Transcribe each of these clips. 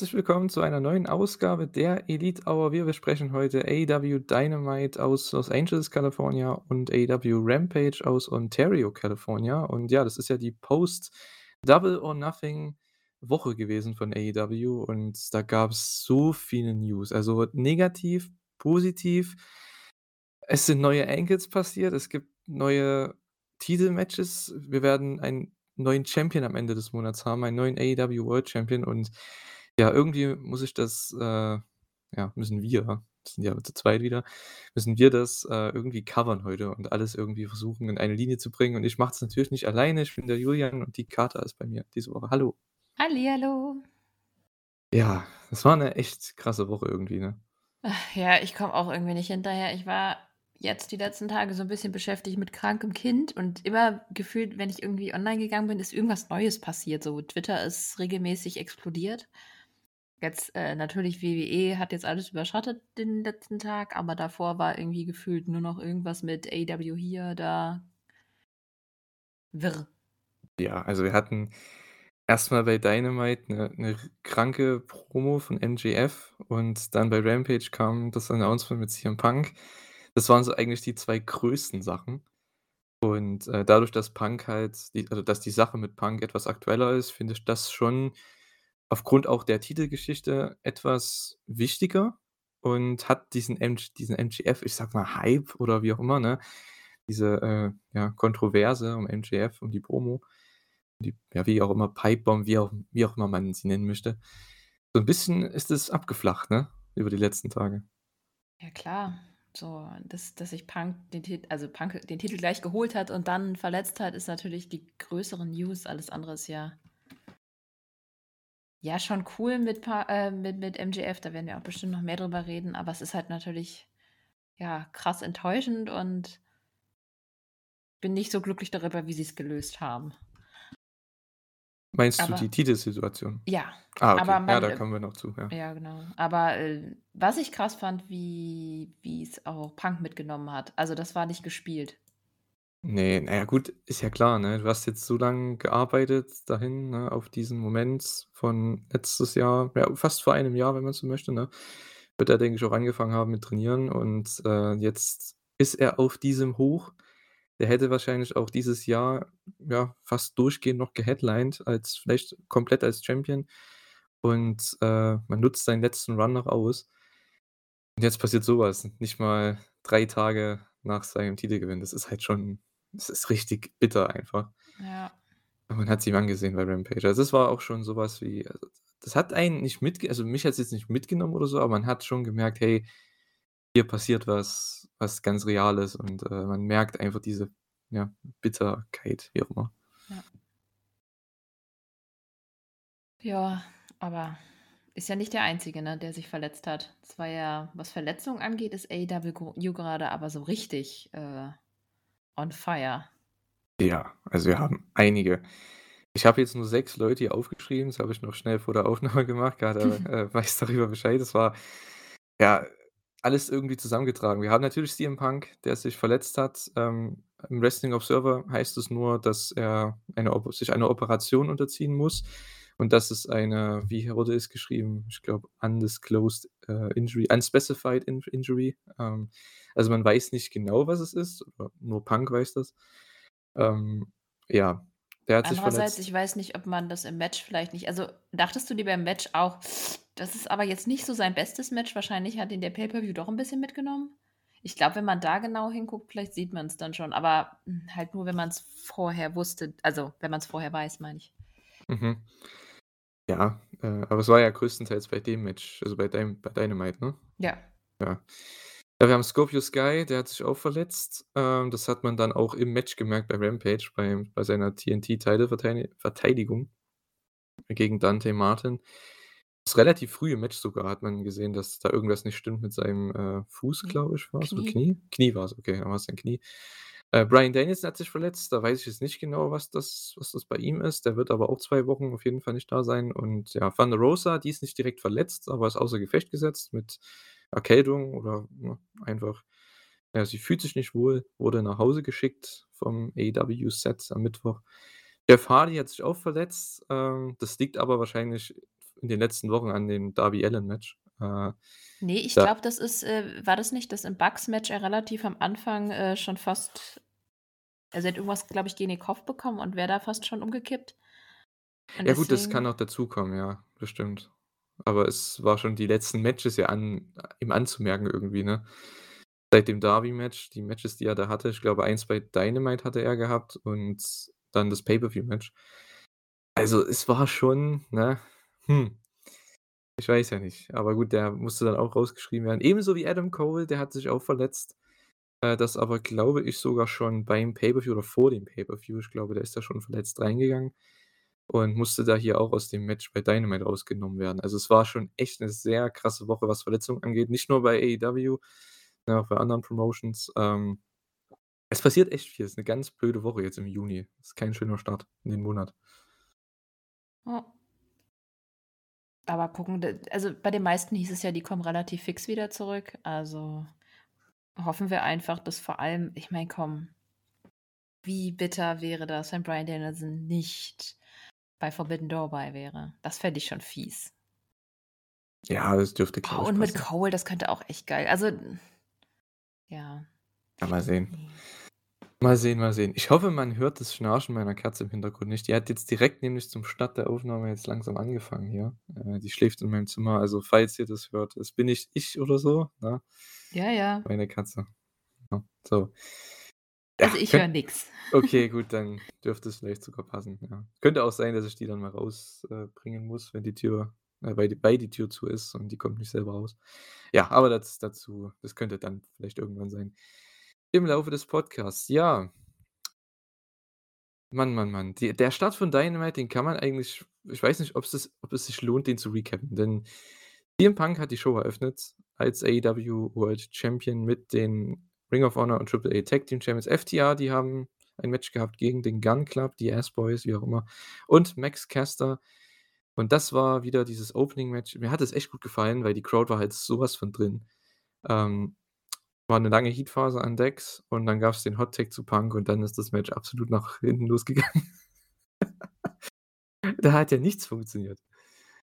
Herzlich willkommen zu einer neuen Ausgabe der Elite Hour. Wir besprechen heute AEW Dynamite aus Los Angeles, California und AEW Rampage aus Ontario, California. Und ja, das ist ja die Post-Double or Nothing Woche gewesen von AEW und da gab es so viele News. Also negativ, positiv. Es sind neue Ankles passiert, es gibt neue Titelmatches. Wir werden einen neuen Champion am Ende des Monats haben, einen neuen AEW World Champion und ja, irgendwie muss ich das, äh ja, müssen wir, sind ja zu zweit wieder, müssen wir das, äh, irgendwie covern heute und alles irgendwie versuchen, in eine Linie zu bringen. Und ich mache es natürlich nicht alleine. Ich bin der Julian und die Kater ist bei mir diese Woche. Hallo. Hallihallo. Ja, das war eine echt krasse Woche irgendwie, ne? Ach, ja, ich komme auch irgendwie nicht hinterher. Ich war jetzt die letzten Tage so ein bisschen beschäftigt mit krankem Kind und immer gefühlt, wenn ich irgendwie online gegangen bin, ist irgendwas Neues passiert. So Twitter ist regelmäßig explodiert. Jetzt äh, natürlich WWE hat jetzt alles überschattet den letzten Tag, aber davor war irgendwie gefühlt nur noch irgendwas mit AW hier, da. Wirr. Ja, also wir hatten erstmal bei Dynamite eine, eine kranke Promo von MJF und dann bei Rampage kam das Announcement mit CM Punk. Das waren so eigentlich die zwei größten Sachen. Und äh, dadurch, dass Punk halt, die, also dass die Sache mit Punk etwas aktueller ist, finde ich das schon aufgrund auch der Titelgeschichte etwas wichtiger und hat diesen MG diesen MJF, ich sag mal, Hype oder wie auch immer, ne? Diese, äh, ja, Kontroverse um MJF, und die Promo, die ja, wie auch immer, Pipebomb, wie auch wie auch immer man sie nennen möchte. So ein bisschen ist es abgeflacht, ne, über die letzten Tage. Ja klar, so, dass dass sich Punk den Titel also Punk den Titel gleich geholt hat und dann verletzt hat, ist natürlich die größere News. Alles andere ist ja ja, schon cool mit, äh, mit, mit MJF, da werden wir auch bestimmt noch mehr drüber reden, aber es ist halt natürlich ja krass enttäuschend und bin nicht so glücklich darüber, wie sie es gelöst haben. Meinst aber, du die Titelsituation? Ja. Ah, okay. Man, ja, da kommen wir noch zu. Ja, ja genau. Aber äh, was ich krass fand, wie es auch Punk mitgenommen hat. Also das war nicht gespielt. Nee, naja, gut, ist ja klar, ne? Du hast jetzt so lange gearbeitet dahin, ne, auf diesen Moment von letztes Jahr, ja, fast vor einem Jahr, wenn man so möchte, ne? Wird er, denke ich, auch angefangen haben mit Trainieren und, äh, jetzt ist er auf diesem Hoch. Der hätte wahrscheinlich auch dieses Jahr, ja, fast durchgehend noch geheadlined als vielleicht komplett als Champion und, äh, man nutzt seinen letzten Run noch aus. Und jetzt passiert sowas, nicht mal drei Tage nach seinem Titelgewinn. Das ist halt schon es ist richtig bitter einfach. Ja. man hat sie ihm angesehen bei Rampage. Also, es war auch schon sowas wie also, das hat einen nicht mitge also, mich hat es jetzt nicht mitgenommen oder so, aber man hat schon gemerkt: „Hey, hier passiert was, was ganz Reales“ und, äh, man merkt einfach diese, ja, Bitterkeit, wie auch immer. Ja. Ja, aber ist ja nicht der Einzige, ne, der sich verletzt hat. Es war ja was Verletzungen angeht, ist AEW gerade aber so richtig, äh on fire. Ja, also wir haben einige. Ich habe jetzt nur sechs Leute hier aufgeschrieben, das habe ich noch schnell vor der Aufnahme gemacht, gerade äh, weiß darüber Bescheid. Das war ja alles irgendwie zusammengetragen. Wir haben natürlich CM Punk, der sich verletzt hat. Ähm, Im Wrestling Observer heißt es nur, dass er eine, sich einer Operation unterziehen muss. Und das ist eine, wie wurde es geschrieben? Ich glaube, undisclosed äh, injury, unspecified in injury. Ähm, also man weiß nicht genau, was es ist, nur Punk weiß das. Ähm, ja, der hat sich Andererseits, ich weiß nicht, ob man das im Match vielleicht nicht. Also dachtest du dir beim Match auch, das ist aber jetzt nicht so sein bestes Match. Wahrscheinlich hat ihn der Pay-Per-View doch ein bisschen mitgenommen. Ich glaube, wenn man da genau hinguckt, vielleicht sieht man es dann schon. Aber hm, halt nur, wenn man es vorher wusste. Also, wenn man es vorher weiß, meine ich. Mhm. Ja, äh, aber es war ja größtenteils bei dem Match, also bei, deinem, bei Dynamite, ne? Ja. Ja. Ja, wir haben Scorpio Sky, der hat sich auch verletzt. Ähm, das hat man dann auch im Match gemerkt bei Rampage, bei, bei seiner TNT-Titelverteidigung gegen Dante Martin. Das relativ früh im Match sogar, hat man gesehen, dass da irgendwas nicht stimmt mit seinem äh, Fuß, glaube ich, war es. Knie. Knie? Knie war es, okay, dann war es sein Knie. Äh, Brian Danielson hat sich verletzt, da weiß ich jetzt nicht genau, was das was das bei ihm ist. Der wird aber auch zwei Wochen auf jeden Fall nicht da sein. Und ja, Thunder Rosa, die ist nicht direkt verletzt, aber ist außer Gefecht gesetzt mit Erkältung oder, ne, einfach ja, sie fühlt sich nicht wohl, wurde nach Hause geschickt vom AEW-Set am Mittwoch. Jeff Hardy hat sich auch verletzt, ähm, das liegt aber wahrscheinlich in den letzten Wochen an dem Darby Allin-Match. Äh, Ne, ich da glaube, das ist äh, war das nicht, dass im Bucks-Match er relativ am Anfang, äh, schon fast also, er hat irgendwas, glaube ich, gegen den Kopf bekommen und wäre da fast schon umgekippt. Und Ja gut, das kann noch dazukommen, ja, das stimmt. Aber es war schon die letzten Matches ja an ihm anzumerken irgendwie, ne? Seit dem Darby-Match, die Matches, die er da hatte, ich glaube, eins bei Dynamite hatte er gehabt und dann das Pay-per-View-Match. Also, es war schon, ne, hm, ich weiß ja nicht. Aber gut, der musste dann auch rausgeschrieben werden. Ebenso wie Adam Cole, der hat sich auch verletzt. Äh, das aber, glaube ich, sogar schon beim Pay-per-View oder vor dem Pay-per-View. Ich glaube, der ist da schon verletzt reingegangen und musste da hier auch aus dem Match bei Dynamite rausgenommen werden. Also, es war schon echt 'ne sehr krasse Woche, was Verletzungen angeht, nicht nur bei AEW, ne, auch bei anderen Promotions. Ähm, es passiert echt viel. Ist 'ne ganz blöde Woche jetzt im Juni. Ist kein schöner Start in den Monat. Ja. Aber gucken also, bei den meisten hieß es ja, die kommen relativ fix wieder zurück. Also, hoffen wir einfach, dass vor allem ich meine, komm, wie bitter wäre das, wenn Bryan Danielson nicht bei Forbidden Door bei wäre? Das fände ich schon fies. Ja, das dürfte, Oh, glaube ich, und mit. Cole, das könnte auch echt geil also ja. Mal sehen. Ne. Mal sehen, mal sehen. Ich hoffe, man hört das Schnarchen meiner Katze im Hintergrund nicht. Die hat jetzt direkt nämlich zum Start der Aufnahme jetzt langsam angefangen hier. Äh, die schläft in meinem Zimmer. Also, falls ihr das hört, das bin nicht ich oder so, ne? Ja, ja. Meine Katze. Ja, so. Also, ich höre nix. okay, gut, dann dürfte es vielleicht sogar passen, ja. Könnte auch sein, dass ich die dann mal raus äh, muss, wenn die Tür äh, weil die weil die Tür zu ist und die kommt nicht selber raus. Ja, aber das dazu das könnte dann vielleicht irgendwann sein im Laufe des Podcasts. Ja. Mann, Mann, Mann. Die der Start von Dynamite, den kann man eigentlich ich weiß nicht, das ob es sich lohnt, den zu recappen, denn CM Punk hat die Show eröffnet als AEW World Champion mit den Ring of Honor und Triple A Tag Team Champions. FTR, die haben ein Match gehabt gegen den Gunn Club, die Ass Boys, wie auch immer, und Max Caster. Und das war wieder dieses Opening-Match. Mir hat es echt gut gefallen, weil die Crowd war halt so was von drin. Ähm, war 'ne lange Heatphase an Dex und dann gab's den Hot Tag zu Punk und dann ist das Match absolut nach hinten losgegangen. Da hat ja nichts funktioniert.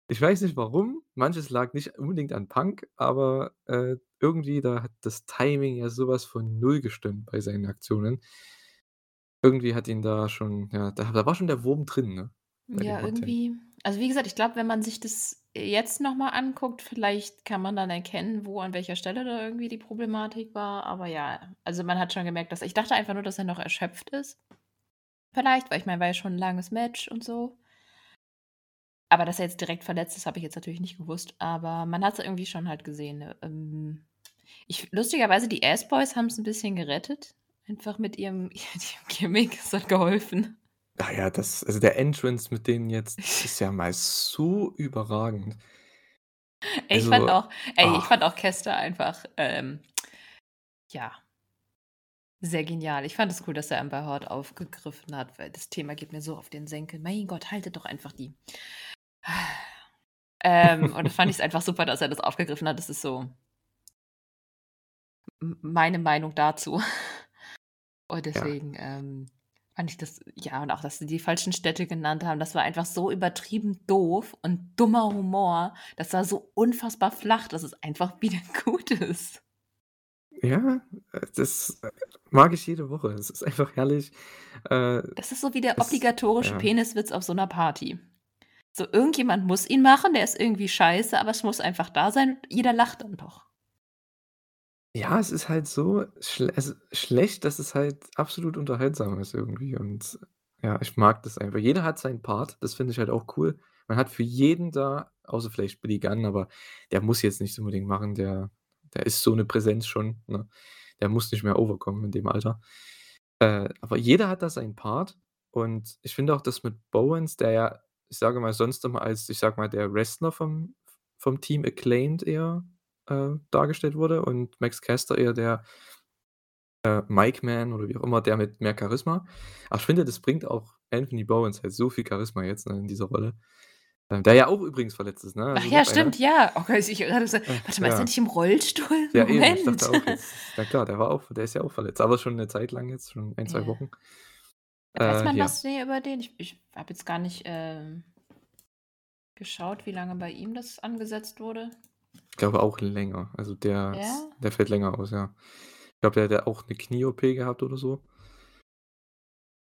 Ich weiß nicht warum. Manches lag nicht unbedingt an Punk, aber, äh, irgendwie da hat das Timing ja so was von null gestimmt bei seinen Aktionen. Irgendwie hat ihn da schon ja, da da war schon der Wurm drin, ne, bei Ja, irgendwie also, wie gesagt, ich glaube, wenn man sich das jetzt noch mal anguckt, vielleicht kann man dann erkennen, wo an welcher Stelle da irgendwie die Problematik war. Aber ja, also, man hat schon gemerkt, dass ich dachte einfach nur, dass er noch erschöpft ist. Vielleicht, weil ich meine, war ja schon 'n langes Match und so. Aber dass er jetzt direkt verletzt ist, habe ich jetzt natürlich nicht gewusst, aber man hat's irgendwie schon halt gesehen, ne? Ähm, ich lustigerweise, die Ass Boys haben's 'n bisschen gerettet, einfach mit ihrem ihrem Gimmick. Es hat geholfen. Ah ja, das also, der Entrance mit denen jetzt ist ja mal so überragend. Ey, ich fand Also, auch ey, ich ah. fand auch Caster einfach, ähm, ja sehr genial. Ich fand es cool, dass er Amber Hart aufgegriffen hat, weil das Thema geht mir so auf den Senkel. Mein Gott, haltet doch einfach die ähm, und da fand ich's einfach super, dass er das aufgegriffen hat. Das ist so meine Meinung dazu. Und Ja. deswegen, ähm, fand ich das ja, und auch, dass sie die falschen Städte genannt haben, das war einfach so übertrieben doof und dummer Humor. Das war so unfassbar flach, dass es einfach wieder gut ist. Ja, das, mag ich jede Woche. Es ist einfach herrlich. Äh, Das ist so wie der obligatorische ja. Peniswitz auf so 'ner Party. So, irgendjemand muss ihn machen, der ist irgendwie scheiße, aber es muss einfach da sein jeder lacht dann doch. Ja, es ist halt so schl also, schlecht, dass es halt absolut unterhaltsam ist irgendwie und ja, ich mag das einfach. Jeder hat seinen Part, das finde ich halt auch cool. Man hat für jeden da außer vielleicht Billy Gunn, aber der muss jetzt nichts unbedingt machen. Der der ist so 'ne Präsenz schon, ne? Der muss nicht mehr overkommen in dem Alter. Äh, aber jeder hat da seinen Part und ich finde auch, dass mit Bowens, der ja, ich sage mal, sonst immer als, ich sage mal, der Wrestler vom vom Team Acclaimed eher, äh, dargestellt wurde und Max Caster eher der äh, Mic Man oder wie auch immer, der mit mehr Charisma. Aber ich finde, das bringt auch Anthony Bowens halt so viel Charisma jetzt, ne, in dieser Rolle. Ähm, der ja auch übrigens verletzt ist, ne? Ach Also ja, noch einer. stimmt, ja. Oh Gott, ich gerade so Äh, warte mal, ist der ja. nicht im Rollstuhl? Ja, eben, ich Moment. dachte auch jetzt ja klar, der war auch der ist ja auch verletzt, aber schon 'ne Zeit lang jetzt, schon 1, 2 Ja. Wochen. Weiß Äh, man ja. was, ne, über den? Ich ich habe jetzt gar nicht, ähm geschaut, wie lange bei ihm das angesetzt wurde? Ich glaube auch länger. Also der Ja? der fällt länger aus, ja. Ich glaube, der hat ja auch 'ne Knie-OP gehabt oder so.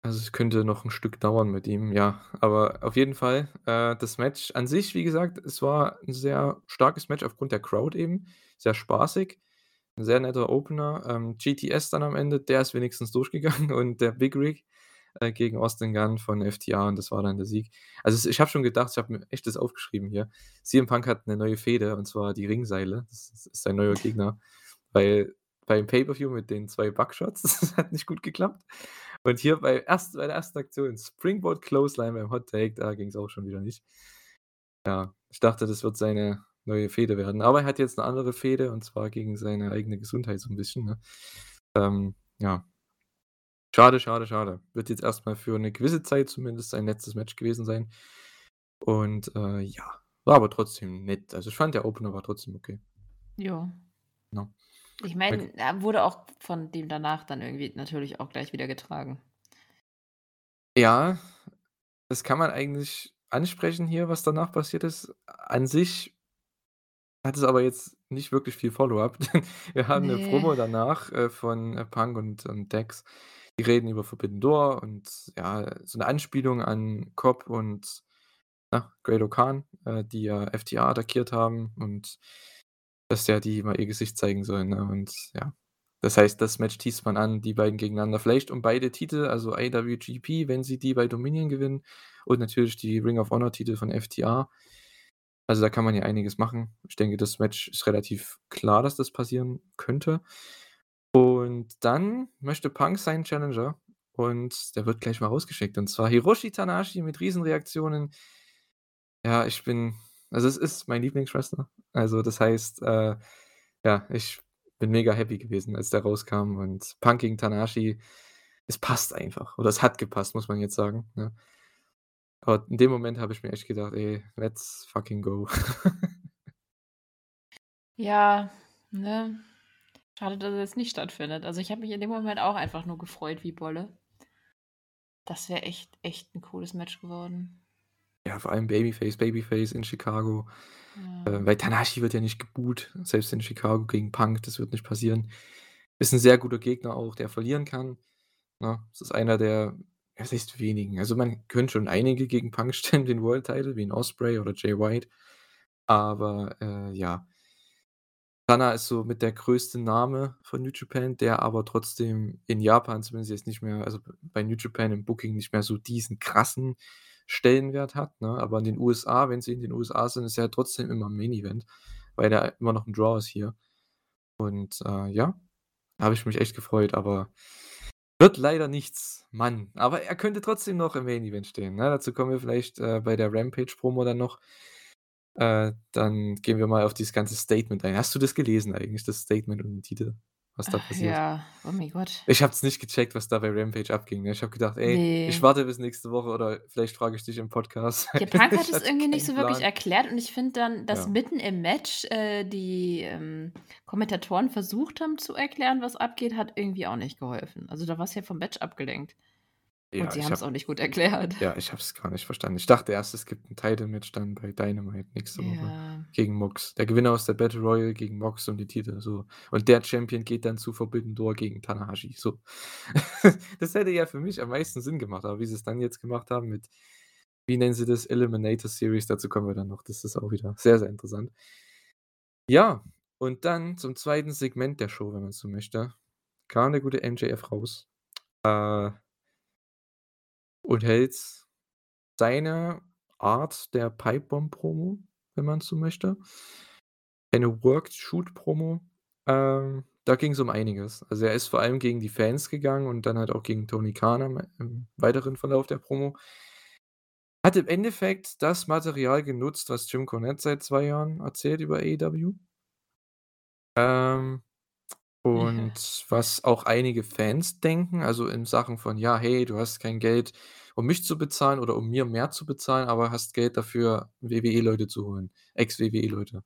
Also, es könnte noch 'n Stück dauern mit ihm, ja. Aber auf jeden Fall, äh, das Match an sich, wie gesagt, es war 'n sehr starkes Match aufgrund der Crowd eben, sehr spaßig, 'n sehr netter Opener. Ähm, GTS dann am Ende, der ist wenigstens durchgegangen und der Big Rig, äh, gegen Austin Gunn von FTR und das war dann der Sieg. Also, es ich habe schon gedacht ich habe mir echt das aufgeschrieben hier. CM Punk hat 'ne neue Fehde und zwar die Ringseile. Das ist ist sein neuer Gegner, weil beim Pay-per-View mit den 2 Buckshots, das hat nicht gut geklappt. Und hier bei erst bei der ersten Aktion Springboard Clothesline beim Hot Take, da ging's auch schon wieder nicht. Ja, ich dachte, das wird seine neue Fehde werden. Aber er hat jetzt 'ne andere Fehde und zwar gegen seine eigene Gesundheit so 'n bisschen, ne? Ähm, ja. Schade, schade, schade. Wird jetzt erst mal für 'ne gewisse Zeit zumindest sein letztes Match gewesen sein. Und, äh, ja, war aber trotzdem nett. Also, ich fand, der Opener war trotzdem okay. Ja. Ja. Ich meine, er wurde auch von dem danach dann irgendwie natürlich auch gleich wieder getragen. Ja, das kann man eigentlich ansprechen hier, was danach passiert ist. An sich hat es aber jetzt nicht wirklich viel Follow-up. Wir haben 'ne Ne. Promo danach, äh, von, äh, Punk und und Dax. Die reden über Forbidden Door und ja, so 'ne Anspielung an Cobb und, na, Great-O-Khan, äh, die ja FTR attackiert haben und dass ja die mal ihr Gesicht zeigen sollen, ne? Und ja, das heißt, das Match teast man an, die beiden gegeneinander. Vielleicht um beide Titel, also IWGP, wenn sie die bei Dominion gewinnen und natürlich die Ring of Honor-Titel von FTR. Also, da kann man ja einiges machen. Ich denke, das Match ist relativ klar, dass das passieren könnte. Und dann möchte Punk seinen Challenger und der wird gleich mal rausgeschickt und zwar Hiroshi Tanahashi mit Riesenreaktionen. Ja, ich bin also, es ist mein Lieblingswrestler. Also, das heißt, äh, ja, ich bin mega happy gewesen, als der rauskam und Punk gegen Tanahashi, es passt einfach oder es hat gepasst, muss man jetzt sagen, ne? Aber in dem Moment habe ich mir echt gedacht: „Ey, let's fucking go.“ Ja, ne? Schade, dass es nicht stattfindet. Also, ich habe mich in dem Moment auch einfach nur gefreut wie Bolle. Das wäre echt echt 'n cooles Match geworden. Ja, vor allem Babyface Babyface in Chicago. Äh, Ja. weil Tanahashi wird ja nicht geboot, selbst in Chicago gegen Punk, das wird nicht passieren. Ist 'n sehr guter Gegner auch, der verlieren kann, ne? Das ist einer der was heißt wenigen? Also, man könnte schon einige gegen Punk stellen, den World Title, wie 'n Ospreay oder Jay White. Aber, äh, ja. Tana ist so mit der größte Name von New Japan, der aber trotzdem in Japan zumindest jetzt nicht mehr also, bei New Japan im Booking nicht mehr so diesen krassen Stellenwert hat, ne? Aber in den USA, wenn sie in den USA sind, ist er trotzdem immer Main Event, weil der immer noch 'n Draw ist hier. Und, äh, ja, habe ich mich echt gefreut, aber wird leider nichts, Mann. Aber er könnte trotzdem noch im Main Event stehen, ne? Dazu kommen wir vielleicht, äh, bei der Rampage-Promo dann noch. Äh, dann gehen wir mal auf dieses ganze Statement ein. Hast du das gelesen eigentlich, das Statement und den Titel, was da passiert? ja, oh mein Gott. Ich habe es nicht gecheckt, was da bei Rampage abging, ne? Ich habe gedacht: „Ey, ich Ne. warte bis nächste Woche oder vielleicht frage ich dich im Podcast.“ Ja, Punk hat Ich es irgendwie nicht so wirklich Plan. erklärt und ich finde dann, dass Ja. mitten im Match, äh, die, ähm, Kommentatoren versucht haben zu erklären, was abgeht, hat irgendwie auch nicht geholfen. Also, da warst ja vom Match abgelenkt. Und Ja, sie ich haben's habe auch nicht gut erklärt. ja, ich habe es gar nicht verstanden. Ich dachte erst, es gibt 'n Title-Match dann bei Dynamite nächste Woche Ja. gegen Mox. Der Gewinner aus der Battle Royal gegen Mox um die Titel, so. Und der Champion geht dann zu Forbidden Door gegen Tanahashi, so. Das hätte ja für mich am meisten Sinn gemacht, aber wie sie's dann jetzt gemacht haben mit wie nennen sie das, Eliminator Series, dazu kommen wir dann noch. Das ist auch wieder sehr, sehr interessant. Ja, und dann zum 2. Segment der Show, wenn man so möchte, kam der gute MJF raus, äh und hält seine Art der Pipebomb-Promo, wenn man so möchte. Eine Worked-Shoot-Promo. Ähm, da ging's um einiges. Also, er ist vor allem gegen die Fans gegangen und dann halt auch gegen Tony Khan im weiteren Verlauf der Promo. Hat im Endeffekt das Material genutzt, was Jim Cornette seit 2 Jahren erzählt über AEW. Ähm, Ja. und was auch einige Fans denken, also, in Sachen von: „Ja, hey, du hast kein Geld, um mich zu bezahlen oder um mir mehr zu bezahlen, aber hast Geld dafür, WWE-Leute zu holen, Ex-WWE-Leute.“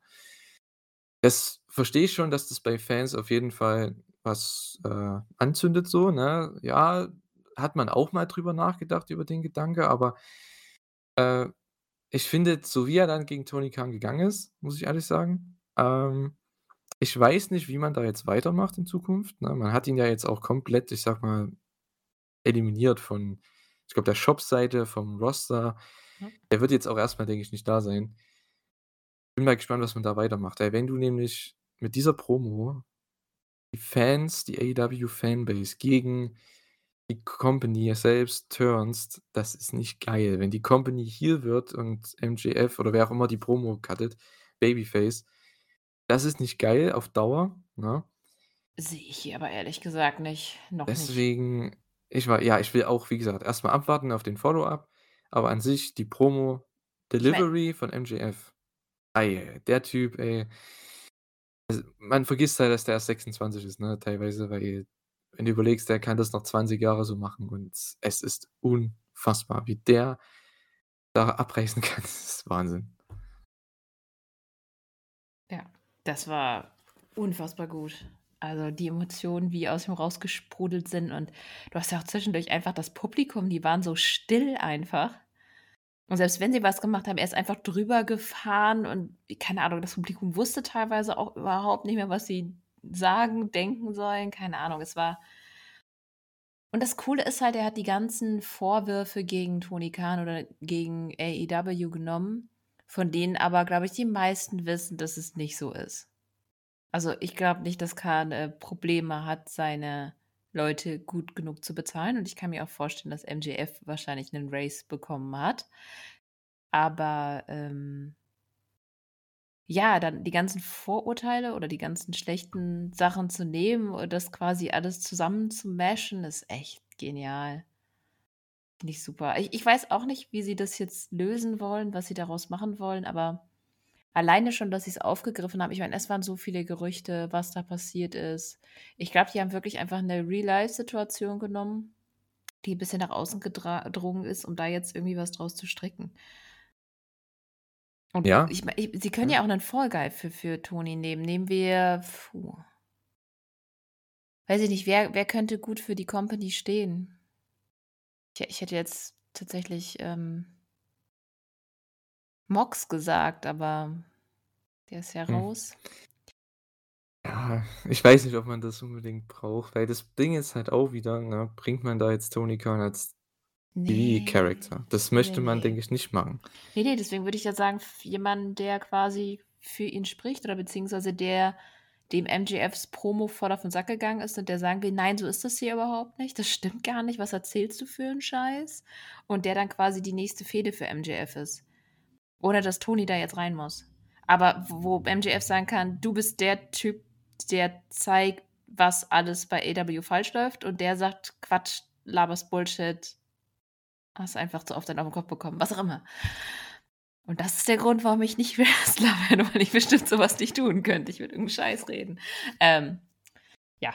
Das verstehe ich schon, dass das bei Fans auf jeden Fall was, äh, anzündet so, ne? Ja, hat man auch mal drüber nachgedacht über den Gedanke, aber, äh, ich finde, so wie er dann gegen Tony Khan gegangen ist, muss ich ehrlich sagen, ähm, ich weiß nicht, wie man da jetzt weitermacht in Zukunft, ne? Man hat ihn ja jetzt auch komplett, ich sage mal, eliminiert von ich glaube, der Shop-Seite, vom Roster. Ja. Er wird jetzt auch erst mal, denke ich, nicht da sein. Bin mal gespannt, was man da weitermacht. Ey, wenn du nämlich mit dieser Promo die Fans, die AEW-Fanbase gegen die Company selbst turnst, das ist nicht geil. Wenn die Company heel wird und MJF oder wer auch immer die Promo cuttet, Babyface, das ist nicht geil auf Dauer, ne? Sehe ich hier aber ehrlich gesagt nicht, noch nicht. Deswegen ich war ja, ich will auch, wie gesagt, erst mal abwarten auf den Follow-up, aber an sich die Promo Ich mein Delivery von MJF, ei, der Typ, ey also, man vergisst halt, dass der erst 26 ist, ne, teilweise, weil wenn du überlegst, der kann das noch 20 Jahre so machen und es ist unfassbar, wie der da abreißen kann. Das ist Wahnsinn. Das war unfassbar gut. Also, die Emotionen, wie aus ihm rausgesprudelt sind und du hast ja auch zwischendurch einfach das Publikum, die waren so still einfach. Und selbst wenn sie was gemacht haben, er ist einfach drüber gefahren und keine Ahnung, das Publikum wusste teilweise auch überhaupt nicht mehr, was sie sagen, denken sollen, keine Ahnung. Es war und das Coole ist halt, er hat die ganzen Vorwürfe gegen Tony Khan oder gegen AEW genommen, von denen aber, glaube ich, die meisten wissen, dass es nicht so ist. Also, ich glaube nicht, dass Khan, äh, Probleme hat, seine Leute gut genug zu bezahlen und ich kann mir auch vorstellen, dass MJF wahrscheinlich 'nen Raise bekommen hat. Aber, ähm ja, dann die ganzen Vorurteile oder die ganzen schlechten Sachen zu nehmen und das quasi alles zusammen zu mashen, ist echt genial. Finde ich super. Ich ich weiß auch nicht, wie sie das jetzt lösen wollen, was sie daraus machen wollen, aber alleine schon, dass sie's aufgegriffen haben ich meine, es waren so viele Gerüchte, was da passiert ist. Ich glaube, die haben wirklich einfach 'ne Real-Life-Situation genommen, die 'n bisschen nach außen gedrungen ist, um da jetzt irgendwie was draus zu stricken. Und Ja. ich mei sie können Ja. auch 'nen Fall Guy für für Tony nehmen. Nehmen wir puh. Weiß ich nicht, wer wer könnte gut für die Company stehen? Tja, ich hätte jetzt tatsächlich, ähm Mox gesagt, aber der ist ja Hm. raus. Ja, ich weiß nicht, ob man das unbedingt braucht, weil das Ding ist halt auch wieder, ne, bringt man da jetzt Tony Khan als Ne. TV-Character? Das möchte man, ne. denke ich, nicht machen. Ne, ne, deswegen würde ich ja sagen, f jemanden, der quasi für ihn spricht oder beziehungsweise der dem MJFs Promo voll auf 'n Sack gegangen ist und der sagen will: „Nein, so ist das hier überhaupt nicht. Das stimmt gar nicht. Was erzählst du für 'n Scheiß?“ Und der dann quasi die nächste Fehde für MJF ist. Ohne dass Tony da jetzt rein muss. Aber wo MJF sagen kann: „Du bist der Typ, der zeigt, was alles bei AEW falsch läuft“ und der sagt: „Quatsch, laberst Bullshit. Hast einfach zu oft einen auf 'n Kopf bekommen“, was auch immer. Und das ist der Grund, warum ich nicht Wrestler werde, weil ich bestimmt so was nicht tun könnte. Ich würde irgend 'n Scheiß reden. Ähm, ja.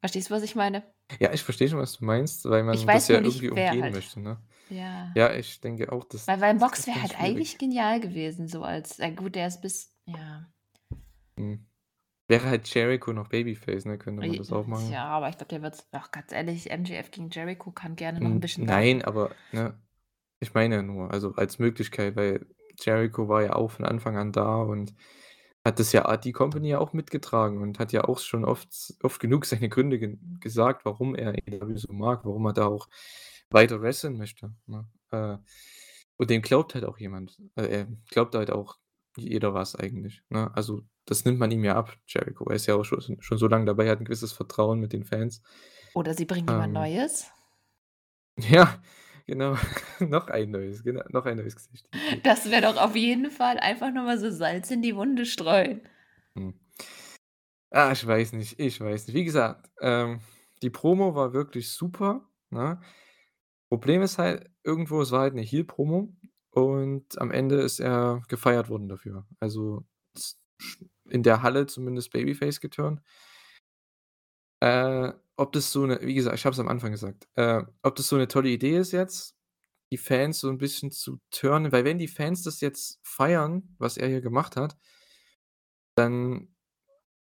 Verstehst du, was ich meine? Ja, ich verstehe schon, was du meinst, weil Ich man das ja nicht, irgendwie umgehen halt. möchte, ne? Ja. Ja, ich denke auch, das Weil Mox ist wäre halt schwierig. eigentlich genial gewesen, so als äh, gut, der ist bis ja. Mhm. Wäre halt Jericho noch Babyface, ne, könnte man das auch machen. ja, aber ich glaube, der wird's ach, ganz ehrlich, MJF gegen Jericho kann gerne noch 'n Hm, bisschen nein, warten. aber, ne, ich meine ja nur, also als Möglichkeit, weil Jericho war ja auch von Anfang an da und hat das ja die Company ja auch mitgetragen und hat ja auch schon oft oft genug seine Gründe ge gesagt, warum er AEW so mag, warum er da auch weiter wresteln möchte, ne? Äh, und dem glaubt halt auch jemand. Äh, äh, glaubt halt auch jeder was eigentlich, ne? Also, das nimmt man ihm ja ab, Jericho. Er ist ja auch schon schon so lange dabei, hat 'n gewisses Vertrauen mit den Fans. Oder sie bringen jemand Ähm Neues? Ja, genau. Noch ein neues, genau, noch ein neues Gesicht. Das wäre doch auf jeden Fall einfach nur mal so Salz in die Wunde streuen. Hm. Ah, ich weiß nicht, ich weiß nicht. Wie gesagt, ähm, die Promo war wirklich super, ne? Problem ist halt irgendwo, es war halt 'ne Heel-Promo und am Ende ist er gefeiert worden dafür. Also, in der Halle zumindest Babyface geturnt. Äh, ob das so 'ne wie gesagt, ich habe es am Anfang gesagt, äh, ob das so 'ne tolle Idee ist jetzt, die Fans so 'n bisschen zu turnen, weil wenn die Fans das jetzt feiern, was er hier gemacht hat dann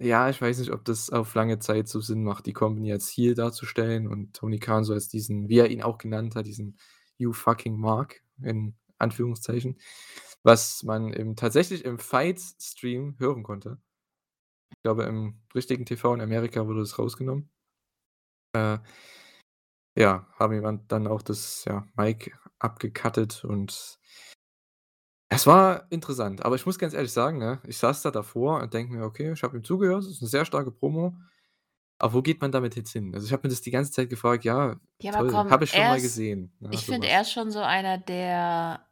ja, ich weiß nicht, ob das auf lange Zeit so Sinn macht, die Company als Heel darzustellen und Tony Khan so als diesen wie er ihn auch genannt hat, diesen „You fucking Mark“ in Anführungszeichen, was man im tatsächlich im Fight-Stream hören konnte. Ich glaube, im richtigen TV in Amerika wurde das rausgenommen. Äh, ja, haben jemand dann auch das, ja, Mic abgecuttet und es war interessant, aber ich muss ganz ehrlich sagen, ne, ich saß da davor und denke mir: „Okay, ich habe ihm zugehört, das ist 'ne sehr starke Promo, aber wo geht man damit jetzt hin?“ Also, ich habe mir das die ganze Zeit gefragt: „Ja, Ja, habe ich schon mal ist gesehen“, ne, ich finde, er ist schon so einer, der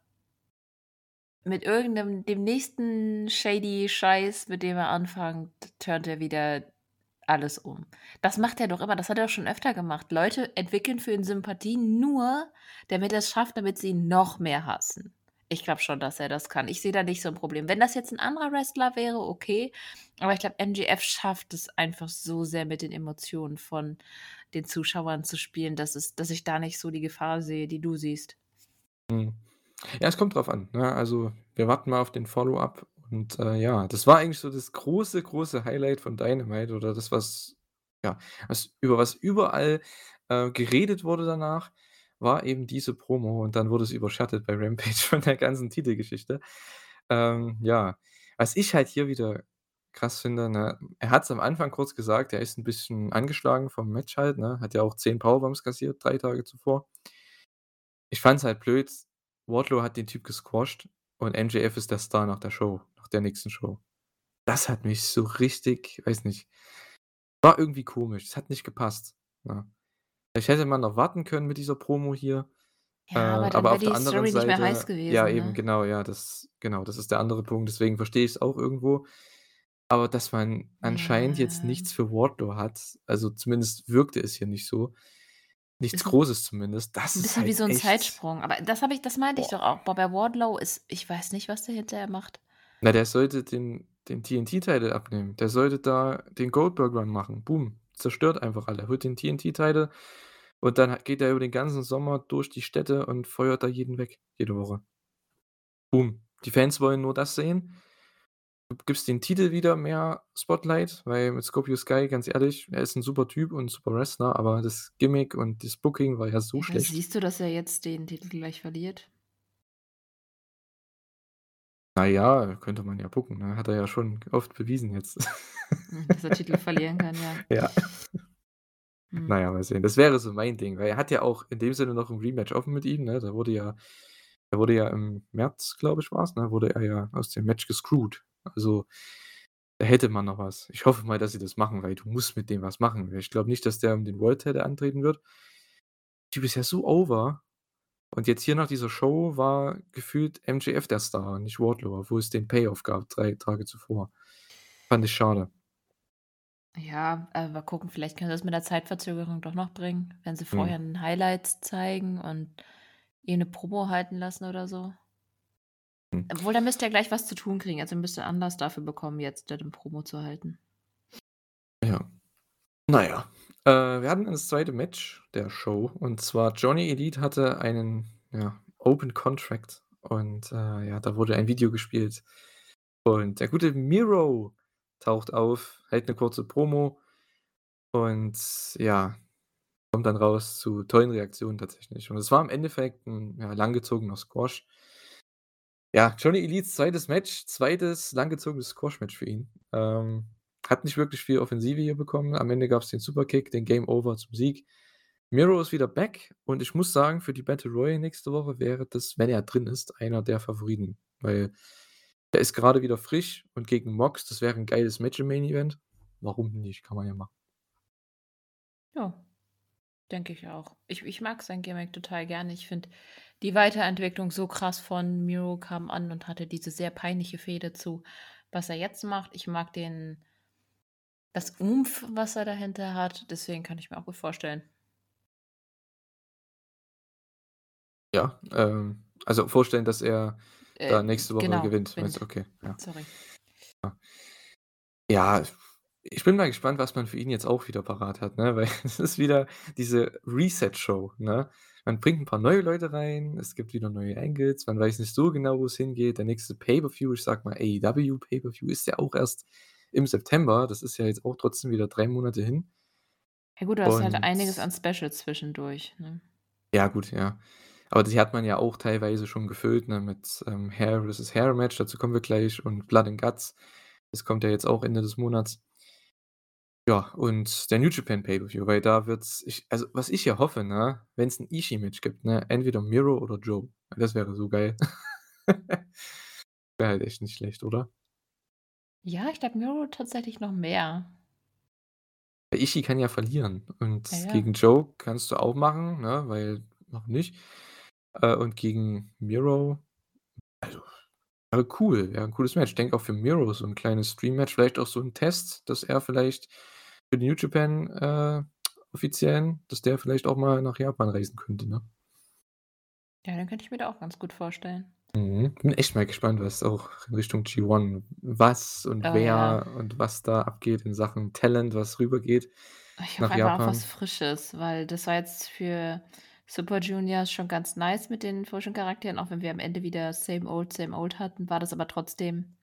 mit irgend 'nem dem nächsten shady Scheiß, mit dem er anfängt, turnt er wieder alles um. Das macht er doch immer, das hat er doch schon öfter gemacht. Leute entwickeln für ihn Sympathie nur, damit er's schafft, damit sie ihn noch mehr hassen. Ich glaube schon, dass er das kann. Ich sehe da nicht so 'n Problem. Wenn das jetzt 'n anderer Wrestler wäre, okay, aber ich glaube, MJF schafft es einfach so sehr, mit den Emotionen von den Zuschauern zu spielen, dass es dass ich da nicht so die Gefahr sehe, die du siehst. Mhm. Ja, es kommt drauf an, ne? Also, wir warten mal auf den Follow-up und, äh, ja, das war eigentlich so das große, große Highlight von Dynamite oder das, was ja, was über was überall, äh, geredet wurde danach, war eben diese Promo und dann wurde es überschattet bei Rampage von der ganzen Titelgeschichte. Ähm, ja, was ich halt hier wieder krass finde, ne, er hat's am Anfang kurz gesagt, er ist 'n bisschen angeschlagen vom Match halt, ne? Hat ja auch 10 Powerbombs kassiert, 3 Tage zuvor. Ich fand's halt blöd, Wardlow hat den Typ gesquashed und MJF ist der Star nach der Show nach der nächsten Show. Das hat mich so richtig weiß nicht war irgendwie komisch. Es hat nicht gepasst, ne? Vielleicht hätte man noch warten können mit dieser Promo hier, äh, Ja, aber dann aber auf der die anderen Story nicht mehr heiß Seite ja gewesen, eben, ne? genau, ja, das genau, das ist der andere Punkt, deswegen verstehe ich's auch irgendwo. Aber dass man anscheinend jetzt Ja. nichts für Wardlow hat, also zumindest wirkte es hier nicht so, nichts Ist 'n Großes zumindest, das 'n ist bisschen wie halt so 'n echt Zeitsprung. Aber das habe ich das meinte ich doch auch. Boah, bei Wardlow ist ich weiß nicht, was der hinterher macht. Na, der sollte den den TNT-Title abnehmen. Der sollte da den Goldberg Run machen. Boom, zerstört einfach alle, holt den TNT-Title und dann geht er über den ganzen Sommer durch die Städte und feuert da jeden weg, jede Woche. Boom. Die Fans wollen nur das sehen. Du gibst den Titel wieder mehr Spotlight, weil mit Scorpio Sky, ganz ehrlich, er ist 'n super Typ und 'n super Wrestler, aber das Gimmick und das Booking war ja so Ja, schlecht. siehst du, dass er jetzt den Titel gleich verliert? Na ja, könnte man ja gucken, ne? Hat er ja schon oft bewiesen jetzt. Hm, dass er Titel verlieren kann, ja. Ja. Mhm. Na ja, mal sehen. Das wäre so mein Ding, weil er hat ja auch in dem Sinne noch 'n Rematch offen mit ihm, ne? Da wurde ja er wurde ja im März, glaube ich, war's, ne, wurde er ja aus dem Match gescrewt. Also, da hätte man noch was. Ich hoffe mal, dass sie das machen, weil du musst mit dem was machen. Ich glaube nicht, dass der um den World Title antreten wird. Typ ist ja so over und jetzt hier nach dieser Show war gefühlt MJF der Star, nicht Wardlow, obwohl es den Payoff gab 3 Tage zuvor. Fand ich schade. Ja, äh, mal gucken, vielleicht können sie das mit der Zeitverzögerung doch noch bringen, wenn sie Mhm. vorher 'n Highlights zeigen und ihn 'ne Promo halten lassen oder so. Hm. Obwohl, der müsste ja gleich was zu tun kriegen. Also, er müsste Anlass dafür bekommen, jetzt da 'ne Promo zu halten. Ja. Na ja, äh, wir hatten das 2. Match der Show und zwar Johnny Elite hatte einen, ja, Open Contract und, äh, ja, da wurde ein Video gespielt und der gute Miro taucht auf, hält 'ne kurze Promo und ja, kommt dann raus zu tollen Reaktionen tatsächlich. Und es war im Endeffekt 'n, ja, langgezogener Squash. Ja, Johnny Elites 2. Match, 2. langgezogenes Squash-Match für ihn. Ähm, hat nicht wirklich viel Offensive hier bekommen. Am Ende gab's den Superkick, den Game Over zum Sieg. Miro ist wieder back und ich muss sagen, für die Battle Royal nächste Woche wäre das, wenn er drin ist, einer der Favoriten, weil der ist grade wieder frisch und gegen Mox, das wäre 'n geiles Match im Main Event. Warum nicht? Kann man ja machen. Ja, denke ich auch. Ich ich mag sein Gimmick total gerne. Ich finde die Weiterentwicklung so krass von Miro kam an und hatte diese sehr peinliche Fehde zu was er jetzt macht. Ich mag den das Oomph, was er dahinter hat, deswegen kann ich mir auch gut vorstellen. Ja, ähm, also vorstellen, dass er Äh, da nächste Woche genau, gewinnt, du? Okay, ja. Sorry. Ja. Ich bin mal gespannt, was man für ihn jetzt auch wieder parat hat, ne, weil es ist wieder diese Reset-Show, ne? Man bringt 'n paar neue Leute rein, es gibt wieder neue Angles, man weiß nicht so genau, wo's hingeht. Der nächste Pay-per-View, ich sage mal AEW Pay-per-View, ist ja auch erst im September. Das ist ja jetzt auch trotzdem wieder 3 Monate hin. Ja gut, du hast halt einiges an Specials zwischendurch, ne? Ja gut, ja. Aber die hat man ja auch teilweise schon gefüllt, ne, mit, ähm, Hair versus Hair Match, dazu kommen wir gleich und Blood and Guts. Das kommt ja jetzt auch Ende des Monats. Ja, und der New Japan Pay-per-View, weil da wird's ich also, was ich ja hoffe, ne, wenn's 'n Ishii-Match gibt, ne, entweder Miro oder Joe. Das wäre so geil. Wäre halt echt nicht schlecht, oder? Ja, ich glaube Miro tatsächlich noch mehr. Ishii kann ja verlieren und Ja, ja. gegen Joe kannst du auch machen, ne, weil warum nicht? Äh, und gegen Miro also, wäre cool, wäre 'n cooles Match. Ich denke auch für Miro so 'n kleines Stream-Match, vielleicht auch so 'n Test, dass er vielleicht für die New Japan, äh, Offiziellen dass der vielleicht auch mal nach Japan reisen könnte, ne? Ja, den könnte ich mir da auch ganz gut vorstellen. Mhm. Bin echt mal gespannt, was auch in Richtung G1 was und Oh ja. wer und was da abgeht in Sachen Talent, was rübergeht Ich hoffe nach einfach auf was Japan. Frisches, weil das war jetzt für Super Juniors schon ganz nice mit den frischen Charakteren, auch wenn wir am Ende wieder same old, same old hatten, war das aber trotzdem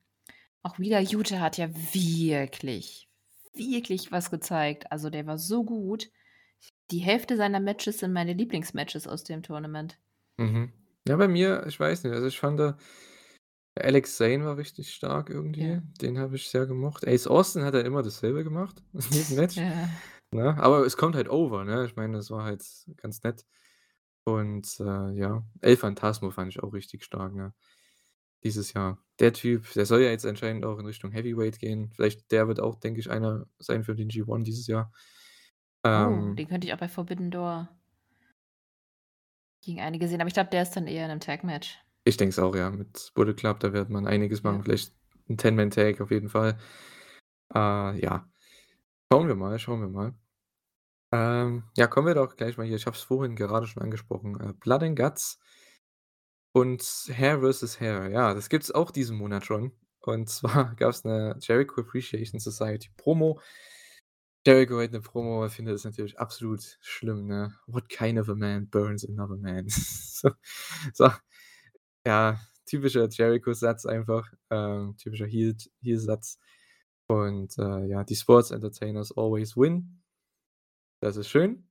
auch wieder Yuta hat ja wirklich, wirklich was gezeigt. Also, der war so gut. Die Hälfte seiner Matches sind meine Lieblingsmatches aus dem Tournament. Mhm. Ja, bei mir ich weiß nicht, also, ich fand da Alex Zane war richtig stark irgendwie. Ja. Den habe ich sehr gemocht. Ace Austin hat ja immer dasselbe gemacht in jedem Match, Ja. ne? Aber es kommt halt over, ne? Ich meine, das war halt ganz nett. Und, äh, ja, El Phantasmo fand ich auch richtig stark, ne? Dieses Jahr. Der Typ, der soll ja jetzt anscheinend auch in Richtung Heavyweight gehen. Vielleicht der wird auch, denke ich, einer sein für den G1 dieses Jahr. Oh, Ähm den könnte ich auch bei Forbidden Door gegen einige sehen, aber ich glaube, der ist dann eher in 'nem Tag-Match. Ich denke es auch, ja. Mit Bullet Club, da wird man einiges machen, Ja. vielleicht 'n Ten-Man-Tag auf jeden Fall. Äh, ja. Schauen wir mal, schauen wir mal. Ähm, ja, kommen wir doch gleich mal hier ich habe es vorhin gerade schon angesprochen, äh, Blood and Guts und Hair versus Hair. Ja, das gibt's auch diesen Monat schon. Und zwar gab's 'ne Jericho Appreciation Society Promo. Jericho hält 'ne Promo, er findet das natürlich absolut schlimm, ne? „What kind of a man burns another man?“ So so. Ja, typischer Jericho-Satz einfach, ähm, typischer Heel Heel-Satz. Und, äh, ja, die Sports Entertainers always win. Das ist schön.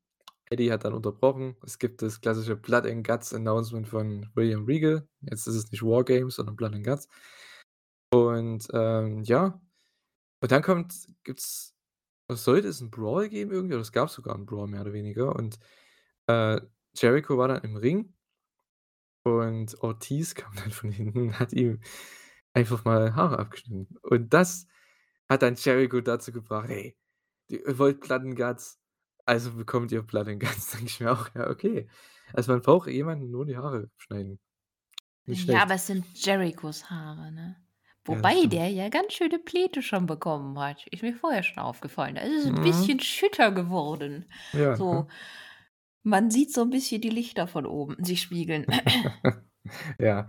Eddie hat dann unterbrochen. Es gibt das klassische Blood and Guts Announcement von William Regal. Jetzt ist es nicht War Games, sondern Blood and Guts. Und, ähm, ja. Und dann kommt gibt's was sollte es 'n Brawl geben irgendwie oder es gab sogar 'n Brawl mehr oder weniger und, äh, Jericho war dann im Ring und Ortiz kam dann von hinten und hat ihm einfach mal Haare abgeschnitten. Und das hat dann Jericho dazu gebracht: „Hey, ihr wollt Blood and Guts, also bekommt ihr Blood and Guts.“ Denke ich mir auch: „Ja, okay.“ Also, man braucht jemanden nur die Haare schneiden. Nicht Ja, schlecht. aber es sind Jerichos Haare, ne? Ja, Wobei stimmt. der ja ganz schöne Pläte schon bekommen hat. Ist mir vorher schon aufgefallen. Da ist es 'n Mhm. bisschen schütter geworden. Ja, So, man sieht so 'n bisschen die Lichter von oben sich spiegeln. Ja.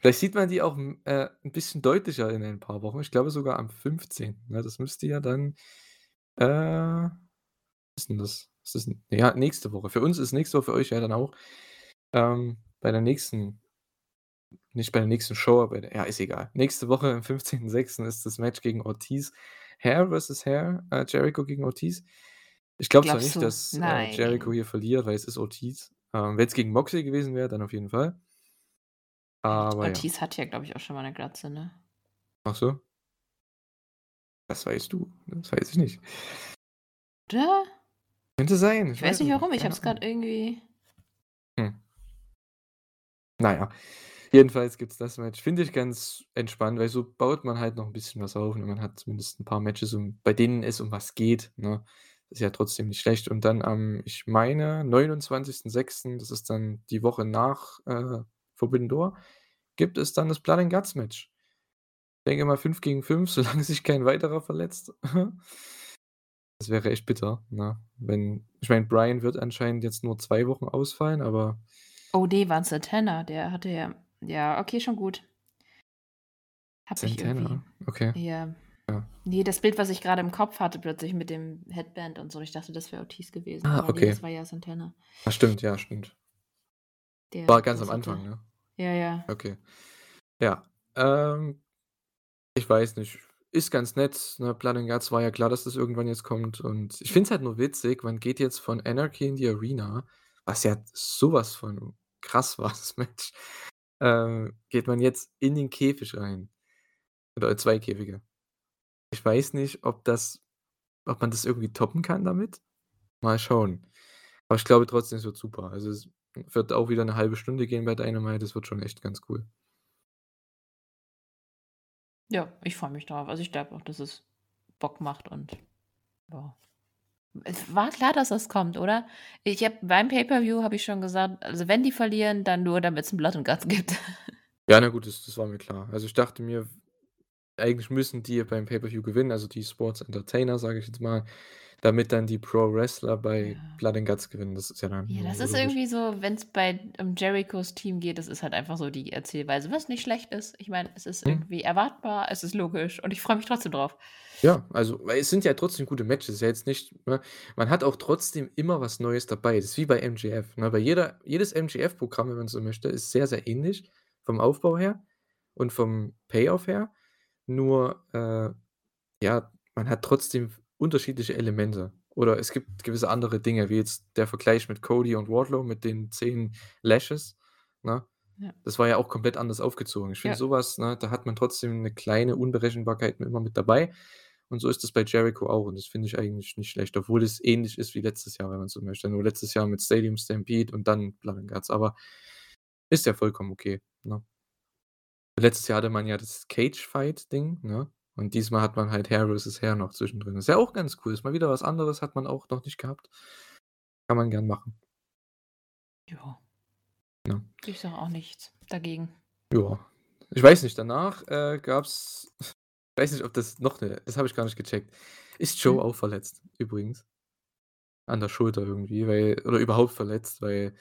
Vielleicht sieht man die auch, hm, äh, 'n bisschen deutlicher in ein paar Wochen. Ich glaube sogar am 15., ne? Das müsste ja dann, äh was ist 'n das? Ist das ja, nächste Woche. Für uns ist nächste Woche, für euch ja dann auch. Ähm, bei der nächsten nicht bei der nächsten Show, aber ja, ist egal. Nächste Woche am 15.06. ist das Match gegen Ortiz. Hair versus Hair, äh, Jericho gegen Ortiz. Ich glaube zwar nicht, dass, äh, Jericho hier verliert, weil es ist Ortiz. Ähm, wenn's gegen Moxley gewesen wäre, dann auf jeden Fall. Ja, Aber ja. Ortiz hat ja, glaube ich, auch schon mal 'ne Glatze, ne? Ach so? Das weißt du, das weiß ich nicht. Oder? Könnte sein, Ich ich weiß nicht es warum, ich habe es Ahnung. irgendwie Hm. Na jedenfalls gibt's das Match. Finde ich ganz entspannt, weil so baut man halt noch 'n bisschen was auf und man hat zumindest 'n paar Matches, um bei denen es um was geht, ne? Ist ja trotzdem nicht schlecht. Und dann am, ich meine, 29.06., das ist dann die Woche nach, äh, Forbidden Door, gibt es dann das Blood and Guts Match. Denke mal 5 gegen 5, solange sich kein weiterer verletzt. Das wäre echt bitter, ne? Wenn ich meine, Bryan wird anscheinend jetzt nur 2 Wochen ausfallen, aber Oh ne, waren Santana, der hatte ja ja, okay, schon gut. Ich irgendwie Santana, okay. ja. Ja. Ne, das Bild, was ich grade im Kopf hatte plötzlich mit dem Headband und so, ich dachte, das wäre Ortiz gewesen, Ah, okay. das war ja Santana. Ah, stimmt, ja, stimmt. Der War ganz am. Anfang, ne? Ja, ja. Okay. Ja, ähm ich weiß nicht. Ist ganz nett, ne? Blood Guts war ja klar, dass das irgendwann jetzt kommt und ich finde es halt nur witzig, man geht jetzt von Anarchy in die Arena, was ja so was von krass war, das Match, ähm, geht man jetzt in den Käfig rein. Oder 2 Käfige. Ich weiß nicht, ob das ob man das irgendwie toppen kann damit? Mal schauen. Aber ich glaube trotzdem, es wird super. Also, es wird auch wieder 'ne 1/2 Stunde gehen bei Dynamite. Das wird schon echt ganz cool. Ja, ich freue mich drauf. Also, ich glaube auch, dass es Bock macht und ja. Es war klar, dass das kommt, oder? Ich habe beim Pay-per-View habe ich schon gesagt, also, wenn die verlieren, dann nur, damit's 'n Blood and Guts gibt. Ja, na gut, das das war mir klar. Also, ich dachte mir, eigentlich müssen die beim Pay-per-View gewinnen, also, die Sports Entertainer, sage ich jetzt mal, damit dann die Pro Wrestler bei Ja. Blood and Guts gewinnen. Das ist ja dann Ja, das ist irgendwie so, wenn's bei um Jerichos Team geht, das ist halt einfach so die Erzählweise, was nicht schlecht ist. Ich meine, es ist Mhm. irgendwie erwartbar, es ist logisch und ich freue mich trotzdem drauf. Ja, also es sind ja trotzdem gute Matches. Ist ja jetzt nicht ne? Man hat auch trotzdem immer was Neues dabei. Das ist wie bei MJF, ne? Bei jeder jedes MJF-Programm, wenn man so möchte, ist sehr, sehr ähnlich vom Aufbau her und vom Payoff her. Nur, äh, ja, man hat trotzdem unterschiedliche Elemente. Oder es gibt gewisse andere Dinge, wie jetzt der Vergleich mit Cody und Wardlow mit den 10 Lashes, ne? Ja. Das war ja auch komplett anders aufgezogen. Ich finde Ja. so was, ne, da hat man trotzdem 'ne kleine Unberechenbarkeit immer mit dabei. Und so ist das bei Jericho auch und das finde ich eigentlich nicht schlecht, obwohl es ähnlich ist wie letztes Jahr, wenn man so möchte. Nur letztes Jahr mit Stadium Stampede und dann Blood and Guts, aber ist ja vollkommen okay, ne? Letztes Jahr hatte man ja das Cage-Fight-Ding, ne? Und diesmal hat man halt Hair versus Hair noch zwischendrin. Ist ja auch ganz cool. Ist mal wieder was anderes, hat man auch noch nicht gehabt. Kann man gern machen. Ja. Ja. Ich sage auch nichts dagegen. Ja. Ich weiß nicht, danach, äh, gab's ich weiß nicht, ob das noch 'ne das habe ich gar nicht gecheckt. Ist Joe Mhm. auch verletzt übrigens? An der Schulter irgendwie, weil oder überhaupt verletzt, weil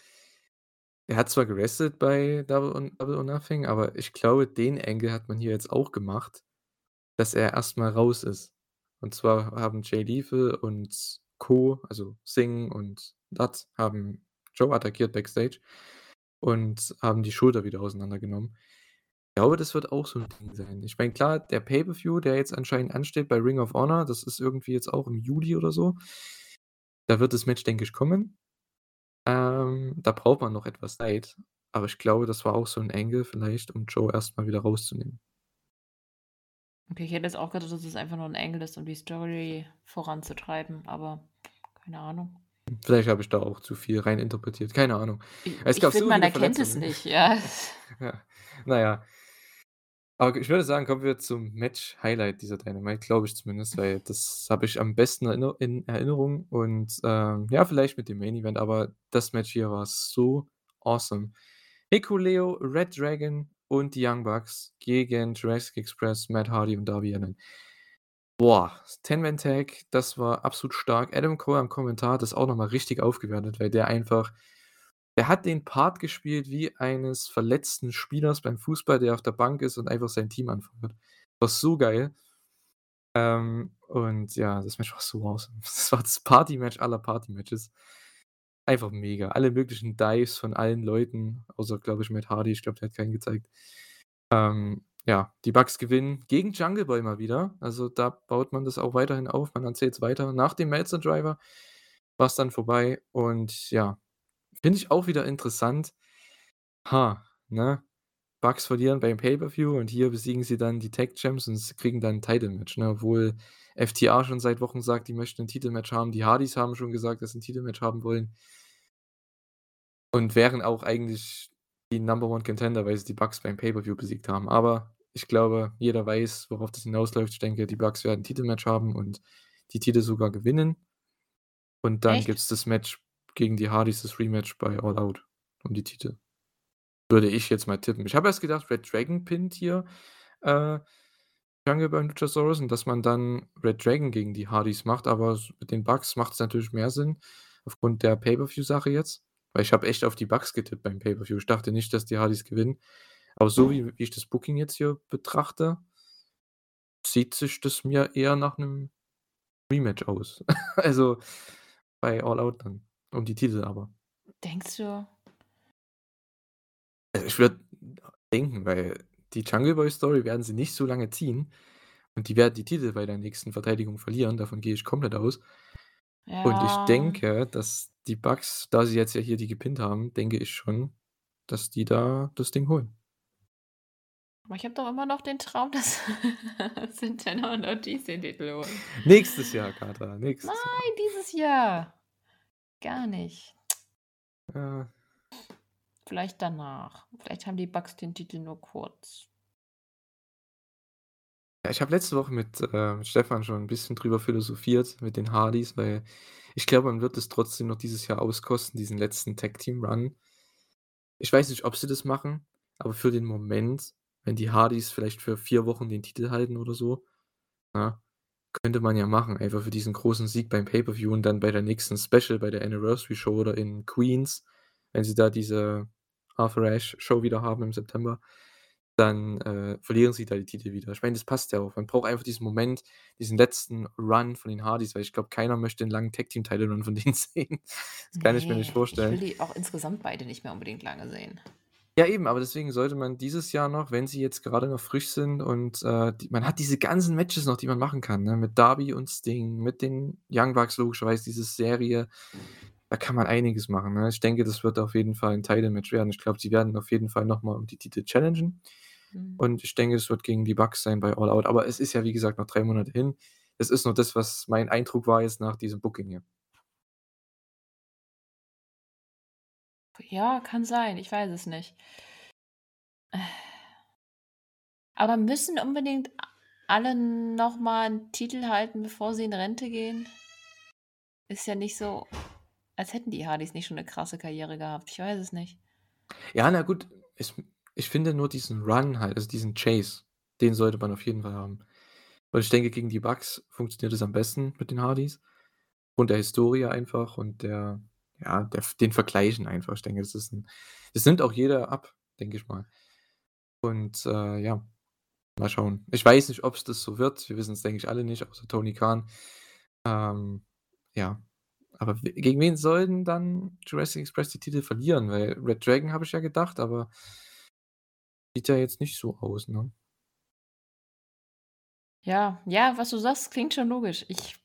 er hat zwar gewrestelt bei Double or Double or Nothing, aber ich glaube, den Angle hat man hier jetzt auch gemacht, dass er erst mal raus ist. Und zwar haben Jay Lethal und Co., also Singh und Dutt haben Joe attackiert backstage und haben die Schulter wieder auseinandergenommen. Ich glaube, das wird auch so 'n Ding sein. Ich meine, klar, der Pay-per-View, der jetzt anscheinend ansteht bei Ring of Honor, das ist irgendwie jetzt auch im Juli oder so. Da wird das Match, denke ich, kommen. Ähm, da braucht man noch etwas Zeit, aber ich glaube, das war auch so 'n Angle vielleicht, um Joe erst mal wieder rauszunehmen. Okay, ich hätte jetzt auch gedacht, dass es einfach nur 'n Angle ist, um die Story voranzutreiben, aber keine Ahnung. Vielleicht habe ich da auch zu viel rein interpretiert, keine Ahnung. Es ich gab finde, so man erkennt es nicht, ja. Ja, na ja. Aber ich würde sagen, kommen wir zum Match-Highlight dieser Dynamite, glaube ich zumindest, weil das habe ich am besten in Erinnerung und, ähm, ja, vielleicht mit dem Main Event, aber das Match hier war so awesome. Hikuleo, Red Dragon und die Young Bucks gegen Jurassic Express, Matt Hardy und Darby Allin. Boah, Ten-Man-Tag, das war absolut stark. Adam Cole am Kommentar hat das auch noch mal richtig aufgewertet, weil der einfach der hat den Part gespielt wie eines verletzten Spielers beim Fußball, der auf der Bank ist und einfach sein Team anfeuert. War so geil. Ähm, und ja, das Match war so awesome. Das war das Party-Match aller Party-Matches. Einfach mega. Alle möglichen Dives von allen Leuten, außer, glaube ich, Matt Hardy. Ich glaube, der hat keinen gezeigt. Ähm, ja, die Bucks gewinnen gegen Jungle Boy mal wieder. Also, da baut man das auch weiterhin auf. Man erzählt's weiter. Nach dem Meltzer Driver war's dann vorbei und ja, finde ich auch wieder interessant. Ha, ne? Bucks verlieren beim Pay-per-View und hier besiegen sie dann die Tag Champs und kriegen dann 'n Title-Match, ne? Obwohl FTR schon seit Wochen sagt, die möchten 'n Titelmatch haben. Die Hardys haben schon gesagt, dass sie 'n Titelmatch haben wollen. Und wären auch eigentlich die Number One Contender, weil sie die Bucks beim Pay-per-View besiegt haben. Aber ich glaube, jeder weiß, worauf das hinausläuft. Ich denke, die Bucks werden 'n Titelmatch haben und die Titel sogar gewinnen. Und dann Echt? gibt's das Match gegen die Hardys, das Rematch bei All Out um die Titel. Würde ich jetzt mal tippen. Ich habe erst gedacht, Red Dragon pinnt hier, äh, Jungle und Luchasaurus und dass man dann Red Dragon gegen die Hardys macht, aber mit den Bucks macht's natürlich mehr Sinn aufgrund der Pay-per-View-Sache jetzt. Weil ich habe echt auf die Bucks getippt beim Pay-per-View. Ich dachte nicht, dass die Hardys gewinnen. Aber so wie wie ich das Booking jetzt hier betrachte sieht sich das mir eher nach 'nem Rematch aus. Also, bei All Out dann um die Titel aber. Denkst du? Also, ich würde denken, weil die Jungle Boy Story werden sie nicht so lange ziehen und die werden die Titel bei der nächsten Verteidigung verlieren, davon gehe ich komplett aus. Und ich Ja. denke, dass die Bucks, da sie jetzt ja hier die gepinnt haben, denke ich schon dass die da das Ding holen. Aber ich habe doch immer noch den Traum, dass Santana und Ortiz den Titel holen. Nächstes Jahr, Kata, nächstes Jahr. Nein, dieses Jahr. Gar nicht. Ja. Vielleicht danach. Vielleicht haben die Bucks den Titel nur kurz. Ja, ich habe letzte Woche mit, äh, Stefan schon ein bisschen drüber philosophiert mit den Hardys, weil ich glaube, man wird es trotzdem noch dieses Jahr auskosten, diesen letzten Tag-Team-Run. Ich weiß nicht, ob sie das machen, aber für den Moment, wenn die Hardys vielleicht für 4 Wochen den Titel halten oder so, ja, könnte man ja machen, einfach für diesen großen Sieg beim Pay-Per-View und dann bei der nächsten Special, bei der Anniversary Show oder in Queens, wenn sie da diese Arthur Ashe Show wieder haben im September, dann, äh, verlieren sie da die Titel wieder. Ich meine, das passt ja auch. Man braucht einfach diesen Moment, diesen letzten Run von den Hardys, weil ich glaube, keiner möchte 'n langen Tag-Team-Title-Run von denen sehen. Das kann ich mir nicht Ne, ich vorstellen. will die auch insgesamt beide nicht mehr unbedingt lange sehen. Ja, eben, aber deswegen sollte man dieses Jahr noch, wenn sie jetzt gerade noch frisch sind und, äh, die man hat diese ganzen Matches noch, die man machen kann, ne, mit Darby und Sting, mit den Young Bucks logischerweise, diese Serie. Da kann man einiges machen, ne? Ich denke, das wird auf jeden Fall 'n Title-Match werden. Ich glaube, sie werden auf jeden Fall noch mal um die Titel challengen. Mhm. Und ich denke, es wird gegen die Bucks sein bei All Out. Aber es ist ja, wie gesagt, noch 3 Monate hin. Es ist nur das, was mein Eindruck war jetzt nach diesem Booking hier. Ja, kann sein, ich weiß es nicht. Aber müssen unbedingt alle noch mal 'n Titel halten, bevor sie in Rente gehen? Ist ja nicht so, als hätten die Hardys nicht schon 'ne krasse Karriere gehabt. Ich weiß es nicht. Ja, na gut, ich ich finde nur diesen Run halt, also diesen Chase, den sollte man auf jeden Fall haben. Und ich denke, gegen die Bucks funktioniert es am besten mit den Hardys. Und der Historie einfach und der ja, der den Vergleichen einfach. Ich denke, das ist 'n das nimmt auch jeder ab, denke ich mal. Und, äh, ja, mal schauen. Ich weiß nicht, ob's das so wird. Wir wissen's, denke ich, alle nicht, außer Tony Khan. Ähm, ja, aber gegen wen soll dann Jurassic Express die Titel verlieren? Weil Red Dragon habe ich ja gedacht, aber sieht ja jetzt nicht so aus, ne? Ja, ja, was du sagst, klingt schon logisch. Ich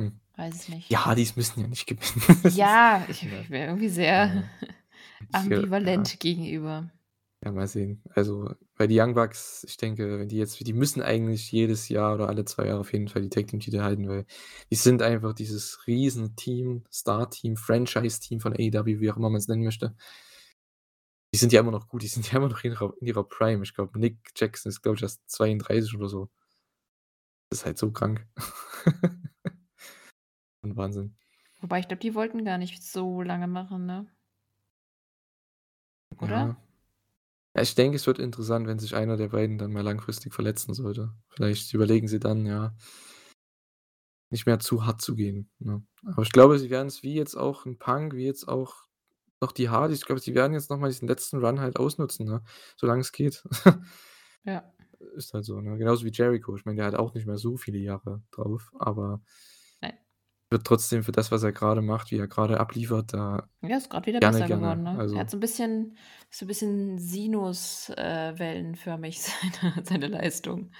Hm. weiß es nicht. Die Hardys müssen ja nicht gewinnen. Ja, ich ja. ich wäre irgendwie sehr Ja. Ambivalent ja. gegenüber. Ja, mal sehen. Also, bei die Young Bucks, ich denke, wenn die jetzt die müssen eigentlich jedes Jahr oder alle 2 Jahre auf jeden Fall die Tag-Team-Titel halten, weil die sind einfach dieses Riesenteam, Star-Team, Franchise-Team von AEW, wie auch immer man's nennen möchte. Die sind ja immer noch gut, die sind ja immer noch in ihrer in ihrer Prime. Ich glaube, Nick Jackson ist, glaube ich, erst 32 oder so. Das ist halt so krank. 'N Wahnsinn. Wobei, ich glaube, die wollten gar nicht so lange machen, ne? Oder? Ja. Ja, ich denke, es wird interessant, wenn sich einer der beiden dann mal langfristig verletzen sollte. Vielleicht überlegen sie dann, ja nicht mehr zu hart zu gehen, ne? Aber ich glaube, sie werden's wie jetzt auch 'n Punk, wie jetzt auch noch die Hardys, ich glaube, sie werden jetzt noch mal diesen letzten Run halt ausnutzen, ne, solange es geht. Ja. Ist halt so, ne? Genauso wie Jericho. Ich meine, der hat auch nicht mehr so viele Jahre drauf, aber. Wird trotzdem für das, was er grade macht, wie er grade abliefert, da Ja, ist grad wieder gerne, besser gerne. geworden, ne? Er Also hat so 'n bisschen so 'n bisschen Sinus äh, seine seine Leistung.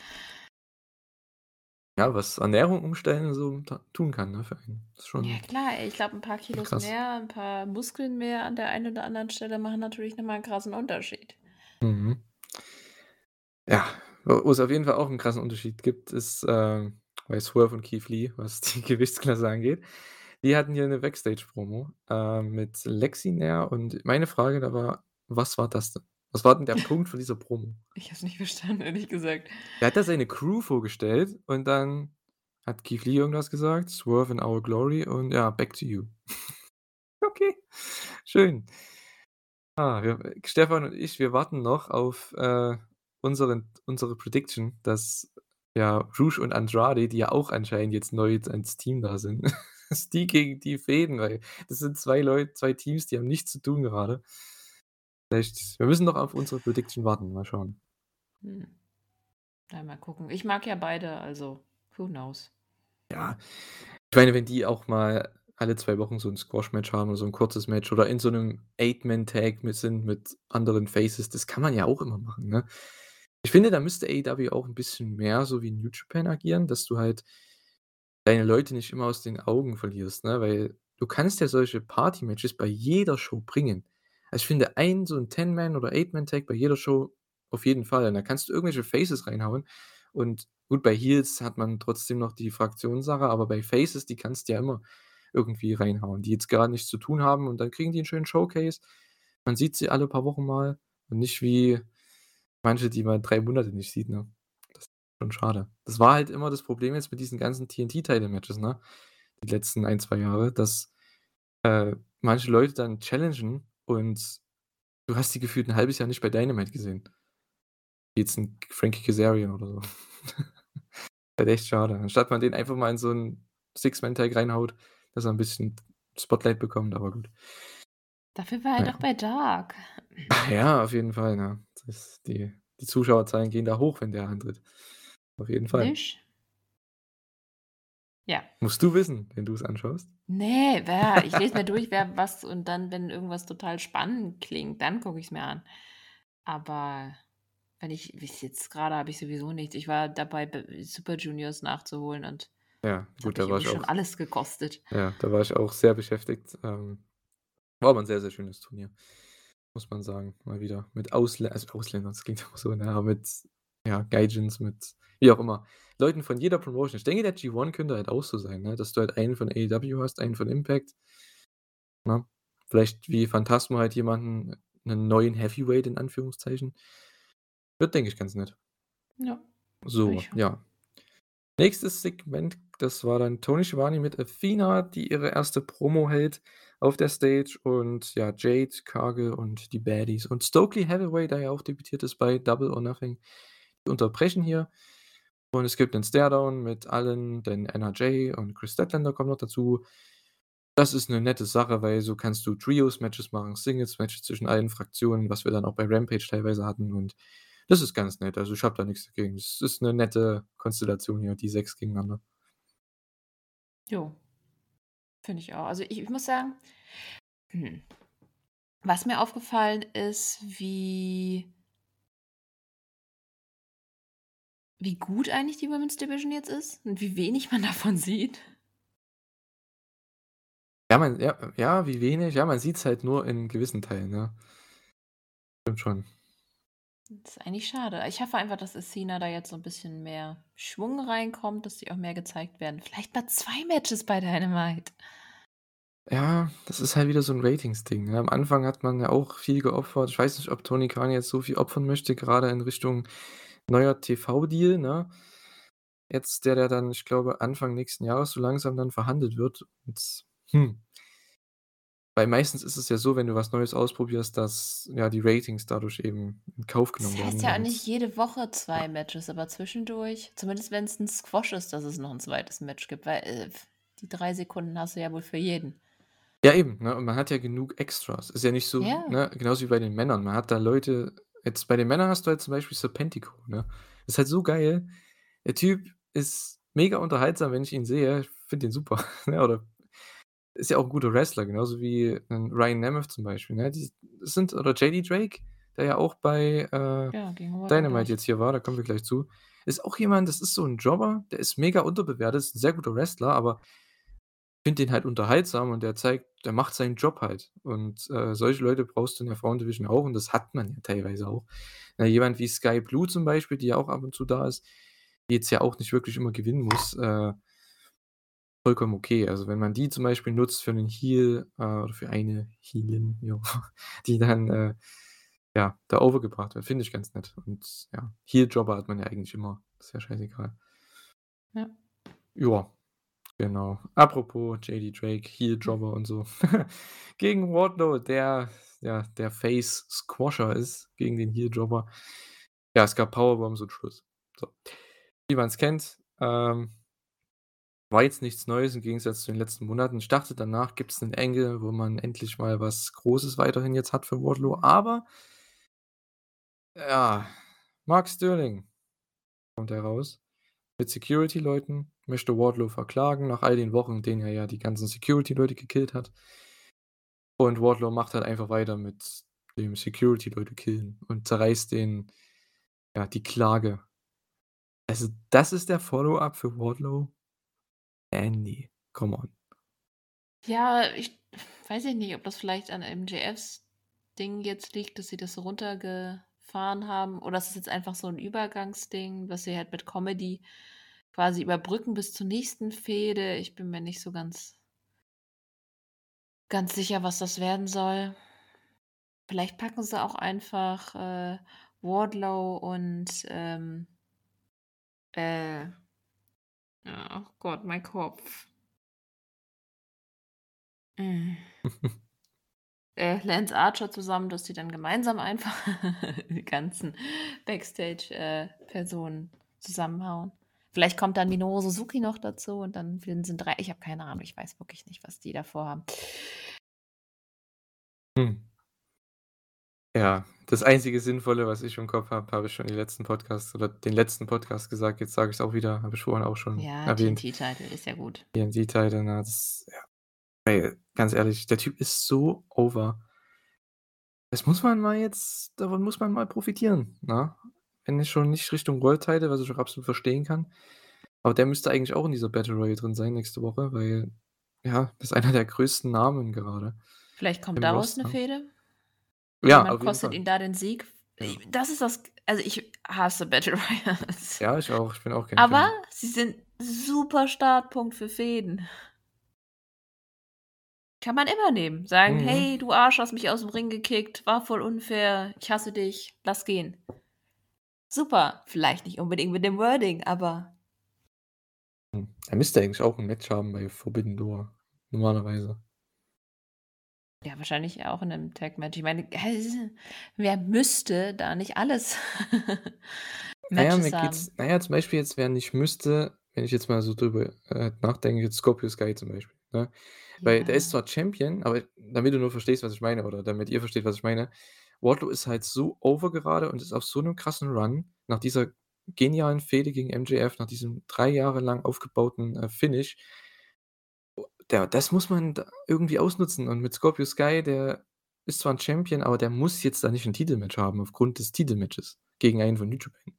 Ja, was Ernährung umstellen so tun kann, ne, für einen. Ist Ja schon klar, ey, ich glaube, 'n paar Kilos krass. mehr, 'n paar Muskeln mehr an der einen oder anderen Stelle machen natürlich noch mal 'n krassen Unterschied. Mhm. Ja, wo wo's auf jeden Fall auch 'n krassen Unterschied gibt, ist, äh, bei Swerve und Keith Lee, was die Gewichtsklasse angeht. Die hatten hier 'ne Backstage-Promo, äh, mit Lexi Nair und meine Frage da war: „Was war das denn?“ Was war denn der Punkt von dieser Promo? Ich habe es nicht verstanden, ehrlich gesagt. Der hat da seine Crew vorgestellt und dann hat Keith Lee irgendwas gesagt, „Swerve in our glory“ und ja, „Back to you.“ Okay, schön. Ah, wir Stefan und ich, wir warten noch auf, äh, unseren unsere Prediction, dass, ja, Rush und Andrade, die ja auch anscheinend jetzt neu als Team da sind, dass die gegen die fäden, weil das sind 2 Leut 2 Teams, die haben nichts zu tun gerade. Vielleicht wir müssen noch auf unsere Prediction warten, mal schauen. Hm. Ja, mal gucken. Ich mag ja beide, also who knows? Ja, ich meine, wenn die auch mal alle 2 Wochen so 'n Squash-Match haben oder so 'n kurzes Match oder in so 'nem Eight-Man-Tag mit sind mit anderen Faces, das kann man ja auch immer machen, ne? Ich finde, da müsste AEW auch 'n bisschen mehr so wie New Japan agieren, dass du halt deine Leute nicht immer aus den Augen verlierst, ne? Weil du kannst ja solche Party-Matches bei jeder Show bringen. Also, ich finde ein so 'n Ten-Man oder Eight-Man-Tag bei jeder Show auf jeden Fall. Und da kannst du irgendwelche Faces reinhauen. Und gut, bei Heels hat man trotzdem noch die Fraktionssache, aber bei Faces, die kannst du ja immer irgendwie reinhauen, die jetzt grad nichts zu tun haben und dann kriegen die 'n schönen Showcase. Man sieht sie alle paar Wochen mal und nicht wie manche, die man 3 Monate nicht sieht, ne? Das ist schon schade. Das war halt immer das Problem jetzt mit diesen ganzen TNT-Title-Matches, ne, die letzten 1, 2 Jahre, dass, äh, manche Leute dann challengen und du hast die gefühlt 'n halbes Jahr nicht bei Dynamite gesehen. Wie jetzt 'n Frankie Kazarian oder so. Halt echt schade. Anstatt man den einfach mal in so 'n Six-Man-Tag reinhaut, dass er 'n bisschen Spotlight bekommt, aber gut. Dafür war er Na doch ja. bei Dark. Ja, auf jeden Fall, ne? Das die die Zuschauerzahlen gehen da hoch, wenn der antritt. Auf jeden Fall. Nicht? Ja. Musst du wissen, wenn du's anschaust. Ne, wer ich lese mir durch, wer was und dann, wenn irgendwas total spannend klingt, dann gucke ich's mir an. Aber wenn ich bis jetzt grade habe ich sowieso nichts. Ich war dabei, Super Juniors nachzuholen und Ja, gut, da war ich schon auch alles gekostet. ja, da war ich auch sehr beschäftigt. Ähm, war aber 'n sehr, sehr schönes Turnier, muss man sagen, mal wieder mit Auslä also, Ausländern, das klingt immer so, ne, aber mit, ja, Gaijins, mit wie auch immer, Leuten von jeder Promotion. Ich denke, der G1 könnte halt auch so sein, ne, dass du halt einen von AEW hast, einen von Impact. Ne? Vielleicht wie Phantasmo halt jemanden 'nen neuen Heavyweight in Anführungszeichen. Wird, denke ich, ganz nett. Ja, So, ja. Nächstes Segment, das war dann Tony Schiavone mit Athena, die ihre 1. Promo hält auf der Stage und ja, Jade, Cargill und die Baddies und Stokely Hathaway, der ja auch debütiert ist bei Double or Nothing, die unterbrechen hier. Und es gibt 'nen Staredown mit allen, denn N.R.J. und Kris Statlander kommen noch dazu. Das ist 'ne nette Sache, weil so kannst du Trios-Matches machen, Singles-Matches zwischen allen Fraktionen, was wir dann auch bei Rampage teilweise hatten und das ist ganz nett. Also, ich habe da nix dagegen. Es ist 'ne nette Konstellation hier, die 6 gegeneinander. Jo. Finde ich auch. Also, ich ich muss sagen, hm, was mir aufgefallen ist, wie wie gut eigentlich die Women's Division jetzt ist und wie wenig man davon sieht. Ja, man ja, ja, wie wenig? Ja, man sieht's halt nur in gewissen Teilen, ja. Stimmt schon. Das ist eigentlich schade. Ich hoffe einfach, dass Athena da jetzt so 'n bisschen mehr Schwung reinkommt, dass die auch mehr gezeigt werden. Vielleicht mal 2 Matches bei Dynamite. Ja, das ist halt wieder so 'n Ratings-Ding, ne? Am Anfang hat man ja auch viel geopfert. Ich weiß nicht, ob Tony Khan jetzt so viel opfern möchte, grade in Richtung neuer TV-Deal, ne? Jetzt der der dann, ich glaube, Anfang nächsten Jahres so langsam dann verhandelt wird und, hm weil meistens ist es ja so, wenn du was Neues ausprobierst, dass, ja, die Ratings dadurch eben in Kauf Das genommen heißt werden ja auch nicht jede Woche ja. 2 Matches, aber zwischendurch zumindest wenn's 'n Squash ist, dass es noch 'n 2. Match gibt, weil, äh, die 3 Sekunden hast du ja wohl für jeden. Ja, eben, ne? Und man hat ja genug Extras. Ist ja nicht so, Ja. ne genauso wie bei den Männern. Man hat da Leute jetzt bei den Männern hast du halt zum Beispiel Serpentico, ne? Ist halt so geil. Der Typ ist mega unterhaltsam, wenn ich ihn sehe. Ich finde den super, ne? Oder ist ja auch 'n guter Wrestler, genauso wie 'n Ryan Nemeth zum Beispiel, ne? Die sind oder JD Drake, der ja auch bei, äh, Ja, Dynamite jetzt hier war, da kommen wir gleich zu. Ist auch jemand, das ist so 'n Jobber, der ist mega unterbewertet, ist 'n sehr guter Wrestler, aber finde den halt unterhaltsam und der zeigt der macht seinen Job halt. Und, äh, solche Leute brauchst du in der Frauen-Division auch und das hat man ja teilweise auch. Ne, jemand wie Skye Blue zum Beispiel, die ja auch ab und zu da ist, die jetzt ja auch nicht wirklich immer gewinnen muss, äh vollkommen okay. Also, wenn man die zum Beispiel nutzt für 'nen Heel, äh, oder für eine auch immer, die dann, äh, ja, da overgebracht wird, finde ich ganz nett. Und ja, Heel-Jobber hat man ja eigentlich immer, ist ja scheißegal. Ja. Ja, genau. Apropos JD Drake, Heel-Jobber und so. Gegen Wardlow, der ja, der Face-Squasher ist gegen den Heel-Jobber. Ja, es gab Powerbombs und Schluss. So. Wie man's kennt, ähm war jetzt nichts Neues im Gegensatz zu den letzten Monaten. Ich dachte, danach gibt's 'nen Angle, wo man endlich mal was Großes weiterhin jetzt hat für Wardlow, aber ja, Mark Sterling kommt da raus mit Security-Leuten, möchte Wardlow verklagen nach all den Wochen, in denen er ja die ganzen Security-Leute gekillt hat. Und Wardlow macht halt einfach weiter mit dem Security-Leute killen und zerreißt den ja, die Klage. Also, das ist der Follow-up für Wardlow? Ne, come on. Ja, ich weiß ich nicht, ob das vielleicht an MJFs Ding jetzt liegt, dass sie das so runtergefahren haben? Oder ist es jetzt einfach so ein Übergangsding, was sie halt mit Comedy quasi überbrücken bis zur nächsten Fehde? Ich bin mir nicht so ganz ganz sicher, was das werden soll. Vielleicht packen sie auch einfach, äh, Wardlow und, ähm äh ja, oh Gott, mein Kopf. Hm. Äh, Lance Archer zusammen, dass die dann gemeinsam einfach die ganzen Backstage, äh, Personen zusammenhauen. Vielleicht kommt dann Minoru Suzuki noch dazu und dann sind drei ich habe keine Ahnung, ich weiß wirklich nicht, was die da vorhaben. Hm. Ja, das einzige Sinnvolle, was ich im Kopf habe, habe ich schon in letzten Podcasts oder den letzten Podcast gesagt. Jetzt sage ich es auch wieder, habe ich vorhin auch schon Ja, erwähnt. TNT-Title ist ja gut. TNT-Title, na, das ja. Ey, ganz ehrlich, der Typ ist so over. Das muss man mal jetzt davon muss man mal profitieren, ne? Wenn es schon nicht Richtung World Title, was ich auch absolut verstehen kann. Aber der müsste eigentlich auch in dieser Battle Royale drin sein nächste Woche, weil, ja, das ist einer der größten Namen gerade Vielleicht kommt daraus Roster. Fehde? Ja, jeden kostet ihn da den Sieg. Das ist das also, ich hasse Battle Royals. Ja, ich auch. Ich bin auch kein Aber Fan. sie sind super Startpunkt für Fehden. Kann man immer nehmen. Sagen: Mhm. „Hey, du Arsch, hast mich aus'm Ring gekickt, war voll unfair. Ich hasse dich. Lass gehen.“ Super. Vielleicht nicht unbedingt mit dem Wording, aber Hm, er müsste eigentlich auch 'n Match haben bei Forbidden Door, normalerweise. Ja, wahrscheinlich auch in 'nem Tag-Match. Ich meine, wer müsste da nicht alles Matches mir geht's haben? na ja, zum Beispiel jetzt, wer nicht müsste, wenn ich jetzt mal so drüber, äh, nachdenke, jetzt Scorpio Sky zum Beispiel, ne? Weil der ist zwar Champion, aber damit du nur verstehst, was ich meine oder damit ihr versteht, was ich meine. Wardlow ist halt so over gerade und ist auf so 'nem krassen Run nach dieser genialen Fehde gegen MJF, nach diesem 3 Jahre lang aufgebauten, äh, Finish. Der das muss man irgendwie ausnutzen und mit Scorpio Sky, der ist zwar 'n Champion, aber der muss jetzt da nicht 'n Titelmatch haben aufgrund des Titelmatches gegen einen von New Japan,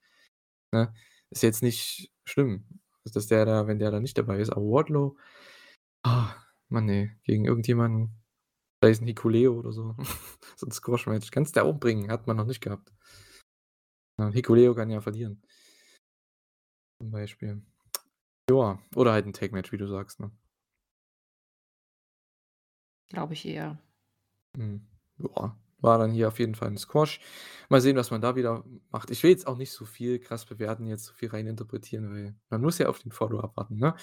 ne? Ist jetzt nicht schlimm, dass der da wenn der da nicht dabei ist, aber Wardlow, ah, Mann ey, gegen irgendjemanden, sei es 'n Hikuleo oder so, so 'n Squash-Match. Kannst du auch bringen, hat man noch nicht gehabt. Ja, Hikuleo kann ja verlieren. Zum Beispiel. Ja, oder halt 'n Tag-Match, wie du sagst, ne? Glaube ich eher. Mhm. Ja, war dann hier auf jeden Fall 'n Squash. Mal sehen, was man da wieder macht. Ich will jetzt auch nicht so viel krass bewerten, jetzt so viel reininterpretieren, weil man muss ja auf den Follow-up warten, ne?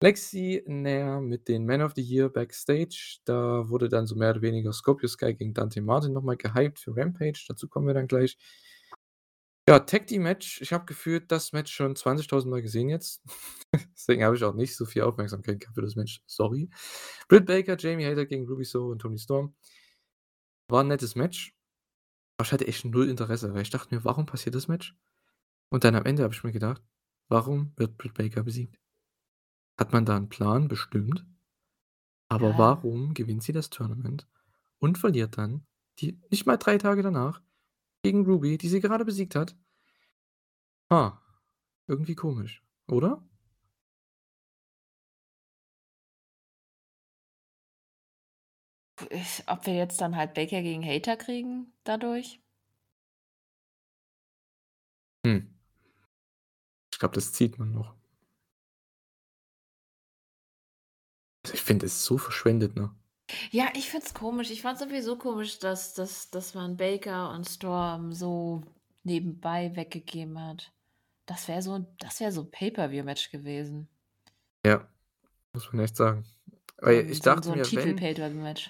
Lexi Nair mit den Man of the Year Backstage. Da wurde dann so mehr oder weniger Scorpio Sky gegen Dante Martin noch mal gehypt für Rampage. Dazu kommen wir dann gleich. Ja, Tag Team Match. Ich habe gefühlt das Match schon 20.000 Mal gesehen jetzt. Deswegen habe ich auch nicht so viel Aufmerksamkeit gehabt für das Match, sorry. Britt Baker, Jamie Hayter gegen Ruby Soho und Toni Storm. War 'n nettes Match. Aber ich hatte echt 0 Interesse, weil ich dachte mir: „Warum passiert das Match?“ Und dann am Ende habe ich mir gedacht: „Warum wird Britt Baker besiegt?“ Hat man da 'n Plan? Bestimmt. Aber Ja. warum gewinnt sie das Tournament und verliert dann die nicht mal 3 Tage danach gegen Ruby, die sie gerade besiegt hat? Ha, irgendwie komisch, oder? Ob wir jetzt dann halt Baker gegen Hayter kriegen dadurch? Hm. Ich glaube, das zieht man noch. Also, ich finde es so verschwendet, ne? Ja, ich finde es komisch. Ich fand sowieso komisch, dass dass dass man Baker und Storm so nebenbei weggegeben hat. Das wäre so das wäre so 'n Pay-per-view-Match gewesen. Ja, muss man echt sagen. Weil ich so dachte so mir, wenn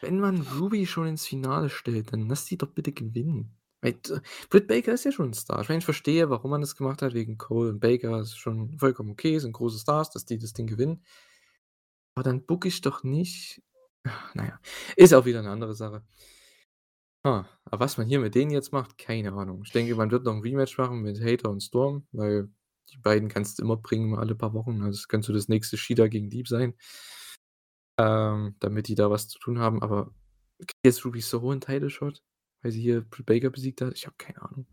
wenn man Ruby schon ins Finale stellt, dann lass die doch bitte gewinnen. Weil d Britt Baker ist ja schon 'n Star. Ich meine, ich verstehe, warum man das gemacht hat, wegen Cole und Baker, ist schon vollkommen okay, sind große Stars, dass die das Ding gewinnen. Aber dann booke ich doch nicht na ja, ist auch wieder 'ne andere Sache. Ha, aber was man hier mit denen jetzt macht, keine Ahnung. Ich denke, man wird noch 'n Rematch machen mit Hayter und Storm, weil die beiden kannst du immer bringen, alle paar Wochen. Also, das könnte so das nächste Shida gegen Deeb sein. Ähm, damit die da was zu tun haben, aber kriegt jetzt Ruby Soho 'n Title Shot, weil sie hier Baker besiegt hat? Ich habe keine Ahnung.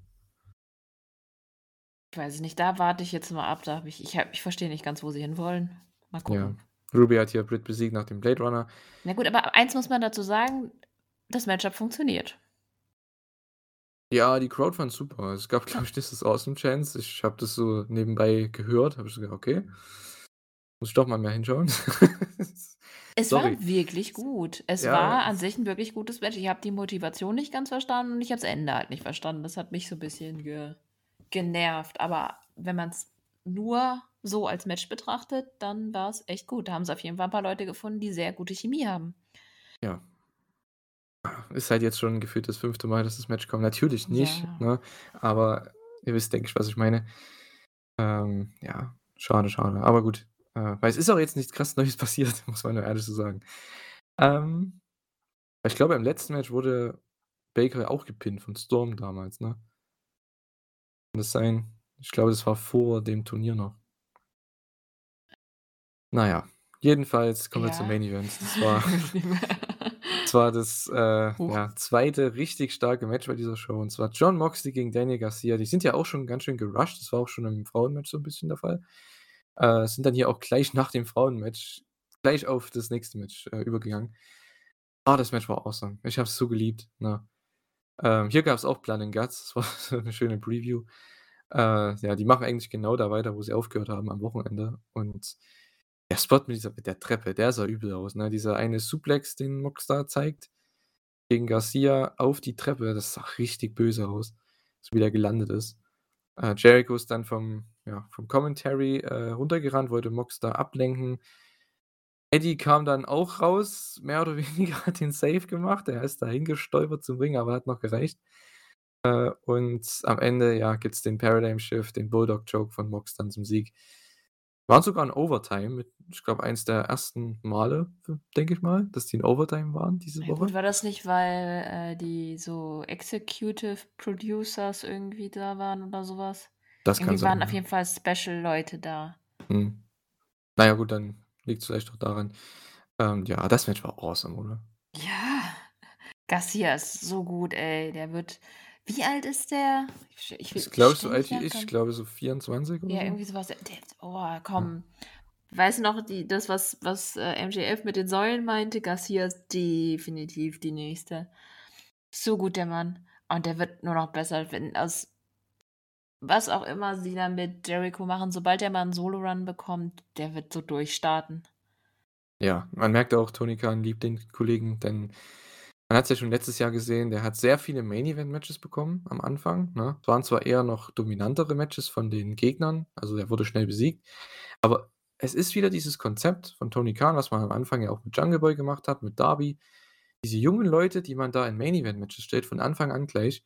Ich weiß es nicht, da warte ich jetzt mal ab, da habe ich ich ich verstehe nicht ganz, wo sie hinwollen. Mal Ja, gucken. Ruby hat hier Britt besiegt nach dem Blade Runner. Na gut, aber eins muss man dazu sagen, das Matchup funktioniert. Ja, die Crowd fand's super. Es gab, glaube ich, dieses Awesome Chants. Ich habe das so nebenbei gehört, habe ich so gedacht: „Okay, muss ich doch mal mehr hinschauen.“ Es war Sorry. wirklich gut. Es Ja, war an es sich 'n wirklich gutes Match. Ich habe die Motivation nicht ganz verstanden und ich habe das Ende halt nicht verstanden. Das hat mich so 'n bisschen ge genervt. Aber wenn man's nur so als Match betrachtet, dann war's echt gut. Da haben sie auf jeden Fall 'n paar Leute gefunden, die sehr gute Chemie haben. Ja. Ist halt jetzt schon gefühlt das 5. Mal, dass das Match kommt. Natürlich nicht, Ja. ne? Aber ihr wisst, denke ich, was ich meine. Ähm, ja, schade, schade. Aber gut, äh, weil es ist auch jetzt nichts krass Neues passiert, muss man nur ehrlich so sagen. Ähm, ich glaube, im letzten Match wurde Baker auch gepinnt von Storm damals, ne? Kann das sein? Ich glaube, das war vor dem Turnier noch. Na ja, jedenfalls kommen wir zum Ja. Main Event. Das war das war das, äh, Huch. ja, 2. richtig starke Match bei dieser Show, und zwar Jon Moxley gegen Daniel Garcia. Die sind ja auch schon ganz schön gerusht. Das war auch schon im Frauenmatch so 'n bisschen der Fall. Äh, sind dann hier auch gleich nach dem Frauenmatch gleich auf das nächste Match, äh, übergegangen. Ah, das Match war awesome. Ich habe es so geliebt, ne? Ähm, hier gab's auch Blood and Guts. Das war so 'ne schöne Preview. Äh, ja, die machen eigentlich genau da weiter, wo sie aufgehört haben am Wochenende. Und der Spot mit dieser mit der Treppe, der sah übel aus, ne? Dieser eine Suplex, den da zeigt gegen Garcia auf die Treppe, das sah richtig böse aus, so wie der gelandet ist. Äh, Jericho ist dann vom ja, vom Commentary, äh, runtergerannt, wollte da ablenken. Eddie kam dann auch raus, mehr oder weniger, hat den Save gemacht. Er ist da hingestolpert zum Ring, aber hat noch gereicht. Äh, und am Ende, ja, gibt's den Paradigm Shift, den Bulldog Choke von Mox dann zum Sieg. War sogar in Overtime mit ich glaube, eins der ersten Male, denke ich mal, dass die in Overtime waren diese Ja gut, Woche. war das nicht, weil, äh, die so Executive Producers irgendwie da waren oder so was? Das kann Irgendwie sein, waren auf jeden Fall Special-Leute da. Mhm. Na ja, gut, dann liegt's vielleicht auch daran. Ähm, ja, das Match war awesome, oder? Ja, Garcia ist so gut, ey. Der wird wie alt ist der? Ich ich Ist, glaube ich, so alt wie ich. Ich glaube, so 24 oder Ja, so. irgendwie so was. Der oh, Ja. komm. Weißt du noch, die das, was was, äh, MJF mit den Säulen meinte? Garcia ist definitiv die Nächste. So gut, der Mann. Und der wird nur noch besser, wenn aus was auch immer sie dann mit Jericho machen, sobald der mal 'n Solo-Run bekommt, der wird so durchstarten. Ja, man merkt auch, Tony Khan liebt den Kollegen, denn man hat's ja schon letztes Jahr gesehen, der hat sehr viele Main-Event-Matches bekommen am Anfang, ne? Es waren zwar eher noch dominantere Matches von den Gegnern, also er wurde schnell besiegt, aber es ist wieder dieses Konzept von Tony Khan, was man am Anfang ja auch mit Jungle Boy gemacht hat, mit Darby. Diese jungen Leute, die man da in Main-Event-Matches stellt, von Anfang an gleich.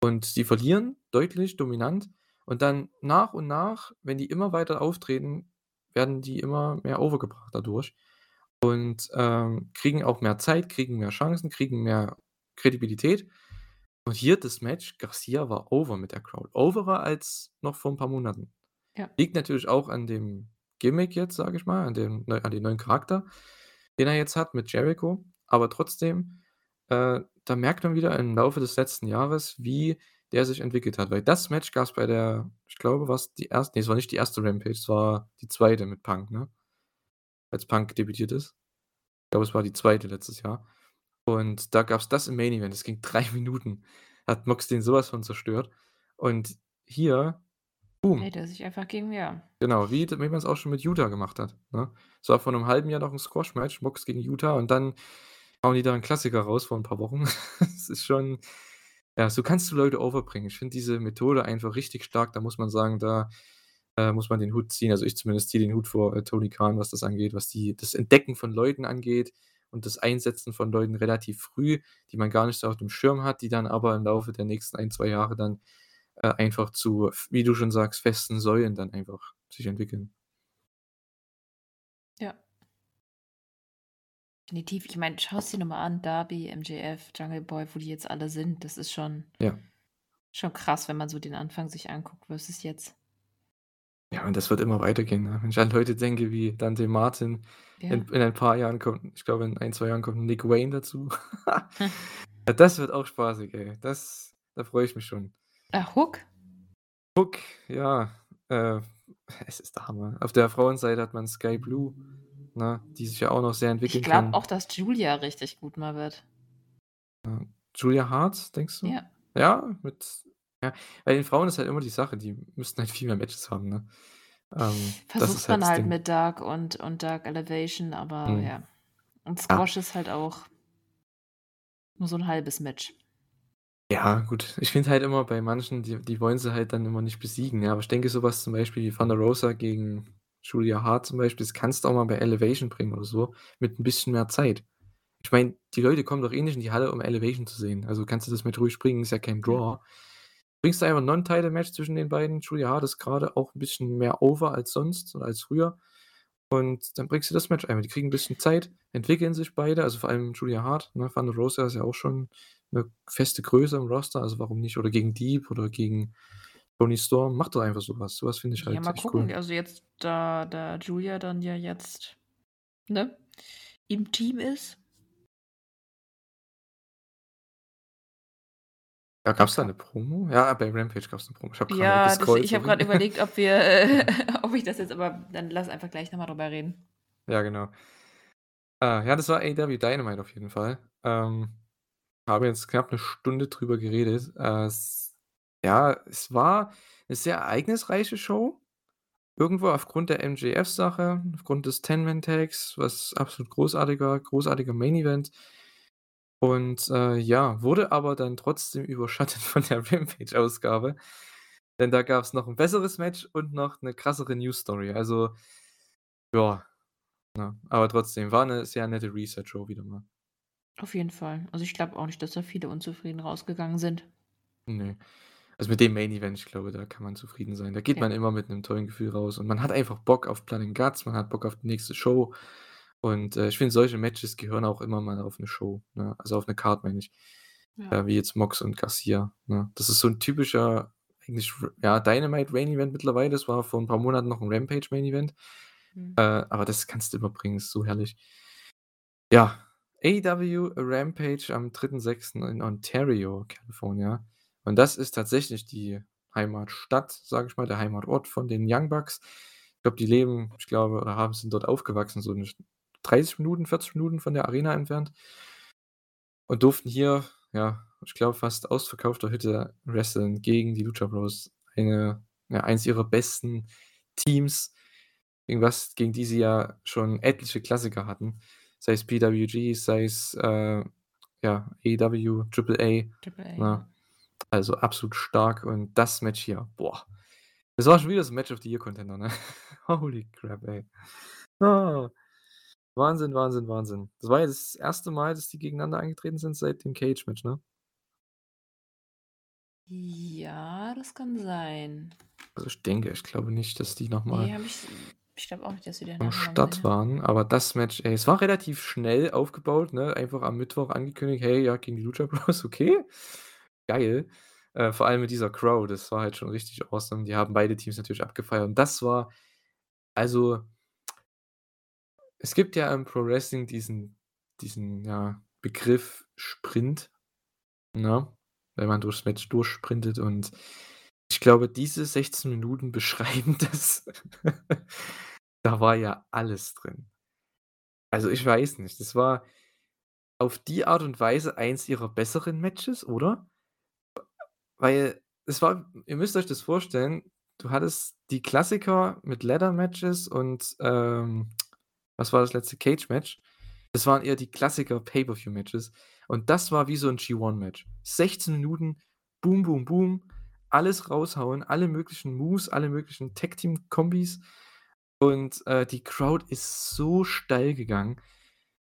Und die verlieren deutlich dominant und dann nach und nach, wenn die immer weiter auftreten, werden die immer mehr over gebracht dadurch und, ähm, kriegen auch mehr Zeit, kriegen mehr Chancen, kriegen mehr Kredibilität. Und hier das Match, Garcia war over mit der Crowd, overer als noch vor 'n paar Monaten. Ja. Liegt natürlich auch an dem Gimmick jetzt, sage ich mal, an dem an dem neuen Charakter, den er jetzt hat mit Jericho. Aber trotzdem, äh, da merkt man wieder im Laufe des letzten Jahres, wie der sich entwickelt hat, weil das Match gab's bei der ich glaube, war's die erst ne, es war nicht die 1. Rampage, es war die 2. mit Punk, ne? Als Punk debütiert ist. Ich glaube, es war die 2. letztes Jahr. Und da gab's das im Main Event. Das ging 3 Minuten. Hat Mox den so was von zerstört. Und hier, boom. Hält er sich einfach gegen ja. Genau, wie wie man's auch schon mit Yuta gemacht hat, ne? Es war vor 'nem halben Jahr noch 'n Squash-Match, Mox gegen Yuta und dann hauen die da 'n Klassiker raus vor 'n paar Wochen. Es ist schon ja, so kannst du Leute overbringen. Ich finde diese Methode einfach richtig stark. Da muss man sagen, da, äh, muss man den Hut ziehen. Also, ich zumindest ziehe den Hut vor, äh, Tony Khan, was das angeht, was die das Entdecken von Leuten angeht und das Einsetzen von Leuten relativ früh, die man gar nicht so auf dem Schirm hat, die dann aber im Laufe der nächsten 1, 2 Jahre dann, äh, einfach zu wie du schon sagst, festen Säulen dann einfach sich entwickeln. Ja. Definitiv. Ich meine, schau's dir noch mal an, Darby, MJF, Jungle Boy, wo die jetzt alle sind. Das ist schon Ja. schon krass, wenn man so den Anfang sich anguckt versus jetzt. Ja, und das wird immer weitergehen, ne? Wenn ich an Leute denke wie Dante Martin, Ja. in in ein paar Jahren kommt ich glaube, in 1, 2 Jahren kommt Nick Wayne dazu. Ja, das wird auch spaßig, ey. Das da freue ich mich schon. Ah, Hook? Hook, ja, äh, es ist der Hammer. Auf der Frauenseite hat man Skye Blue, ne, die sich ja auch noch sehr Ich entwickeln glaube kann. auch, dass Julia richtig gut mal wird. Julia Hart, denkst du? Ja. Ja, mit ja, bei den Frauen ist halt immer die Sache, die müssten halt viel mehr Matches haben, ne? Ähm, das ist Versucht halt man das halt Ding. mit Dark und und Dark Elevation, aber Mhm. ja. Und Ja. Squash ist halt auch nur so 'n halbes Match. Ja, gut. Ich finde halt immer bei manchen, die die wollen sie halt dann immer nicht besiegen, ja. Aber ich denke, so was zum Beispiel wie Thunder Rosa gegen Julia Hart zum Beispiel, das kannst du auch mal bei Elevation bringen oder so, mit 'n bisschen mehr Zeit. Ich meine, die Leute kommen doch eh nicht in die Halle, um Elevation zu sehen. Also, kannst du das Match ruhig bringen, ist ja kein Ja. Draw. Bringst du einfach 'n Non-Title-Match zwischen den beiden. Julia Hart ist grade auch 'n bisschen mehr over als sonst oder als früher. Und dann bringst du das Match einfach. Die kriegen 'n bisschen Zeit, entwickeln sich beide, also, vor allem Julia Hart, ne? Thunder Rosa ist ja auch schon 'ne feste Größe im Roster, also, warum nicht? Oder gegen Deeb oder gegen Toni Storm. Mach doch einfach so was. So was finde ich Ja, halt mal echt gucken. cool. Also, jetzt, da da Julia dann ja jetzt, ne, im Team ist Ja, Da gab's da ka 'ne Promo? Ja, bei Rampage gab's 'ne Promo. Ich habe mal Ja, ich habe grad überlegt, ob wir äh, ob ich das jetzt aber dann lass einfach gleich noch mal drüber reden. Ja, genau. Äh, ja, das war AEW Dynamite auf jeden Fall. Ähm, haben jetzt knapp 'ne Stunde drüber geredet. Äh, es ja, es war 'ne sehr ereignisreiche Show. Irgendwo aufgrund der MJF-Sache, aufgrund des Ten-Man-Tags, was absolut großartig war, großartiger Main Event. Und, äh, ja, wurde aber dann trotzdem überschattet von der Rampage-Ausgabe, denn da gab's noch 'n besseres Match und noch 'ne krassere News-Story. Also, ja, ne? Aber trotzdem, war 'ne sehr nette Reset-Show wieder mal. Auf jeden Fall. Also, ich glaube auch nicht, dass da viele unzufrieden rausgegangen sind. Ne. Also, mit dem Main Event, ich glaube, da kann man zufrieden sein. Da geht Ja. man immer mit 'nem tollen Gefühl raus und man hat einfach Bock auf and Guts, man hat Bock auf die nächste Show. Und, äh, ich finde, solche Matches gehören auch immer mal auf 'ne Show, ne? Also, auf 'ne Card, meine ich. Ja. Äh, wie jetzt Mox und Garcia, ne? Das ist so 'n typischer, eigentlich ja, Dynamite Main Event mittlerweile. Das war vor 'n paar Monaten noch 'n Rampage Main Event. Mhm. Äh, aber das kannst du immer bringen, ist so herrlich. Ja, AEW Rampage am 3.6. in Ontario, California. Und das ist tatsächlich die Heimatstadt, sage ich mal, der Heimatort von den Young Bucks. Ich glaube, die leben ich glaube oder haben sind dort aufgewachsen, so 'ne St 30 Minuten, 40 Minuten von der Arena entfernt. Und durften hier, ja, ich glaube, fast ausverkaufter Hütte wresteln gegen die Lucha Bros. Eine ja, eins ihrer besten Teams, gegen was gegen die sie ja schon etliche Klassiker hatten, sei es PWG, sei es, äh, ja, AEW, Triple A, Triple A, ne? ja. Also, absolut stark und das Match hier, boah. Das war schon wieder 'n Match of the Year Contender, ne? Holy crap, ey. Ah. Wahnsinn, Wahnsinn, Wahnsinn. Das war ja das 1. Mal, dass die gegeneinander angetreten sind seit dem Cage-Match, ne? Ja, das kann sein. Also, ich denke, ich glaube nicht, dass die noch mal Ne, habe ich ich glaube auch nicht, dass sie am noch mal Start waren, aber das Match, ey, es war relativ schnell aufgebaut, ne? Einfach am Mittwoch angekündigt: „Hey, ja, gegen die Lucha Bros“, okay. Geil. Äh, vor allem mit dieser Crowd, das war halt schon richtig awesome. Die haben beide Teams natürlich abgefeiert und das war also es gibt ja im Pro Wrestling diesen diesen, ja, Begriff Sprint, ne? Wenn man durchs Match durchsprintet und ich glaube, diese 16 Minuten beschreiben das. Da war ja alles drin. Also, ich weiß nicht, das war auf die Art und Weise eins ihrer besseren Matches, oder? Weil es war ihr müsst euch das vorstellen, du hattest die Klassiker mit Ladder Matches und, ähm, was war das letzte? Cage-Match. Das waren eher die Klassiker Pay-per-View-Matches und das war wie so 'n G1-Match. 16 Minuten, boom, boom, boom, alles raushauen, alle möglichen Moves, alle möglichen Tag-Team-Kombis und, äh, die Crowd ist so steil gegangen.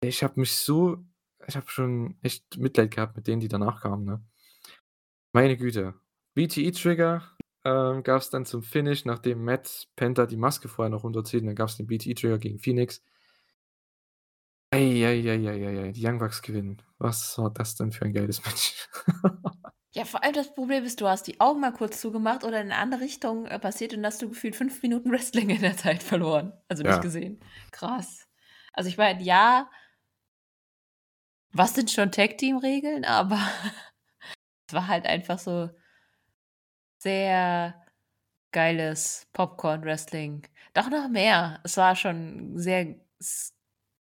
Ich habe mich so ich habe schon echt Mitleid gehabt mit denen, die danach kamen, ne? Meine Güte. BTE Trigger, ähm, gab's dann zum Finish, nachdem Matt Penta die Maske vorher noch runterzieht und dann gab's den BTE Trigger gegen Phoenix. Ei, ei, ei, ei, ei, ei, die Young Bucks gewinnen. Was war das denn für ein geiles Match? Ja, vor allem das Problem ist, du hast die Augen mal kurz zugemacht oder in 'ne andere Richtung, äh, passiert und hast du gefühlt 5 Minuten Wrestling in der Zeit verloren, also nicht Ja. gesehen. Krass. Also, ich meine, ja was sind schon Tag-Team-Regeln, aber es war halt einfach so sehr geiles Popcorn-Wrestling. Doch noch mehr. Es war schon sehr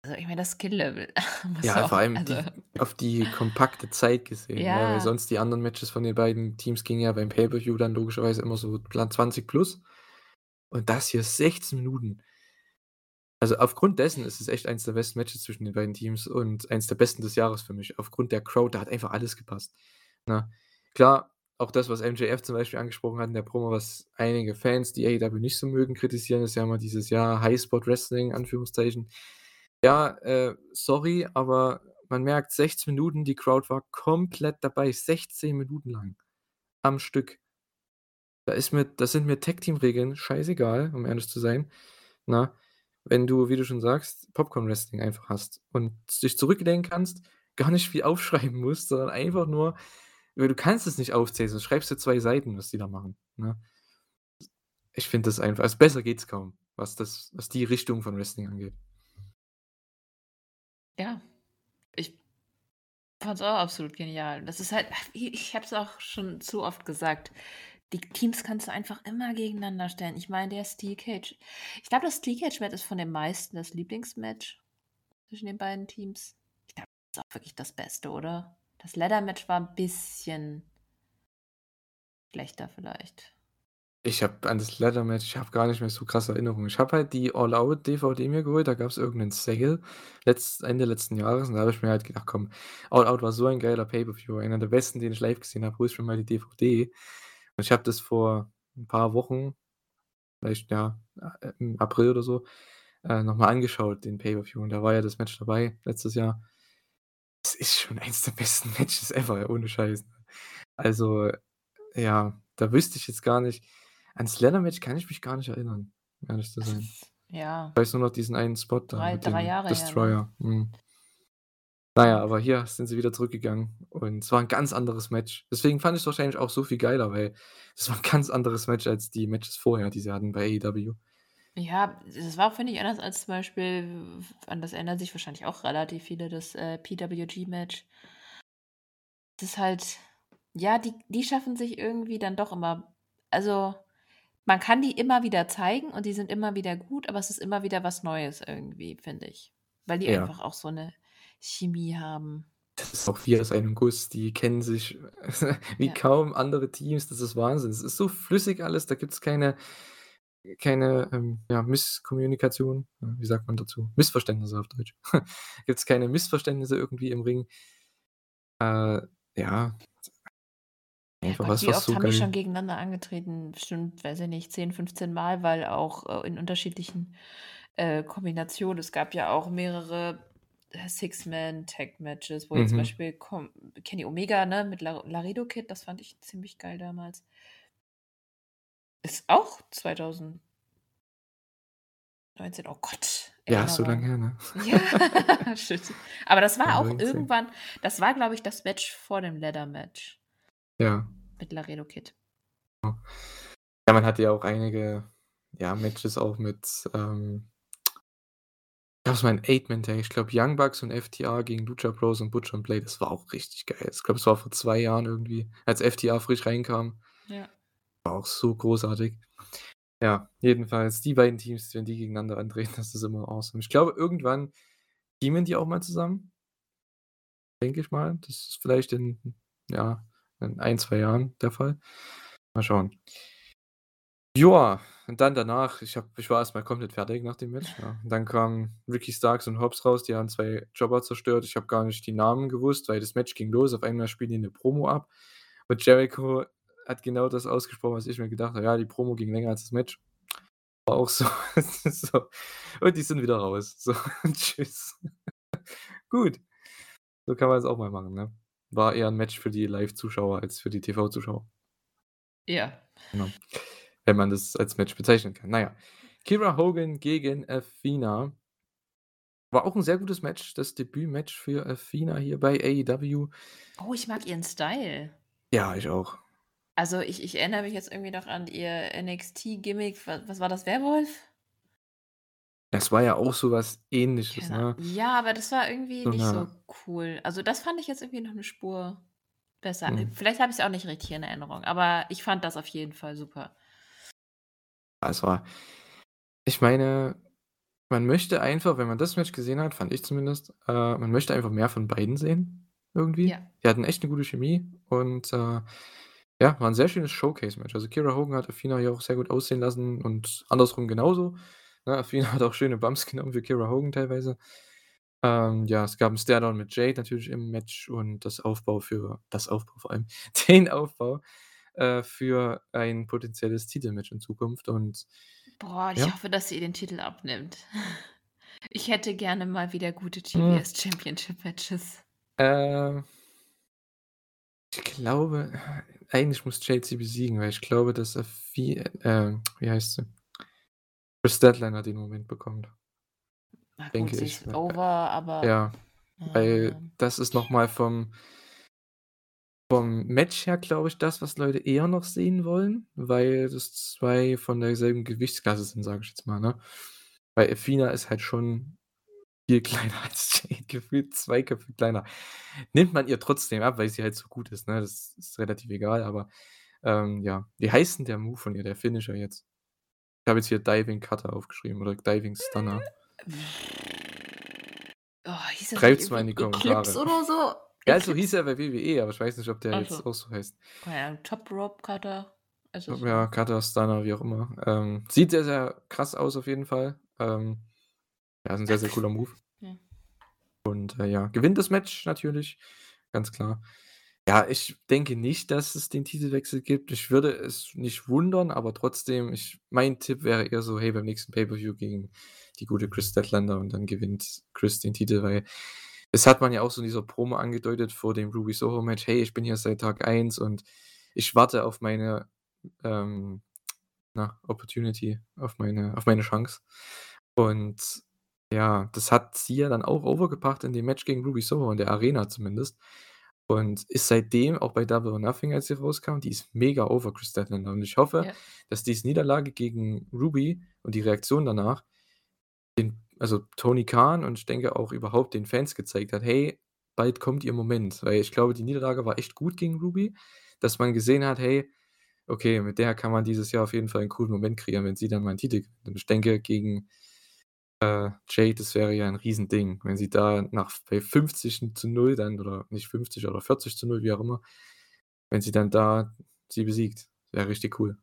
Also, ich meine, das Skill-Level Ja, vor auch allem also die auf die kompakte Zeit gesehen, ne? Weil Ja. sonst die anderen Matches von den beiden Teams gingen ja beim Pay-per-View dann logischerweise immer so plan 20 plus und das hier 16 Minuten. Also, aufgrund dessen ist es echt eins der besten Matches zwischen den beiden Teams und eins der besten des Jahres für mich. Aufgrund der Crowd, da hat einfach alles gepasst, ne? Klar, auch das, was MJF zum Beispiel angesprochen hat in der Promo, was einige Fans, die AEW nicht so mögen, kritisieren, ist ja immer dieses, ja, High-Spot-Wrestling, Anführungszeichen. Ja, äh, sorry, aber man merkt 16 Minuten, die Crowd war komplett dabei, 16 Minuten lang am Stück. Da ist mir da sind mir Tag-Team-Regeln scheißegal, um ehrlich zu sein, ne? Wenn du, wie du schon sagst, Popcorn-Wrestling einfach hast und dich zurücklehnen kannst, gar nicht viel aufschreiben musst, sondern einfach nur weil du kannst es nicht aufzählen, sonst schreibst du 2 Seiten, was die da machen, ne? Ich finde das einfach also, besser geht's kaum, was das was die Richtung von Wrestling angeht. Ja, ich fand's auch absolut genial. Das ist halt ich habe es auch schon zu oft gesagt, die Teams kannst du einfach immer gegeneinander stellen. Ich meine, der Steel Cage ich glaube, das Steel Cage Match ist von den meisten das Lieblingsmatch zwischen den beiden Teams. Ich glaube, das ist auch wirklich das Beste, oder? Das Ladder Match war 'n bisschen schlechter vielleicht. Ich habe an das Ladder Match ich habe gar nicht mehr so krasse Erinnerungen. Ich habe halt die All Out DVD mir geholt, da gab's irgend 'nen Sale letzt Ende letzten Jahres und da habe ich mir halt gedacht: „Komm, All Out war so ein geiler Pay-per-View, einer der besten, den ich live gesehen habe, holst mir mal die DVD.“ Und ich habe das vor 'n paar Wochen, vielleicht, ja, äh, im April oder so, äh, noch mal angeschaut, den Pay-per-View und da war ja das Match dabei letztes Jahr. Es ist schon eins der besten Matches ever, ohne Scheiß. Also, ja, da wüsste ich jetzt gar nicht ans Ladder Match kann ich mich gar nicht erinnern, ehrlich zu sein. ja Ich weiß nur noch diesen einen Spot da 3- mit 3 dem Jahre her, ne? Destroyer, mhm. Na ja, Ja. aber hier sind sie wieder zurückgegangen und es war 'n ganz anderes Match. Deswegen fand ich's wahrscheinlich auch so viel geiler, weil es war 'n ganz anderes Match als die Matches vorher, die sie hatten bei AEW. Ja, das war, finde ich, anders als zum Beispiel an das erinnern sich wahrscheinlich auch relativ viele, das, äh, PWG-Match. Das ist halt ja, die die schaffen sich irgendwie dann doch immer also, man kann die immer wieder zeigen und die sind immer wieder gut, aber es ist immer wieder was Neues irgendwie, finde ich, weil die Ja. einfach auch so 'ne Chemie haben. Das ist auch wie aus einem Guss. Die kennen sich wie Ja. kaum andere Teams. Das ist Wahnsinn. Es ist so flüssig alles, da gibt's keine keine, ähm, ja, Misskommunikation. Wie sagt man dazu? Missverständnisse auf Deutsch. Gibt's keine Missverständnisse irgendwie im Ring. Äh, ja. Einfach was, wie was oft so haben die geil schon gegeneinander angetreten? Bestimmt, weiß ich nicht, 10, 15 Mal, weil auch, äh, in unterschiedlichen, äh, Kombinationen. Es gab ja auch mehrere, äh, Six-Man-Tag-Matches, wo jetzt zum Mhm. Beispiel kom Kenny Omega, ne, mit La Laredo Kid, das fand ich ziemlich geil damals. Ist auch 2000 19, oh Gott, Ja, so lang Erinnerung. her, ne? Ja, shit. Aber das war auch 2019. irgendwann das war, glaube ich, das Match vor dem Ladder-Match Ja. mit Laredo Kid. Ja, man hatte ja auch einige, ja, Matches auch mit, ähm gab's mal 'n Eight-Man-Tag. Ich glaube, Young Bucks und FTR gegen Lucha Bros und Butcher und Blade. Das war auch richtig geil. Ich glaube, es war vor 2 Jahren irgendwie, als FTR frisch reinkam. Ja. War auch so großartig. Ja, jedenfalls die beiden Teams, wenn die gegeneinander antreten, das ist immer awesome. Ich glaube, irgendwann teamen die auch mal zusammen. Denke ich mal. Das ist vielleicht in, ja, in 1, 2 Jahren der Fall. Mal schauen. Joa, und dann danach ich habe ich war erst mal komplett fertig nach dem Match, ja. Dann kamen Ricky Starks und Hobbs raus, die haben 2 Jobber zerstört. Ich habe gar nicht die Namen gewusst, weil das Match ging los. Auf einmal spielen die 'ne Promo ab und Jericho hat genau das ausgesprochen, was ich mir gedacht habe: „Ja, die Promo ging länger als das Match.“ War auch so so. Und die sind wieder raus. So, tschüss. Gut. So kann man's auch mal machen, ne? War eher 'n Match für die Live-Zuschauer als für die TV-Zuschauer. Ja. Genau. Wenn man das als Match bezeichnen kann. Na ja. Kiera Hogan gegen Athena. War auch 'n sehr gutes Match, das Debütmatch für Athena hier bei AEW. Oh, ich mag ihren Style. Ja, ich auch. Also, ich ich erinnere mich jetzt irgendwie noch an ihr NXT-Gimmick. Wa was war das, Werwolf? Das war ja auch so was Ähnliches, Keine ne? ja, aber das war irgendwie So nicht so cool. Also, das fand ich jetzt irgendwie noch 'ne Spur besser. Mhm. vielleicht habe ich's auch nicht richtig in Erinnerung, aber ich fand das auf jeden Fall super. Es war ich meine Man möchte einfach, wenn man das Match gesehen hat, fand ich zumindest, äh, man möchte einfach mehr von beiden sehen irgendwie. Ja. Die hatten echt 'ne gute Chemie und, äh, ja, war 'n sehr schönes Showcase-Match. Also, Kiera Hogan hat Athena ja auch sehr gut aussehen lassen und andersrum genauso, ne? Athena hat auch schöne Bumps genommen für Kiera Hogan teilweise. Ähm, ja, es gab 'n Staredown mit Jade natürlich im Match und das Aufbau für das Aufbau vor allem, den Aufbau, äh, für ein potenzielles Titelmatch in Zukunft und Boah, ich ja. hoffe, dass sie ihr den Titel abnimmt. Ich hätte gerne mal wieder gute Hm. TBS Championship Matches. Äh ich glaube, eigentlich muss Jade sie besiegen, weil ich glaube, dass Athi äh, wie heißt sie? Kris Statlander den Moment bekommt. Na gut, Denke ich, over, aber, ja, weil ähm das ist noch mal vom vom Match her, glaube ich, das, was Leute eher noch sehen wollen, weil das 2 von derselben Gewichtsklasse sind, sage ich jetzt mal, ne? Weil Athena ist halt schon viel kleiner als Jade, gefühlt 2 Köpfe kleiner. Nimmt man ihr trotzdem ab, weil sie halt so gut ist, ne? Das ist relativ egal, aber, ähm, ja. Wie heißt 'n der Move von ihr, der Finisher jetzt? Ich habe jetzt hier Diving Cutter aufgeschrieben oder Diving Stunner. Oh, hieß das Schreibt's mal in die Eclipse Kommentare. oder so? Ja, so Eclipse? hieß er bei WWE, aber ich weiß nicht, ob der Ach so. jetzt auch so heißt. Ahnung, Top Rope Cutter? Also Ja, Cutter, Stunner, wie auch immer. Ähm, sieht sehr, sehr krass aus auf jeden Fall. Ähm, ja, ist 'n sehr, sehr cooler Move. Ja. Und, äh, ja, gewinnt das Match natürlich, ganz klar. Ja, ich denke nicht, dass es den Titelwechsel gibt. Ich würde es nicht wundern, aber trotzdem, ich mein Tipp wäre eher so: „Hey, beim nächsten Pay-Per-View gegen die gute Kris Statlander und dann gewinnt Kris den Titel“, weil das hat man ja auch so in dieser Promo angedeutet vor dem Ruby Soho Match: „Hey, ich bin hier seit Tag 1 und ich warte auf meine, ähm, na, Opportunity, auf meine auf meine Chance.“ Und ja, das hat sie ja dann auch over gebracht in dem Match gegen Ruby Soho, in der Arena zumindest und ist seitdem auch bei Double or Nothing, als sie rauskam die ist mega over, Kris Statlander. Und ich hoffe, Ja. dass diese Niederlage gegen Ruby und die Reaktion danach den also, Tony Khan und ich denke auch überhaupt den Fans gezeigt hat: „Hey, bald kommt ihr Moment.“ Weil ich glaube, die Niederlage war echt gut gegen Ruby, dass man gesehen hat: „Hey, okay, mit der kann man dieses Jahr auf jeden Fall 'n coolen Moment kreieren, wenn sie dann mal 'n Titel gewinnt.“ Und ich denke, gegen, äh, Jade, das wäre ja 'n Riesending, wenn sie da nach bei 50:0 dann oder nicht 50 oder 40:0, wie auch immer wenn sie dann da sie besiegt. Wäre richtig cool.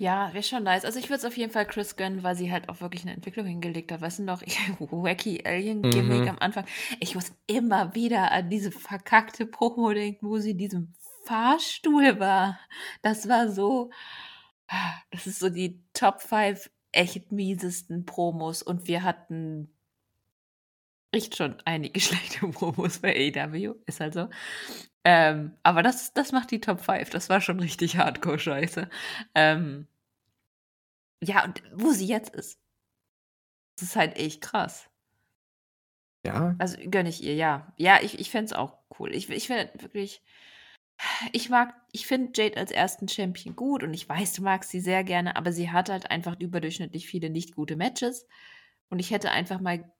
Ja, wäre schon nice. Also, ich würde es auf jeden Fall Kris gönnen, weil sie halt auch wirklich 'ne Entwicklung hingelegt hat. Weißt du noch, Wacky Alien Gimmick Mhm. am Anfang? Ich muss immer wieder an diese verkackte Promo denken, wo sie in diesem Fahrstuhl war. Das war so das ist so die Top 5 echt miesesten Promos und wir hatten echt schon einige schlechte Promos bei AEW, ist halt so. Ähm, aber das das macht die Top 5. Das war schon richtig Hardcore-Scheiße. Ähm ja, und wo sie jetzt ist das ist halt echt krass. Ja. Also, gönne ich ihr, ja. Ja, ich ich fände es auch cool. Ich ich finde wirklich ich mag ich finde Jade als 1. Champion gut und ich weiß, du magst sie sehr gerne, aber sie hat halt einfach überdurchschnittlich viele nicht gute Matches und ich hätte einfach mal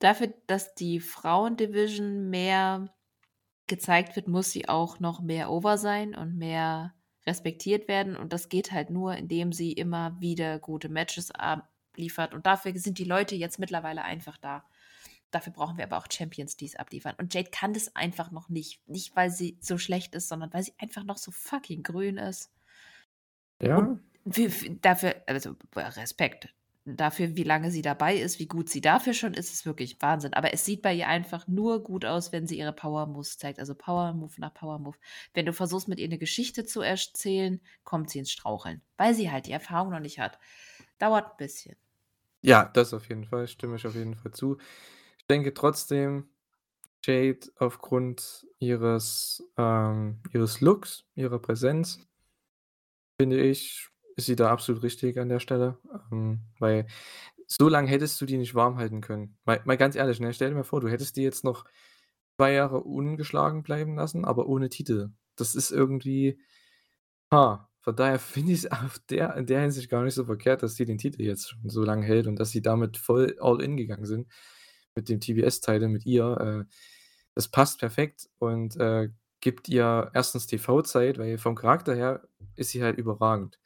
dafür, dass die Frauen-Division mehr gezeigt wird, muss sie auch noch mehr over sein und mehr respektiert werden und das geht halt nur, indem sie immer wieder gute Matches abliefert und dafür sind die Leute jetzt mittlerweile einfach da. Dafür brauchen wir aber auch Champions, die's abliefern und Jade kann das einfach noch nicht. Nicht, weil sie so schlecht ist, sondern weil sie einfach noch so fucking grün ist. Ja. w f dafür also, Respekt. Dafür, wie lange sie dabei ist, wie gut sie dafür schon ist, ist wirklich Wahnsinn. Aber es sieht bei ihr einfach nur gut aus, wenn sie ihre Power-Moves zeigt, also Power-Move nach Power-Move. Wenn du versuchst, mit ihr 'ne Geschichte zu erzählen, kommt sie ins Straucheln, weil sie halt die Erfahrung noch nicht hat. Dauert 'n bisschen. Ja, das auf jeden Fall, stimme ich auf jeden Fall zu. Ich denke trotzdem, Jade aufgrund ihres, ähm ihres Looks, ihrer Präsenz finde ich, ist sie da absolut richtig an der Stelle, ähm, weil so lang hättest du die nicht warm halten können. Mal mal ganz ehrlich, ne, stell dir mal vor, du hättest die jetzt noch 2 Jahre ungeschlagen bleiben lassen, aber ohne Titel. Das ist irgendwie ha, von daher finde ich's auf der in der Hinsicht gar nicht so verkehrt, dass sie den Titel jetzt schon so lang hält und dass sie damit voll all in gegangen sind mit dem TBS-Title mit ihr. Äh, das passt perfekt und, äh, gibt ihr 1. TV-Zeit, weil vom Charakter her ist sie halt überragend.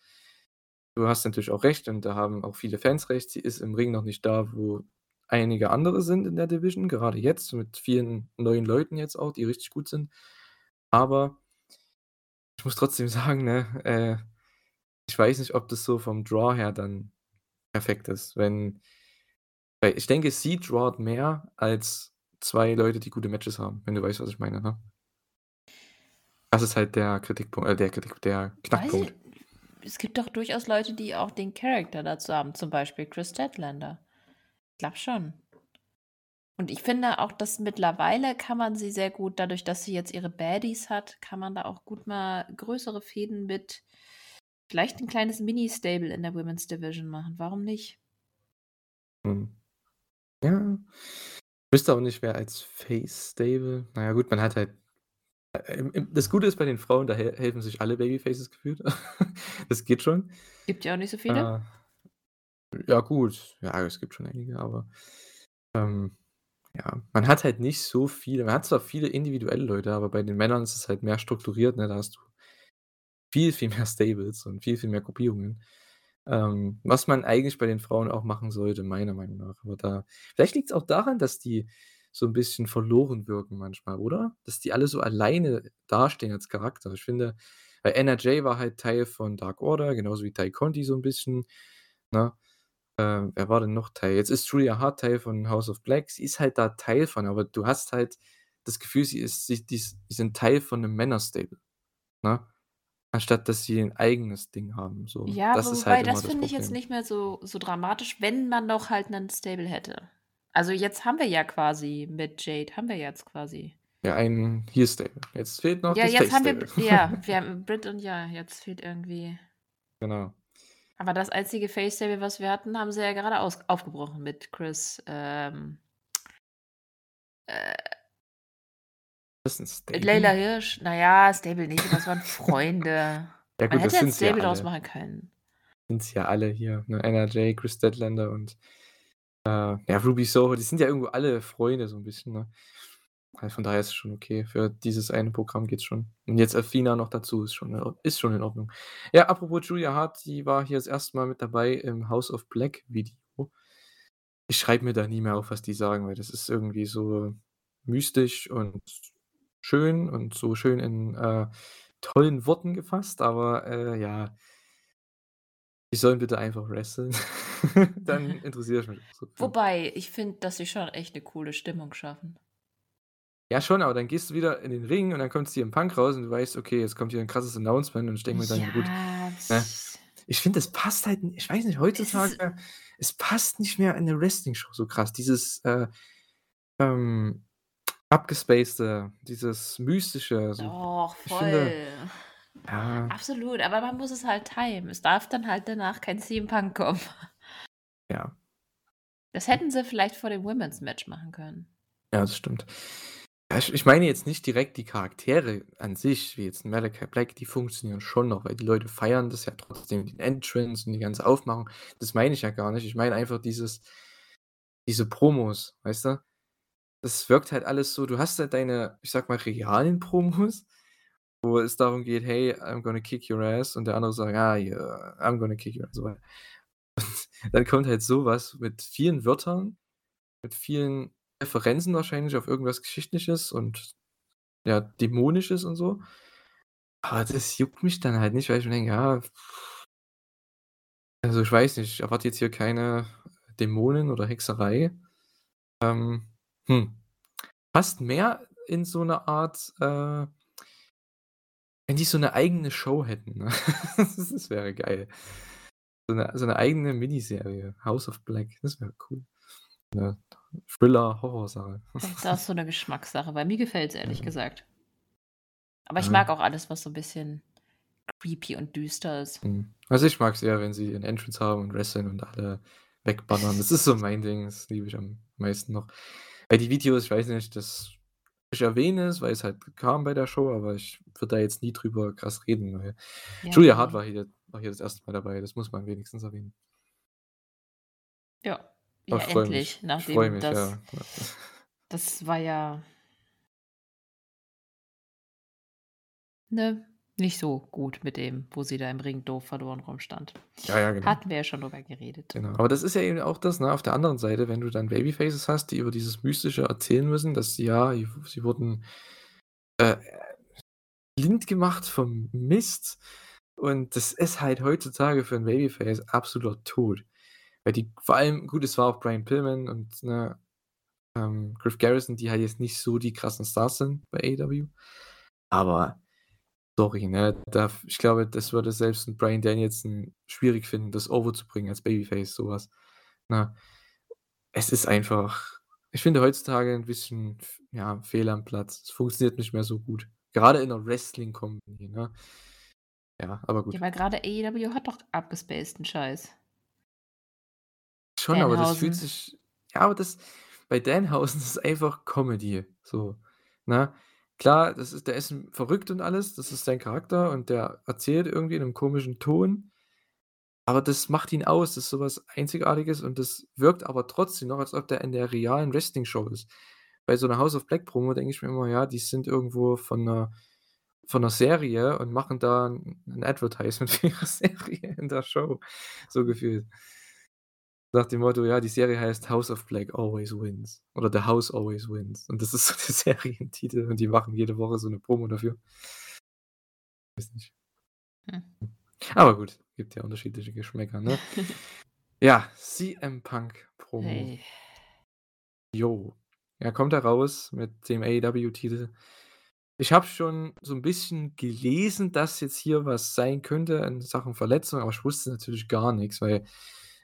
du hast natürlich auch recht und da haben auch viele Fans recht. Sie ist im Ring noch nicht da, wo einige andere sind in der Division, gerade jetzt mit vielen neuen Leuten jetzt auch, die richtig gut sind. Aber ich muss trotzdem sagen, ne, äh, ich weiß nicht, ob das so vom Draw her dann perfekt ist, wenn weil ich denke, sie drawt mehr als 2 Leute, die gute Matches haben, wenn du weißt, was ich meine, ne? Das ist halt der Kritikpunkt äh, der Kritik der Weiß ich Knackpunkt. es gibt doch durchaus Leute, die auch den Character dazu haben, zum Beispiel Chris Statlander. Ich glaube schon. Und ich finde auch, dass mittlerweile kann man sie sehr gut dadurch, dass sie jetzt ihre Baddies hat, kann man da auch gut mal größere Fäden mit vielleicht 'n kleines Mini-Stable in der Women's Division machen. Warum nicht? Mhm. Ja. Wüsste auch nicht, wer als Face Stable na ja gut, man hat halt äh, das Gute ist bei den Frauen, da hel helfen sich alle Babyfaces gefühlt. Das geht schon. Gibt ja auch nicht so viele. Äh, ja gut, ja, es gibt schon einige, aber, ähm, ja, man hat halt nicht so viele man hat zwar viele individuelle Leute, aber bei den Männern ist es halt mehr strukturiert, ne? Da hast du viel, viel mehr Stables und viel, viel mehr Gruppierungen, ähm, was man eigentlich bei den Frauen auch machen sollte, meiner Meinung nach. Aber da vielleicht liegt's auch daran, dass die so 'n bisschen verloren wirken manchmal, oder? Dass die alle so alleine dastehen als Charakter. Ich finde, weil N.R.J. war halt Teil von Dark Order, genauso wie Tay Conti so 'n bisschen, ne? Ähm, wer war denn noch Teil? Jetzt ist Julia Hart Teil von House of Black. Sie ist halt da Teil von, aber du hast halt das Gefühl, sie ist sie die die sind Teil von 'nem Männer-Stable, ne? Anstatt dass sie 'n eigenes Ding haben, so. Ja, Das wo ist wobei halt das finde ich jetzt nicht mehr so so dramatisch, wenn man noch halt 'nen Stable hätte. Also, jetzt haben wir ja quasi mit Jade haben wir jetzt quasi Ja, ein Heel-Stable. Jetzt fehlt noch Ja, das jetzt haben wir ja, wir haben Britt und ja, jetzt fehlt irgendwie Genau. Aber das einzige Face-Stable, was wir hatten, haben sie ja gerade aus aufgebrochen mit Chris, ähm äh Ist 'n Leyla Stable? Hirsch. Na ja, Stable nicht, es waren Freunde. Ja Man gut, hätte das ja 'n sind sie ja Stable draus machen können. Sind sie ja alle hier, ne? N.R.J., Chris Statlander und, äh, ja, Ruby Soho, die sind ja irgendwo alle Freunde so 'n bisschen, ne? Also, von daher ist es schon okay. Für dieses eine Programm geht's schon. Und jetzt Athena noch dazu, ist schon ist schon in Ordnung. Ja, apropos Julia Hart, die war hier das 1. Mal mit dabei im House of Black Video. Ich schreibe mir da nie mehr auf, was die sagen, weil das ist irgendwie so mystisch und schön und so schön in, äh, tollen Worten gefasst, aber, äh, ja die sollen bitte einfach wresteln. Dann interessiere ich mich so. Wobei, ich finde, dass sie schon echt 'ne coole Stimmung schaffen. Ja schon, aber dann gehst du wieder in den Ring und dann kommt CM Punk raus und du weißt: „Okay, jetzt kommt hier 'n krasses Announcement“ und ich denke mir dann: „Ja gut“, ne? Ich finde, das passt halt ich weiß nicht, Es heutzutage es passt nicht mehr in 'ne Wrestling-Show so krass. Dieses, äh, ähm, abgespacede, dieses Mystische, so. Doch, Ich finde voll. ja. Absolut, aber man muss es halt timen. Es darf dann halt danach kein CM Punk kommen. Ja. Das hätten sie vielleicht vor dem Women's Match machen können. Ja, das stimmt. Ich meine jetzt nicht direkt die Charaktere an sich, wie jetzt Malachi Black, die funktionieren schon noch, weil die Leute feiern das ja trotzdem, den Entrance und die ganze Aufmachung. Das meine ich ja gar nicht. Ich meine einfach dieses diese Promos, weißt du? Das wirkt halt alles so du hast halt deine, ich sage mal, realen Promos, wo es darum geht: „Hey, I'm gonna kick your ass“ und der andere sagt: „Ah, yeah, I'm gonna kick your ass“, so. Dann kommt halt so was mit vielen Wörtern, mit vielen Referenzen wahrscheinlich auf irgendwas Geschichtliches und, ja, Dämonisches und so. Aber das juckt mich dann halt nicht, weil ich mir denke: „Ja“ „also, ich weiß nicht, ich erwarte jetzt hier keine Dämonen oder Hexerei.“ Ähm, hm, passt mehr in so 'ne Art, äh wenn die so 'ne eigene Show hätten, ne? Das wäre geil. So 'ne so 'ne eigene Miniserie, House of Black, das wäre cool. 'Ne Thriller-Horrorsache. Vielleicht ist das so 'ne Geschmackssache, weil mir gefällt's ehrlich Ja. gesagt. Aber ich Ja. mag auch alles, was so 'n bisschen creepy und düster ist. Mhm. Also, ich mag's eher, wenn sie ihren Entrance haben und wresteln und alle wegballern. Das ist so mein Ding, das liebe ich am meisten noch. Weil die Videos, ich weiß nicht, das ich erwähne es, weil es halt kam bei der Show, aber ich würde da jetzt nie drüber krass reden, weil Ja, Julia Hart ne. war hier war hier das 1. Mal dabei, das muss man wenigstens erwähnen. Ja. Ja, mich. endlich, Ich freue nachdem mich, das ja. das war ja ne? Nicht so gut mit dem, wo sie da im Ring doof verloren rumstand. Ja, ja, genau. Hatten wir ja schon drüber geredet. Genau. Aber das ist ja eben auch das, ne, auf der anderen Seite, wenn du dann Babyfaces hast, die über dieses Mystische erzählen müssen, dass sie ja, sie wurden äh, blind gemacht vom Mist. Und das ist halt heutzutage für ein Babyface absoluter Tod. Weil die, vor allem, gut, es war auch Brian Pillman und ne, ähm, Griff Garrison, die halt jetzt nicht so die krassen Stars sind bei AEW. Aber sorry, ne, da, ich glaube, das würde selbst ein Brian Danielson schwierig finden, das overzubringen als Babyface, sowas. Na, es ist einfach, ich finde heutzutage ein bisschen, ja, fehl am Platz. Es funktioniert nicht mehr so gut. Gerade in der Wrestling-Company, ne? Ja, aber gut. Ja, weil gerade AEW hat doch abgespaceden Scheiß. Schon, aber das fühlt sich ja, aber das bei Danhausen ist es einfach Comedy, so, ne? Klar, das ist der ist verrückt und alles, das ist sein Charakter und der erzählt irgendwie in 'nem komischen Ton, aber das macht ihn aus, das ist so was Einzigartiges und das wirkt aber trotzdem noch, als ob der in der realen Wrestling-Show ist. Bei so 'ner House of Black Promo denke ich mir immer: „Ja, die sind irgendwo von 'ner von 'ner Serie und machen da 'n 'n Advertisement für ihre Serie in der Show“, so gefühlt. Nach dem Motto, ja, die Serie heißt „House of Black always wins“ oder „The House always wins“ und das ist so der Serientitel und die machen jede Woche so 'ne Promo dafür. Weiß nicht. Hm. Aber gut, gibt ja unterschiedliche Geschmäcker, ne? Ja, CM Punk Promo. Hey. Jo. Ja, kommt er raus mit dem AEW-Titel. Ich habe schon so 'n bisschen gelesen, dass jetzt hier was sein könnte in Sachen Verletzung, aber ich wusste natürlich gar nix, weil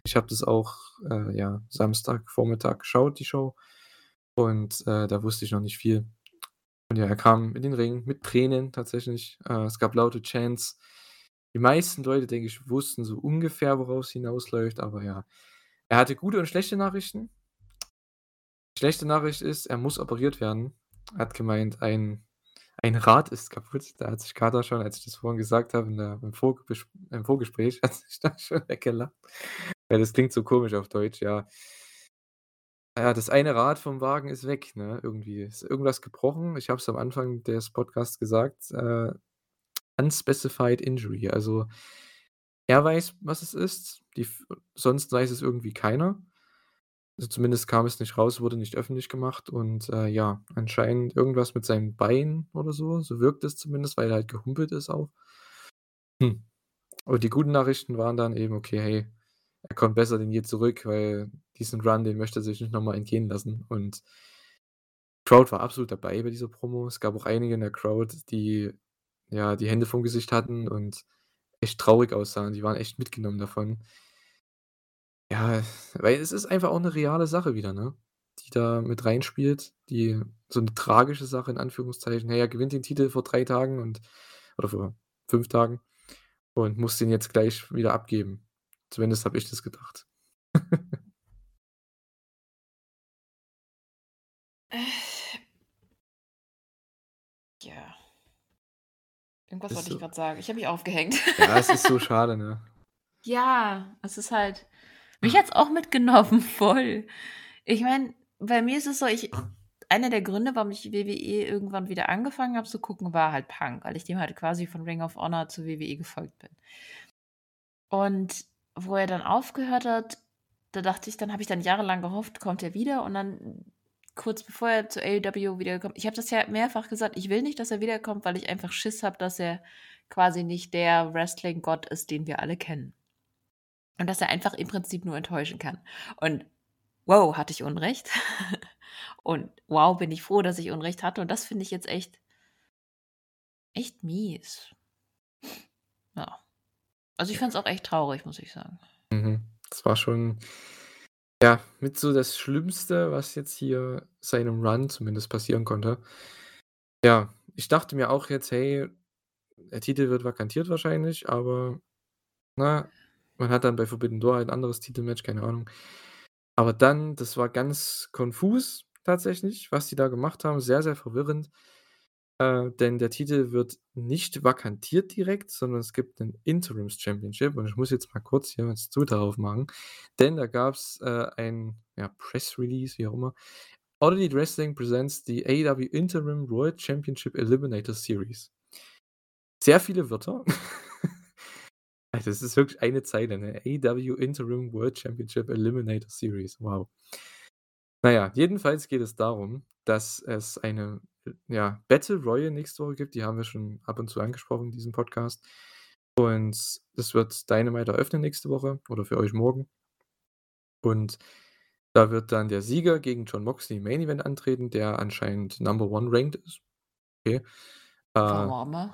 ich habe das auch, äh, ja, Samstagvormittag geschaut, die Show, und, äh, da wusste ich noch nicht viel. Und ja, er kam in den Ring mit Tränen tatsächlich. Äh, es gab laute Chants. Die meisten Leute, denke ich, wussten so ungefähr, worauf's hinausläuft, aber ja. Er hatte gute und schlechte Nachrichten. Schlechte Nachricht ist, er muss operiert werden. Er hat gemeint, ein ein Rad ist kaputt. Da hat sich Carter schon, als ich das vorhin gesagt habe in der im Vorgebes im Vorgespräch, hat sich da schon weggelacht. Weil das klingt so komisch auf Deutsch, ja. Ja, das eine Rad vom Wagen ist weg, ne, irgendwie. Ist irgendwas gebrochen. Ich habe es am Anfang des Podcasts gesagt, äh, unspecified injury. Also, er weiß, was es ist, die sonst weiß es irgendwie keiner. Also, zumindest kam es nicht raus, wurde nicht öffentlich gemacht und, äh, ja, anscheinend irgendwas mit seinem Bein oder so. So wirkt es zumindest, weil er halt gehumpelt ist auch. Hm. Und die guten Nachrichten waren dann eben, okay, hey, er kommt besser denn je zurück, weil diesen Run, den möchte er sich nicht noch mal entgehen lassen und Crowd war absolut dabei bei dieser Promo. Es gab auch einige in der Crowd, die, ja, die Hände vorm Gesicht hatten und echt traurig aussahen. Die waren echt mitgenommen davon. Ja, weil es ist einfach auch 'ne reale Sache wieder, ne, die da mit reinspielt, die so 'ne tragische Sache in Anführungszeichen. Hey, er gewinnt den Titel vor 3 Tagen und oder vor 5 Tagen und muss den jetzt gleich wieder abgeben. Zumindest habe ich das gedacht. Äh. Ja. Irgendwas Ist wollte ich so. grad sagen. Ich habe mich aufgehängt. Ja, es ist so schade, ne? Ja, es ist halt mich hat's auch mitgenommen, voll. Ich meine, bei mir ist es so, ich einer der Gründe, warum ich WWE irgendwann wieder angefangen habe zu gucken, war halt Punk, weil ich dem halt quasi von Ring of Honor zu WWE gefolgt bin. Und wo er dann aufgehört hat, da dachte ich dann habe ich dann jahrelang gehofft, kommt er wieder und dann kurz bevor er zu AEW wiedergekommen ich habe das ja mehrfach gesagt, ich will nicht, dass er wiederkommt, weil ich einfach Schiss habe, dass er quasi nicht der Wrestling-Gott ist, den wir alle kennen. Und dass er einfach im Prinzip nur enttäuschen kann. Und wow, hatte ich Unrecht. Und wow, bin ich froh, dass ich Unrecht hatte. Und das finde ich jetzt echt echt mies. Ja. Also, ich fand's auch echt traurig, muss ich sagen. Mhm. Das war schon, ja, mit so das Schlimmste, was jetzt hier seinem Run zumindest passieren konnte. Ja, ich dachte mir auch jetzt: „Hey, der Titel wird vakantiert wahrscheinlich“, aber, ne, man hat dann bei Forbidden Door ein anderes Titelmatch, keine Ahnung. Aber dann, das war ganz konfus tatsächlich, was die da gemacht haben, sehr, sehr verwirrend. Äh, denn der Titel wird nicht vakantiert direkt, sondern es gibt 'nen Interims Championship und ich muss jetzt mal kurz hier das Twitter aufmachen, denn da gab's, äh, ein, ja, Press Release, wie auch immer. „All Elite Wrestling presents the AEW Interim World Championship Eliminator Series.“ sehr viele Wörter. Also, das ist wirklich eine Zeile, ne? AEW Interim World Championship Eliminator Series. Wow. Na ja, jedenfalls geht es darum, dass es eine, ja, Battle Royal nächste Woche gibt. Die haben wir schon ab und zu angesprochen in diesem Podcast. Und das wird Dynamite eröffnen nächste Woche oder für euch morgen. Und da wird dann der Sieger gegen Jon Moxley im Main Event antreten, der anscheinend Number One ranked ist. Okay. Äh,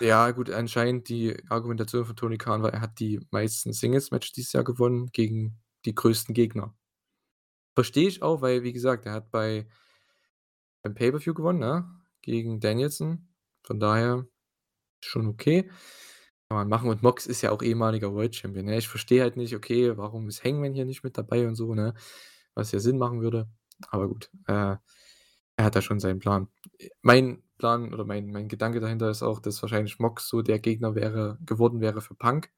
ja, gut, anscheinend die Argumentation von Tony Khan war, er hat die meisten Singles-Matches dieses Jahr gewonnen gegen die größten Gegner. Verstehe ich auch, weil, wie gesagt, er hat bei beim Pay-Per-View gewonnen, ne, gegen Danielson. Von daher schon okay. Kann man machen und Mox ist ja auch ehemaliger World Champion, ne? Ich verstehe halt nicht, okay, warum ist Hangman hier nicht mit dabei und so, ne? Was ja Sinn machen würde. Aber gut, äh, er hat da schon seinen Plan. Mein Plan oder mein mein Gedanke dahinter ist auch, dass wahrscheinlich Mox so der Gegner wäre geworden wäre für Punk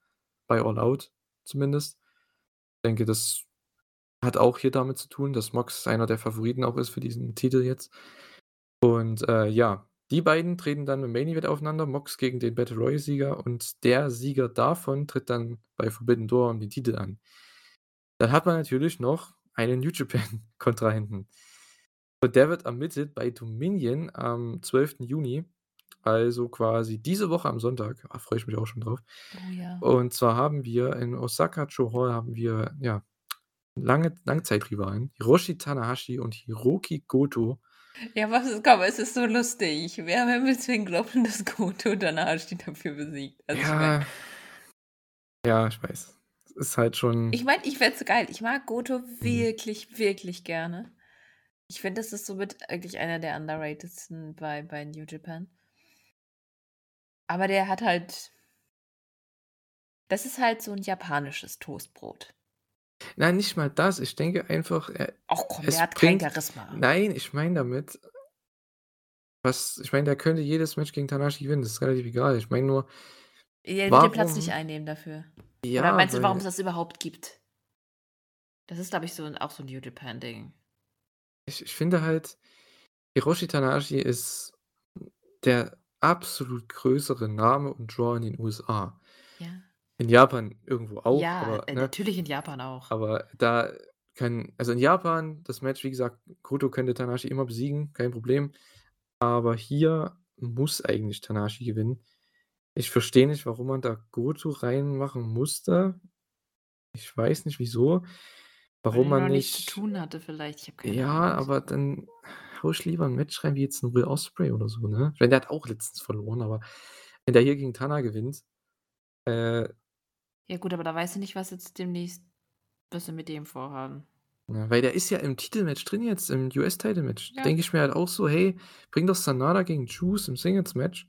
bei All Out zumindest. Ich denke, das hat auch hier damit zu tun, dass Mox einer der Favoriten auch ist für diesen Titel jetzt. Und, äh, ja, die beiden treten dann im Main Event aufeinander, Mox gegen den Battle Royal Sieger und der Sieger davon tritt dann bei Forbidden Door um den Titel an. Dann hat man natürlich noch einen New Japan Kontrahenten. Und der wird ermittelt bei Dominion am 12. Juni, also quasi diese Woche am Sonntag. Da freue ich mich auch schon drauf. Oh ja. Und zwar haben wir in Osaka Joe Hall haben wir, ja, lange Langzeitrivalen, Hiroshi Tanahashi und Hiroki Goto ja, was ist komm, es ist so lustig. Wer will deswegen glauben, dass Goto Tanahashi dafür besiegt? Also Ja. ich mein Ja, ich weiß. Es ist halt schon Ich meine, ich fände es geil. Ich mag Goto Mhm. wirklich, wirklich gerne. Ich finde, das ist somit eigentlich einer der underratedsten bei bei New Japan. Aber der hat halt das ist halt so 'n japanisches Toastbrot. Nein, nicht mal das. Ich denke einfach, er Ach komm, der hat kein bringt Charisma. nein, ich meine damit was ich meine, der könnte jedes Match gegen Tanahashi gewinnen, das ist relativ egal. Ich meine nur Er wird den Platz nicht einnehmen dafür. Oder Ja, meinst du, warum es das überhaupt gibt? Das ist, glaube ich, so auch so 'n New Japan Ding. ich ich finde halt, Hiroshi Tanahashi ist der absolut größere Name und Draw in den USA. In Japan irgendwo auch, Ja, aber äh, ne? natürlich in Japan auch. Aber da kann also in Japan, das Match, wie gesagt, Goto könnte Tanahashi immer besiegen, kein Problem. Aber hier muss eigentlich Tanahashi gewinnen. Ich verstehe nicht, warum man da Goto reinmachen musste. Ich weiß nicht wieso. Warum man noch nichts zu nicht tun hatte vielleicht, Ja, Ahnung. aber dann haue ich lieber 'n Match rein wie jetzt 'n Will Ospreay oder so, ne? Ich meine, der hat auch letztens verloren, aber wenn der hier gegen Tana gewinnt, äh Ja gut, aber da weißt du nicht, was jetzt demnächst was sie mit dem vorhaben. Ja, weil der ist ja im Titelmatch drin jetzt, im US-Title-Match. Ja. Denke ich mir halt auch so: „Hey, bring doch Sanada gegen Juice im Singles-Match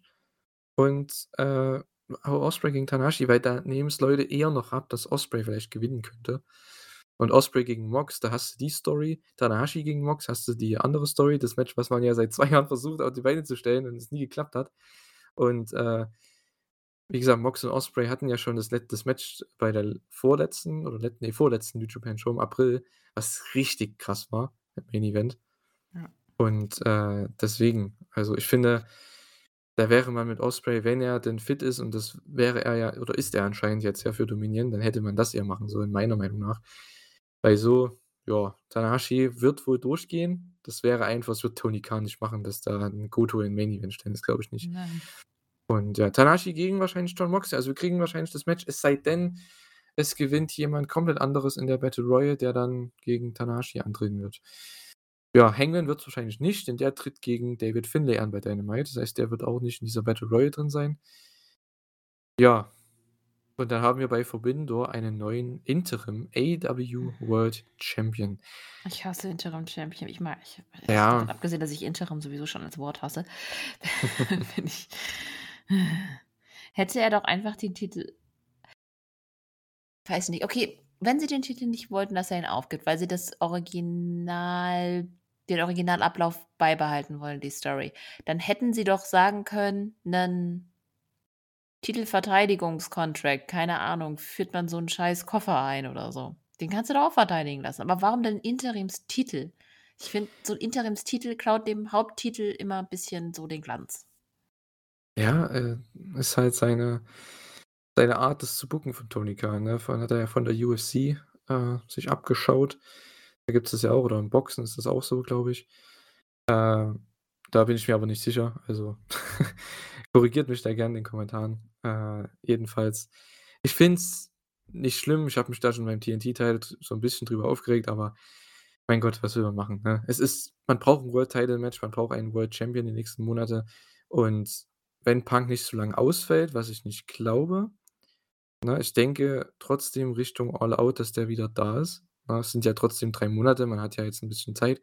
und, äh, hau Ospreay gegen Tanahashi“, weil da nehmen's Leute eher noch ab, dass Ospreay vielleicht gewinnen könnte. Und Ospreay gegen Mox, da hast du die Story. Tanahashi gegen Mox hast du die andere Story, das Match, was man ja seit 2 Jahren versucht auf die Beine zu stellen und es nie geklappt hat. Und, äh, wie gesagt, Mox und Ospreay hatten ja schon das let das Match bei der vorletzten oder let ne, vorletzten New Japan Show im April, was richtig krass war, im Main Event. Ja. Und, äh, deswegen, also ich finde, da wäre man mit Ospreay, wenn er denn fit ist und das wäre er ja oder ist er anscheinend jetzt ja für Dominion, dann hätte man das eher machen sollen, meiner Meinung nach. Weil so, ja, Tanahashi wird wohl durchgehen. Das wäre einfach das wird Tony Khan nicht machen, dass da 'n Goto in Main Event stellen, das glaube ich nicht. Nein. Und ja, Tanahashi gegen wahrscheinlich Jon Moxley. Also, wir kriegen wahrscheinlich das Match, es sei denn, es gewinnt jemand komplett anderes in der Battle Royal, der dann gegen Tanahashi antreten wird. Ja, Hangman wird's wahrscheinlich nicht, denn der tritt gegen David Finlay an bei Dynamite. Das heißt, der wird auch nicht in dieser Battle Royal drin sein. Ja. Und dann haben wir bei Forbidden Door einen neuen Interim AEW World Champion. Ich hasse Interim Champion. Ich mag ich Ja. abgesehen, dass ich Interim sowieso schon als Wort hasse, finde ich hätte er doch einfach den Titel weiß nicht. Okay, wenn sie den Titel nicht wollten, dass er ihn aufgibt, weil sie das Original den Originalablauf beibehalten wollen, die Story, dann hätten sie doch sagen können, 'nen Titelverteidigungskontrakt, keine Ahnung, führt man so 'n scheiß Koffer ein oder so. Den kannst du doch auch verteidigen lassen. Aber warum denn Interimstitel? Ich finde, so 'n Interimstitel klaut dem Haupttitel immer bisschen so den Glanz. Ja, äh, ist halt seine seine Art, das zu booken von Tony Khan, ne? Vorhin hat er ja von der UFC, äh, sich abgeschaut. Da gibt's das ja auch oder im Boxen ist das auch so, glaube ich. Äh, da bin ich mir aber nicht sicher. Also, korrigiert mich da gerne in den Kommentaren. Äh, jedenfalls, ich finde es nicht schlimm. Ich habe mich da schon beim TNT-Teil so ein bisschen drüber aufgeregt, aber mein Gott, was will man machen, ne? Es ist man braucht 'n World Title Match, man braucht einen World Champion die nächsten Monate und wenn Punk nicht so lang ausfällt, was ich nicht glaube, ne, ich denke trotzdem Richtung All Out, dass der wieder da ist, ne? Es sind ja trotzdem 3 Monate, man hat ja jetzt 'n bisschen Zeit.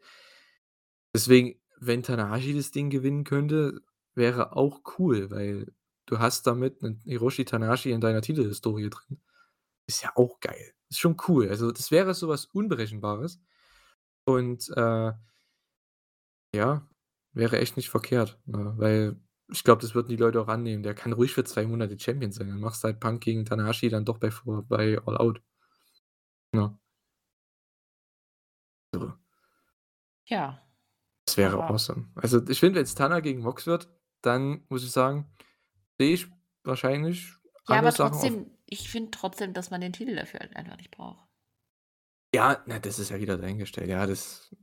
Deswegen, wenn Tanahashi das Ding gewinnen könnte, wäre auch cool, weil du hast damit 'nen Hiroshi Tanahashi in deiner Titelhistorie drin. Ist ja auch geil. Ist schon cool. Also, das wäre so was Unberechenbares und, äh ja, wäre echt nicht verkehrt, ne? Weil ich glaube, das würden die Leute auch annehmen. Der kann ruhig für 2 Monate Champion sein. Dann machst du halt Punk gegen Tanahashi dann doch bei vor bei All Out. Ja. So. Ja, Das wäre aber awesome. Also, ich finde, wenn's Tana gegen Mox wird, dann muss ich sagen, sehe ich wahrscheinlich Ja, aber Sachen auf trotzdem ich finde trotzdem, dass man den Titel dafür halt einfach nicht braucht. Ja, na, das ist ja wieder dahingestellt. Ja, das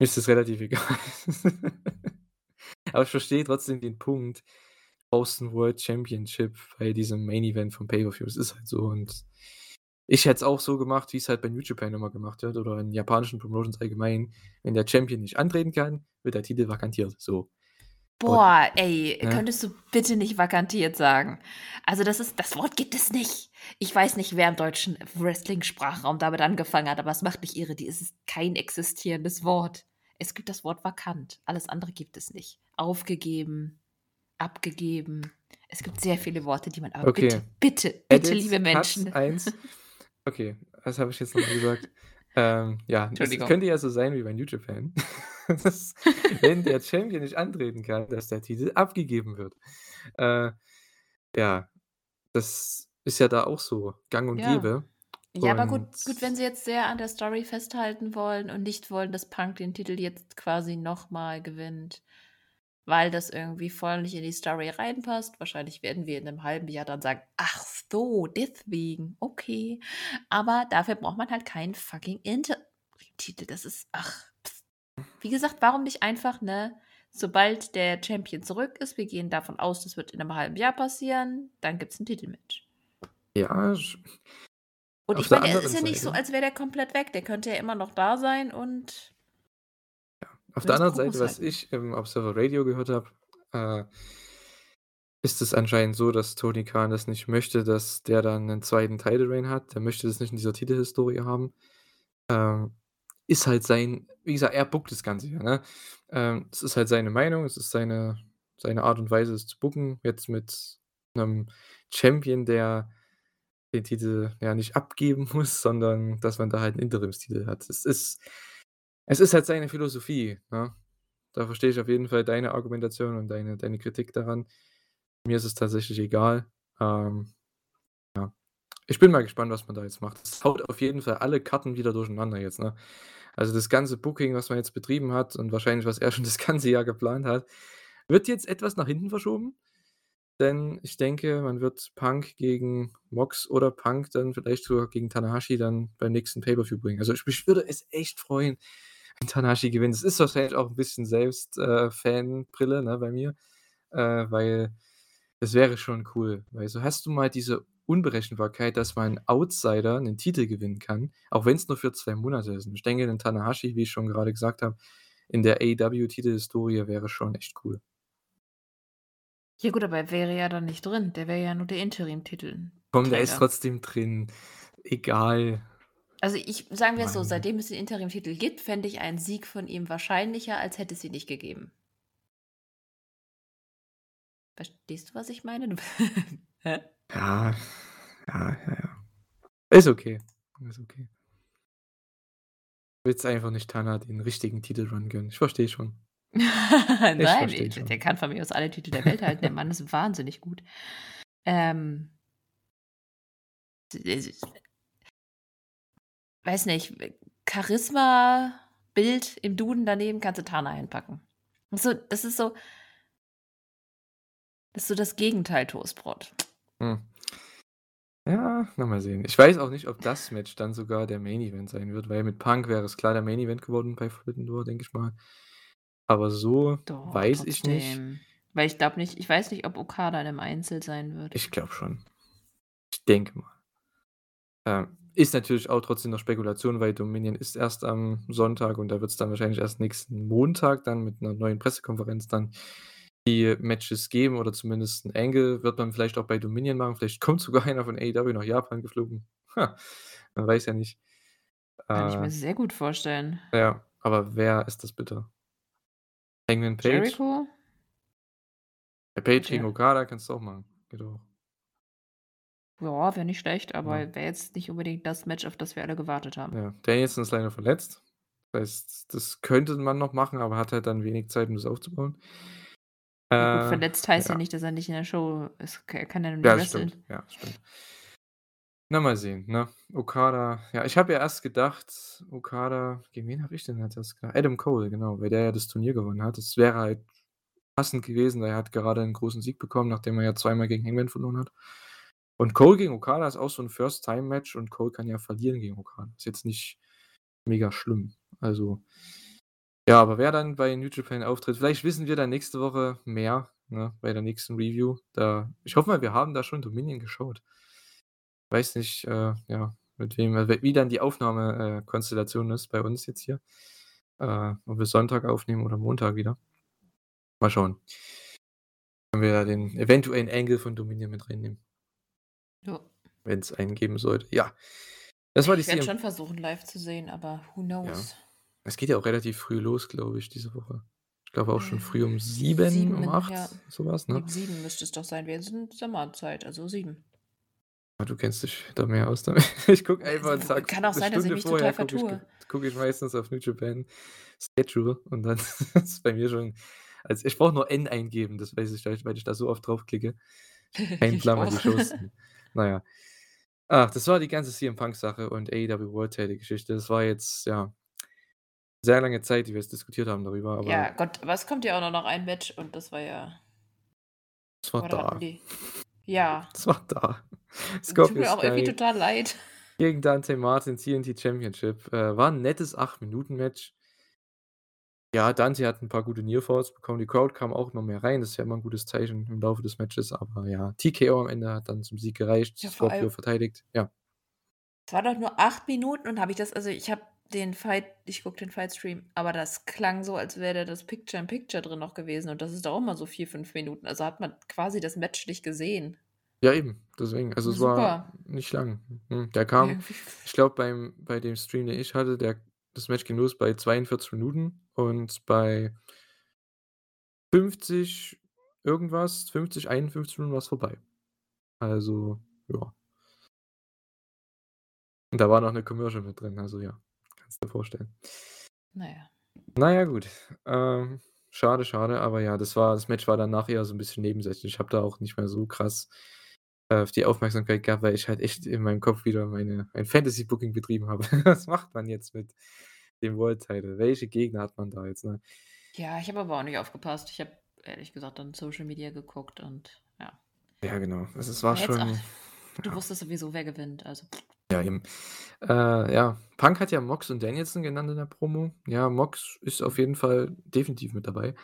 ist das relativ egal. Aber ich verstehe trotzdem den Punkt. Du brauchst 'n World Championship bei diesem Main Event vom Pay-per-View. Es ist halt so und ich hätte es auch so gemacht, wie's halt bei New Japan immer gemacht wird oder in japanischen Promotions allgemein. Wenn der Champion nicht antreten kann, wird der Titel vakantiert, so. Und Boah, ey, ne? könntest du bitte nicht vakantiert sagen? Also, das ist das Wort gibt es nicht. Ich weiß nicht, wer im deutschen Wrestling-Sprachraum damit angefangen hat, aber es macht mich irre. Die es ist kein existierendes Wort. Es gibt das Wort vakant. Alles andere gibt es nicht. Aufgegeben, abgegeben. Es gibt sehr viele Worte, die man aber bitte, Okay. bitte, bitte, Edit, liebe Cut Menschen 1. Okay, was habe ich jetzt noch mal gesagt? Ähm, ja, es Entschuldigung. könnte ja so sein wie bei New Japan, dass wenn der Champion nicht antreten kann, dass der Titel abgegeben wird. Äh, ja, das ist ja da auch so gang und Ja. gäbe Ja, aber gut und gut, wenn sie jetzt sehr an der Story festhalten wollen und nicht wollen, dass Punk den Titel jetzt quasi noch mal gewinnt, weil das irgendwie voll nicht in die Story reinpasst. Wahrscheinlich werden wir in 'nem halben Jahr dann sagen: „Ach so, deswegen, okay.“ Aber dafür braucht man halt keinen fucking Interim-Titel. Das ist ach, wie gesagt, warum nicht einfach, ne, sobald der Champion zurück ist, wir gehen davon aus, das wird in 'nem halben Jahr passieren, dann gibt's 'n Titelmatch. Ja, Und ich meine, es ist ja nicht so, als wäre der komplett weg. Der könnte ja immer noch da sein und auf der anderen Seite, was ich im Observer Radio gehört habe, äh ist es anscheinend so, dass Tony Khan das nicht möchte, dass der dann 'nen 2. Title Reign hat. Der möchte das nicht in dieser Titelhistorie haben. Ähm, ist halt sein wie gesagt, er bookt das Ganze ja, ne? Ähm, es ist halt seine Meinung, es ist seine seine Art und Weise, es zu booken, jetzt mit 'nem Champion, der den Titel ja nicht abgeben muss, sondern dass man da halt 'n Interimstitel hat. Es ist es ist halt seine Philosophie, ne? Da verstehe ich auf jeden Fall deine Argumentation und deine deine Kritik daran. Mir ist es tatsächlich egal. Ähm, ja. Ich bin mal gespannt, was man da jetzt macht. Es haut auf jeden Fall alle Karten wieder durcheinander jetzt, ne? Also, das ganze Booking, was man jetzt betrieben hat und wahrscheinlich, was er schon das ganze Jahr geplant hat, wird jetzt etwas nach hinten verschoben, denn ich denke, man wird Punk gegen Mox oder Punk dann vielleicht sogar gegen Tanahashi dann beim nächsten Pay-per-View bringen. Also, ich mich würde es echt freuen, Tanahashi gewinnt. Es ist wahrscheinlich auch 'n bisschen selbst äh, Fanbrille, ne, bei mir, äh, weil es wäre schon cool, weil so hast du mal diese Unberechenbarkeit, dass mal 'n Outsider 'nen Titel gewinnen kann, auch wenn's nur für 2 Monate ist. Und ich denke, 'nen Tanahashi, wie ich schon gerade gesagt habe, in der AEW-Titelhistorie wäre schon echt cool. Ja gut, aber er wäre ja dann nicht drin. Der wäre ja nur der Komm, der ist trotzdem drin. Egal. Also, ich sagen wir es so, seitdem es den Interimtitel gibt, fände ich einen Sieg von ihm wahrscheinlicher, als hätte es ihn nicht gegeben. Verstehst du, was ich meine? Ja. Ja, ja, ja. Ist okay. Ist okay. Willst einfach nicht Tana den richtigen Titelrun gönnen. Ich verstehe schon. Ich Nein, verstehe der der schon. kann von mir aus alle Titel der Welt halten. Der Mann ist wahnsinnig gut. Ähm weiß nicht, Charisma, Bild im Duden daneben kannst du Tana hinpacken. So das ist so Ist so das Gegenteil Toastbrot. Hm. Ja, na mal sehen. Ich weiß auch nicht, ob das Match dann sogar der Main Event sein wird, weil mit Punk wäre es klar der Main Event geworden bei Forbidden Door, denke ich mal. Aber so Doch, weiß ich nicht. trotzdem. Weil ich glaube nicht ich weiß nicht, ob Okada im Einzel sein wird. Ich glaube schon. Ich denke mal. Ähm, ist natürlich auch trotzdem noch Spekulation, weil Dominion ist erst am Sonntag und da wird es dann wahrscheinlich erst nächsten Montag dann mit einer neuen Pressekonferenz dann die Matches geben oder zumindest ein Angle wird man vielleicht auch bei Dominion machen. Vielleicht kommt sogar einer von AEW nach Japan geflogen. Ha, man weiß ja nicht. Kann ich mir Äh, sehr gut vorstellen. ja, aber wer ist das bitte? Hangman Page? Jericho? Ja, Page gegen Okada kannst du auch machen. Geht auch. Ja, wäre nicht schlecht, aber Ja. wäre jetzt nicht unbedingt das Match, auf das wir alle gewartet haben. Ja, Danielson ist leider verletzt. Das heißt, das könnte man noch machen, aber hat halt dann wenig Zeit, um das aufzubauen. Ja gut, Äh, verletzt heißt ja. nicht, dass er nicht in der Show ist. Er kann ja nur nicht Ja, wresteln. stimmt. Ja, stimmt. Na, mal sehen, ne? Okada. Ja, ich habe ja erst gedacht, Okada, gegen wen habe ich denn als erstes gedacht? Adam Cole, genau, weil der ja das Turnier gewonnen hat. Das wäre halt passend gewesen, weil er hat gerade einen großen Sieg bekommen, nachdem er ja zweimal gegen Hangman verloren hat. Und Cole gegen Okada ist auch so ein First-Time-Match und Cole kann ja verlieren gegen Okada. Ist jetzt nicht mega schlimm. Also, ja, aber wer dann bei New Japan auftritt, vielleicht wissen wir dann nächste Woche mehr, ne, bei der nächsten Review. Da, ich hoffe mal, wir haben da schon Dominion geschaut. Weiß nicht, äh, ja, mit wem, äh, wie dann die Aufnahmekonstellation äh, ist bei uns jetzt hier. Äh, ob wir Sonntag aufnehmen oder Montag wieder. Mal schauen. Können wir da den eventuellen Angle von Dominion mit reinnehmen, Ja. wenn es einen geben sollte. Ja. Das war die Ich werde schon versuchen, live zu sehen, aber who knows? Es geht ja auch relativ früh los, glaube ich, diese Woche. Ich glaube auch schon früh um sieben, sieben, um acht, ja. sowas, ne? Neben sieben müsste es doch sein. Wir sind Sommerzeit, also sieben. Ah, du kennst dich da mehr aus damit. Ich gucke einfach einen Es Tag kann auch eine sein, dass ich Stunde mich vorher total gucke ich, vertue. guck ich meistens auf New Japan Schedule und dann ist bei mir schon, also ich brauche nur N eingeben, das weiß ich, weil ich da so oft draufklicke. Ich Plan, die. Shows. Naja. Ach, das war die ganze CM Punk-Sache und AEW World Title-Geschichte. Das war jetzt, ja, sehr lange Zeit, die wir jetzt diskutiert haben darüber, Ja, Gott, es kommt ja auch noch noch ein Match und das war ja. es war da. Ja. Es war da. Tut Scorpio mir auch irgendwie total leid. gegen Dante Martin TNT Championship. Äh, war ein nettes 8-Minuten-Match. Ja, Dante hat ein paar gute Nearfalls bekommen. Die Crowd kam auch noch mehr rein. Das ist ja immer ein gutes Zeichen im Laufe des Matches. Aber ja, TKO am Ende hat dann zum Sieg gereicht. Ja, Scorpio verteidigt. Ja. es war doch nur acht Minuten und habe ich das, also ich habe den Fight, ich gucke den Fight-Stream, aber das klang so, als wäre da das Picture-in-Picture drin noch gewesen und das ist doch auch immer so vier, fünf Minuten. Also hat man quasi das Match nicht gesehen. Ja, eben. Deswegen. Also es war Super. nicht lang. Hm, Der kam, ich glaube, bei dem Stream, den ich hatte, der, das Match ging los bei 42 Minuten und bei 50 irgendwas, 50, 51 Minuten war es vorbei. Also, ja. Und da war noch eine Commercial mit drin, also ja, kannst dir vorstellen. Naja. Na ja, gut. Ähm, schade, schade, aber ja, das war das Match war danach eher so ein bisschen nebensächlich. Ich habe da auch nicht mehr so krass, äh, auf die Aufmerksamkeit gehabt, weil ich halt echt in meinem Kopf wieder meine ein Fantasy-Booking betrieben habe. Was macht man jetzt mit dem World Title? Welche Gegner hat man da jetzt, ne? Ja, ich habe aber auch nicht aufgepasst. Ich habe ehrlich gesagt dann Social Media geguckt und ja. Ja, genau. Es war schon ach, du ja. wusstest sowieso, wer gewinnt. Also Ja, eben. Äh, ja, Punk hat ja Mox und Danielson genannt in der Promo. Ja, Mox ist auf jeden Fall definitiv mit dabei.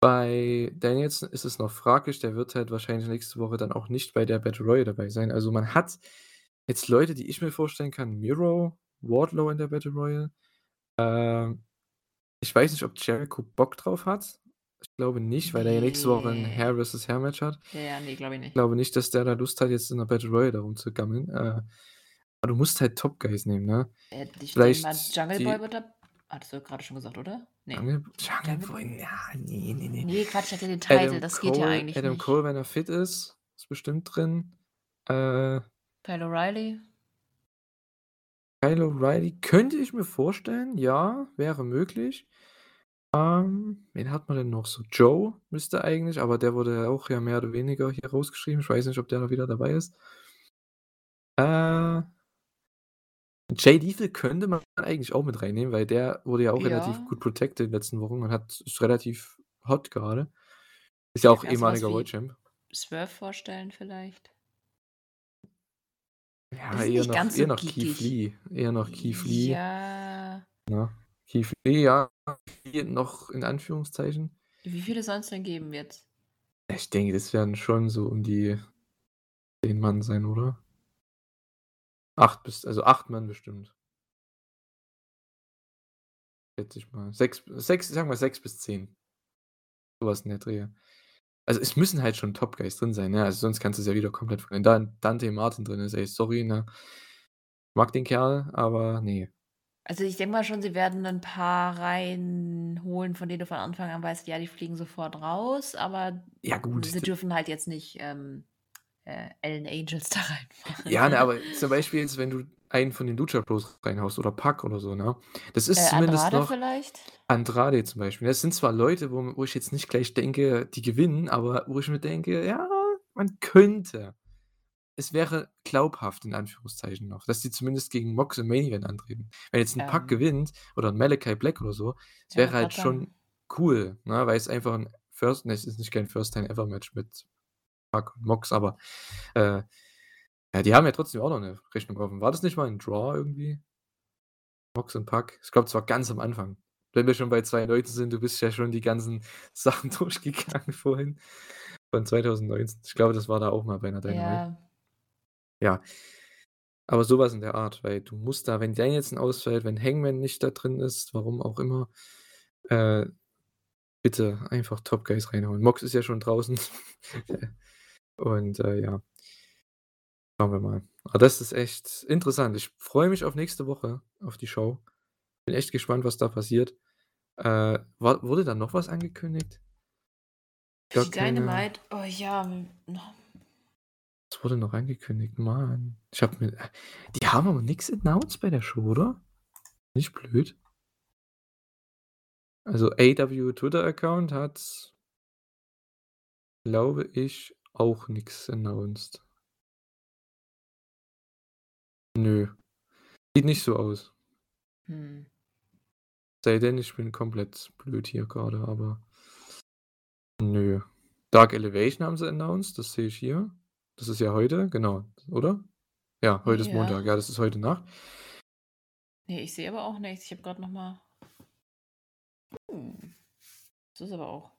Bei Danielson ist es noch fraglich, der wird halt wahrscheinlich nächste Woche dann auch nicht bei der Battle Royale dabei sein. Also man hat jetzt Leute, die ich mir vorstellen kann, Miro, Wardlow in der Battle Royale. Ähm, ich weiß nicht, ob Jericho Bock drauf hat. Ich glaube nicht, weil er ja nächste Woche ein Nee. Hair vs. Hair Match hat. Ja, ja, nee, glaube ich Ich nicht. glaube nicht, dass der da Lust hat, jetzt in der Battle Royale darum zu gammeln. Äh, aber du musst halt Top Guys nehmen, ne? Äh, ich Vielleicht mal, Jungle die Boy wird da. Hattest du gerade schon gesagt, oder? Nee. Jungle, Jungle Boy, ja, nee, nee, nee. Nee, Quatsch, ich hatte den Titel, Adam das geht ja Cole, eigentlich Adam nicht. Cole, wenn er fit ist, ist bestimmt drin. Äh, Kyle O'Reilly? Kyle O'Reilly könnte ich mir vorstellen, ja, wäre möglich. Ähm, wen hat man denn noch so? Joe müsste eigentlich, aber der wurde ja auch ja mehr oder weniger hier rausgeschrieben. Ich weiß nicht, ob der noch wieder dabei ist. Äh, Jay Lethal könnte man eigentlich auch mit reinnehmen, weil der wurde ja auch relativ Ja. gut protected in den letzten Wochen und hat ist relativ hot gerade. Ist ja auch ehemaliger World Champ. Swerve vorstellen vielleicht. Ja, eher noch eher so noch Keith. Lee. Eher noch Keith Lee. Ja. Ne? Keith Lee, ja, noch in Anführungszeichen. Wie viele soll's denn geben jetzt? Ich denke, das werden schon so um die 10 Mann sein, oder? 8 bis also 8 Mann bestimmt. Schätze ich mal. 6 6 sagen wir 6 bis 10. So was in der Dreh. Also, es müssen halt schon Top Guys drin sein, ne? Also, sonst kannst du's ja wieder komplett wenn da Dante Martin drin ist, ey, sorry, ne? Mag den Kerl, aber ne. Also, ich denke mal schon, sie werden 'n paar reinholen, von denen du von Anfang an weißt, ja, die fliegen sofort raus, aber Ja gut, sie dürfen halt jetzt nicht, ähm, äh, Hell's Angels da reinmachen, Ja, ne, ne? aber zum Beispiel jetzt, wenn du einen von den Lucha Bros reinhaust oder Pac oder so, ne? Das ist Äh, zumindest Andrade noch vielleicht? Andrade zum Beispiel. Das sind zwar Leute, wo wo ich jetzt nicht gleich denke, die gewinnen, aber wo ich mir denke: „Ja, man könnte.“ Es wäre glaubhaft in Anführungszeichen noch, dass die zumindest gegen Mox im Main Event antreten. Wenn jetzt 'n Pac Ähm. gewinnt oder 'n Malachi Black oder so, es Ja, wäre halt schon cool, ne, weil es einfach 'n First ne, es ist nicht kein First Time Ever Match mit Pac und Mox, aber, äh, ja, die haben ja trotzdem auch noch 'ne Rechnung offen. War das nicht mal 'n Draw irgendwie? Mox und Pac? Ich glaube, das war ganz am Anfang. Wenn wir schon bei 2 Leuten sind, du bist ja schon die ganzen Sachen durchgegangen vorhin von 2019. Ich glaube, das war da auch mal bei 'ner Dynamite. Ja. Ja. Aber so was in der Art, weil du musst da wenn Danielson ausfällt, wenn Hangman nicht da drin ist, warum auch immer, äh, bitte einfach Top Guys reinhauen. Mox ist ja schon draußen. Und, äh, ja. Schauen wir mal. Aber das ist echt interessant. Ich freue mich auf nächste Woche, auf die Show. Bin echt gespannt, was da passiert. Äh, war wurde da noch was angekündigt? Gar die keine Dynamite? Oh ja, Was wurde noch angekündigt? Mann. Ich habe mir die haben aber nix announced bei der Show, oder? Nicht blöd? Also, AEW Twitter-Account hat glaube ich, auch nix announced. Nö. Sieht nicht so aus. Hm. Sei denn, ich bin komplett blöd hier grade, aber nö. Dark Elevation haben sie announced, das sehe ich hier. Das ist ja heute, genau, oder? Ja, heute ist Montag. Ja. Ja, das ist heute Nacht. Ne, ich sehe aber auch nichts. Ich habe grad noch mal Hm. Das ist aber auch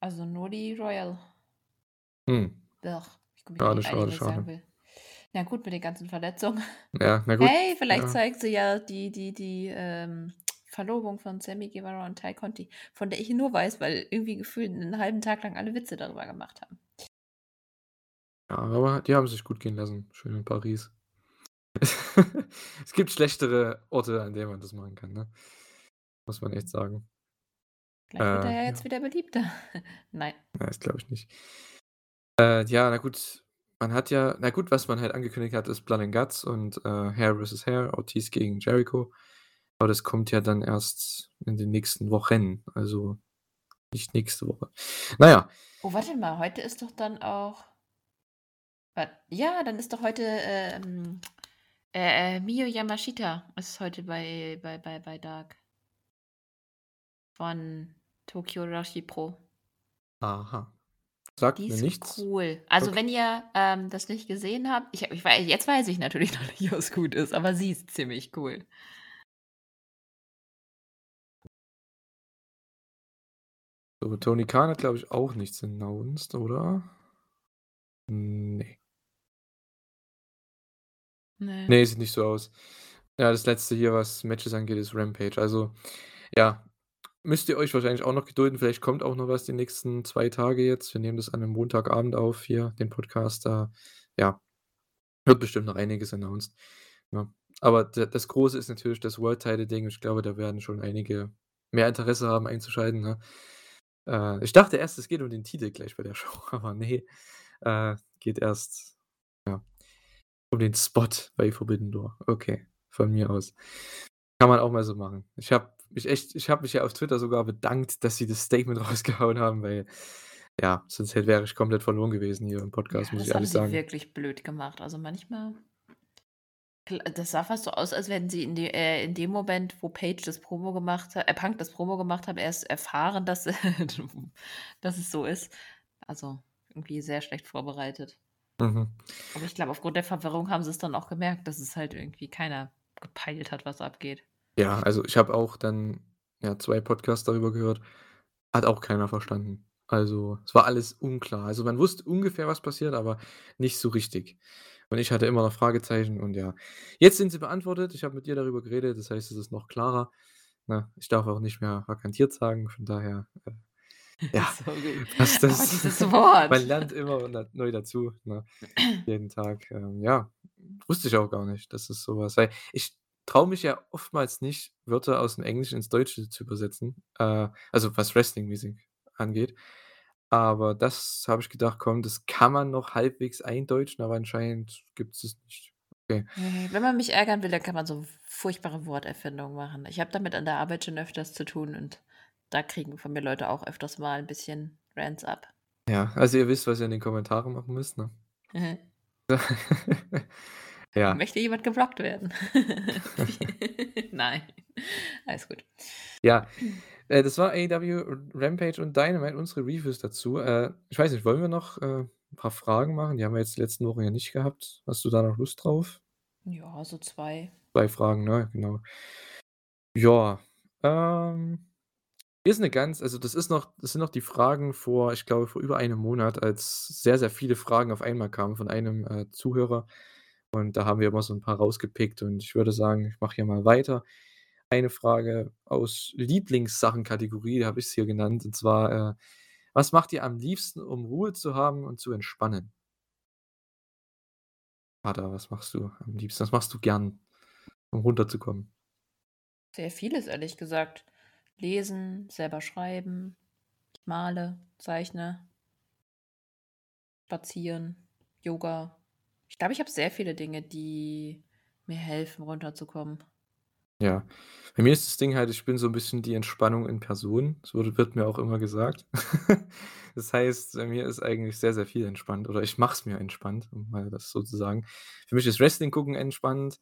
also, nur die Royal. Hm. Ugh, ich komme Schade, nicht schade, sagen schade. Na gut, mit den ganzen Verletzungen. Ja, na gut. Hey, vielleicht Ja. zeigt sie ja die die die, ähm, Verlobung von Sammy Guevara und Ty Conti, von der ich nur weiß, weil irgendwie gefühlt 'nen halben Tag lang alle Witze darüber gemacht haben. Ja, aber die haben sich gut gehen lassen, schön in Paris. Es gibt schlechtere Orte, an denen man das machen kann, ne? Muss man echt sagen. Vielleicht wird er Äh, ja jetzt ja. wieder beliebter. Nein. Ja, das glaube ich nicht. Äh, ja, na gut, man hat ja na gut, was man halt angekündigt hat, ist Blood and Guts und, äh, Hair vs. Hair, Ortiz gegen Jericho. Aber das kommt ja dann erst in den nächsten Wochen, also nicht nächste Woche. Na ja. Oh, warte mal, heute ist doch dann auch ja, dann ist doch heute, ähm, äh, äh, Miyu Yamashita ist heute bei bei bei bei Dark. Von Tokyo Joshi Pro. Aha. Sagt Die mir ist nichts. cool. Also, Okay. wenn ihr, ähm, das nicht gesehen habt ich ich wei jetzt weiß ich natürlich noch nicht, ob's gut ist, aber sie ist ziemlich cool. So, Tony Khan hat, glaube ich, auch nichts announced, oder? Ne. Ne. Ne, sieht nicht so aus. Ja, das Letzte hier, was Matches angeht, ist Rampage. Also, ja, müsst ihr euch wahrscheinlich auch noch gedulden. Vielleicht kommt auch noch was die nächsten 2 Tage jetzt. Wir nehmen das an 'nem Montagabend auf hier, den Podcast. Da, ja, wird bestimmt noch einiges announced, ne? Aber das Große ist natürlich das World Title Ding. Ich glaube, da werden schon einige mehr Interesse haben einzuschalten, ne? Äh, ich dachte erst, es geht um den Titel gleich bei der Show, aber ne, äh, geht erst, ja, um den Spot bei Forbidden Door. Okay, von mir aus. Kann man auch mal so machen. Ich habe mich echt ich habe mich ja auf Twitter sogar bedankt, dass sie das Statement rausgehauen haben, weil, ja, sonst hätte wäre ich komplett verloren gewesen hier im Ja, Podcast, muss das ich haben ehrlich sie sagen. wirklich blöd gemacht. Also, manchmal das sah fast so aus, als wenn sie in de äh, in dem Moment, wo Page das Promo gemacht hat äh, Punk das Promo gemacht hat, erst erfahren, dass dass es so ist. Also, irgendwie sehr schlecht vorbereitet. Mhm. Aber ich glaube, aufgrund der Verwirrung haben sie's dann auch gemerkt, dass es halt irgendwie keiner gepeilt hat, was abgeht. Ja, also, ich habe auch dann, ja, 2 Podcasts darüber gehört. Hat auch keiner verstanden. Also, es war alles unklar. Also, man wusste ungefähr, was passiert, aber nicht so richtig. Und ich hatte immer noch Fragezeichen und ja. Jetzt sind sie beantwortet. Ich habe mit dir darüber geredet, das heißt, es ist noch klarer, ne? Ich darf auch nicht mehr „vakantiert“ sagen, von daher, äh, ja, So gut. passt Aber das. dieses Man Wort. lernt immer na neu dazu, ne? Jeden Tag, ähm, ja. Wusste ich auch gar nicht, dass es so was weil ich traue mich ja oftmals nicht, Wörter aus'm Englischen ins Deutsche zu übersetzen, äh, also, was wrestlingmäßig angeht. Aber das habe ich gedacht: „Komm, das kann man noch halbwegs eindeutschen“, aber anscheinend gibt's es nicht. Okay. Wenn man mich ärgern will, dann kann man so furchtbare Worterfindungen machen. Ich habe damit an der Arbeit schon öfters zu tun und da kriegen von mir Leute auch öfters mal 'n bisschen Rants ab. Ja, also, ihr wisst, was ihr in den Kommentaren machen müsst, ne? Ja. Möchte jemand geblockt werden? Nein, alles gut. Ja, äh, das war AEW Rampage und Dynamite, unsere Reviews dazu. Äh, ich weiß nicht, wollen wir noch, äh, 'n paar Fragen machen? Die haben wir jetzt die letzten Wochen ja nicht gehabt. Hast du da noch Lust drauf? Ja, so 2. 2 Fragen, ne? Genau. Ja, ähm, ist 'ne ganz also, das ist noch das sind noch die Fragen vor ich glaube, vor über einem Monat, als sehr, sehr viele Fragen auf einmal kamen von einem, äh, Zuhörer. Und da haben wir immer so 'n paar rausgepickt und ich würde sagen, ich mache hier mal weiter. Eine Frage aus Lieblingssachen-Kategorie habe ich's hier genannt, und zwar, äh: „Was macht ihr am liebsten, um Ruhe zu haben und zu entspannen?“ Vater, was machst du am liebsten? Was machst du gern, um runterzukommen? Sehr vieles, ehrlich gesagt. Lesen, selber schreiben, ich male, zeichne. Spazieren, Yoga. Ich glaube, ich habe sehr viele Dinge, die mir helfen, runterzukommen. Ja. Bei mir ist das Ding halt, ich bin so 'n bisschen die Entspannung in Person. Wurde wird mir auch immer gesagt. Das heißt, bei mir ist eigentlich sehr, sehr viel entspannt oder ich mache es mir entspannt, um mal das so zu sagen. Für mich ist Wrestling gucken entspannt.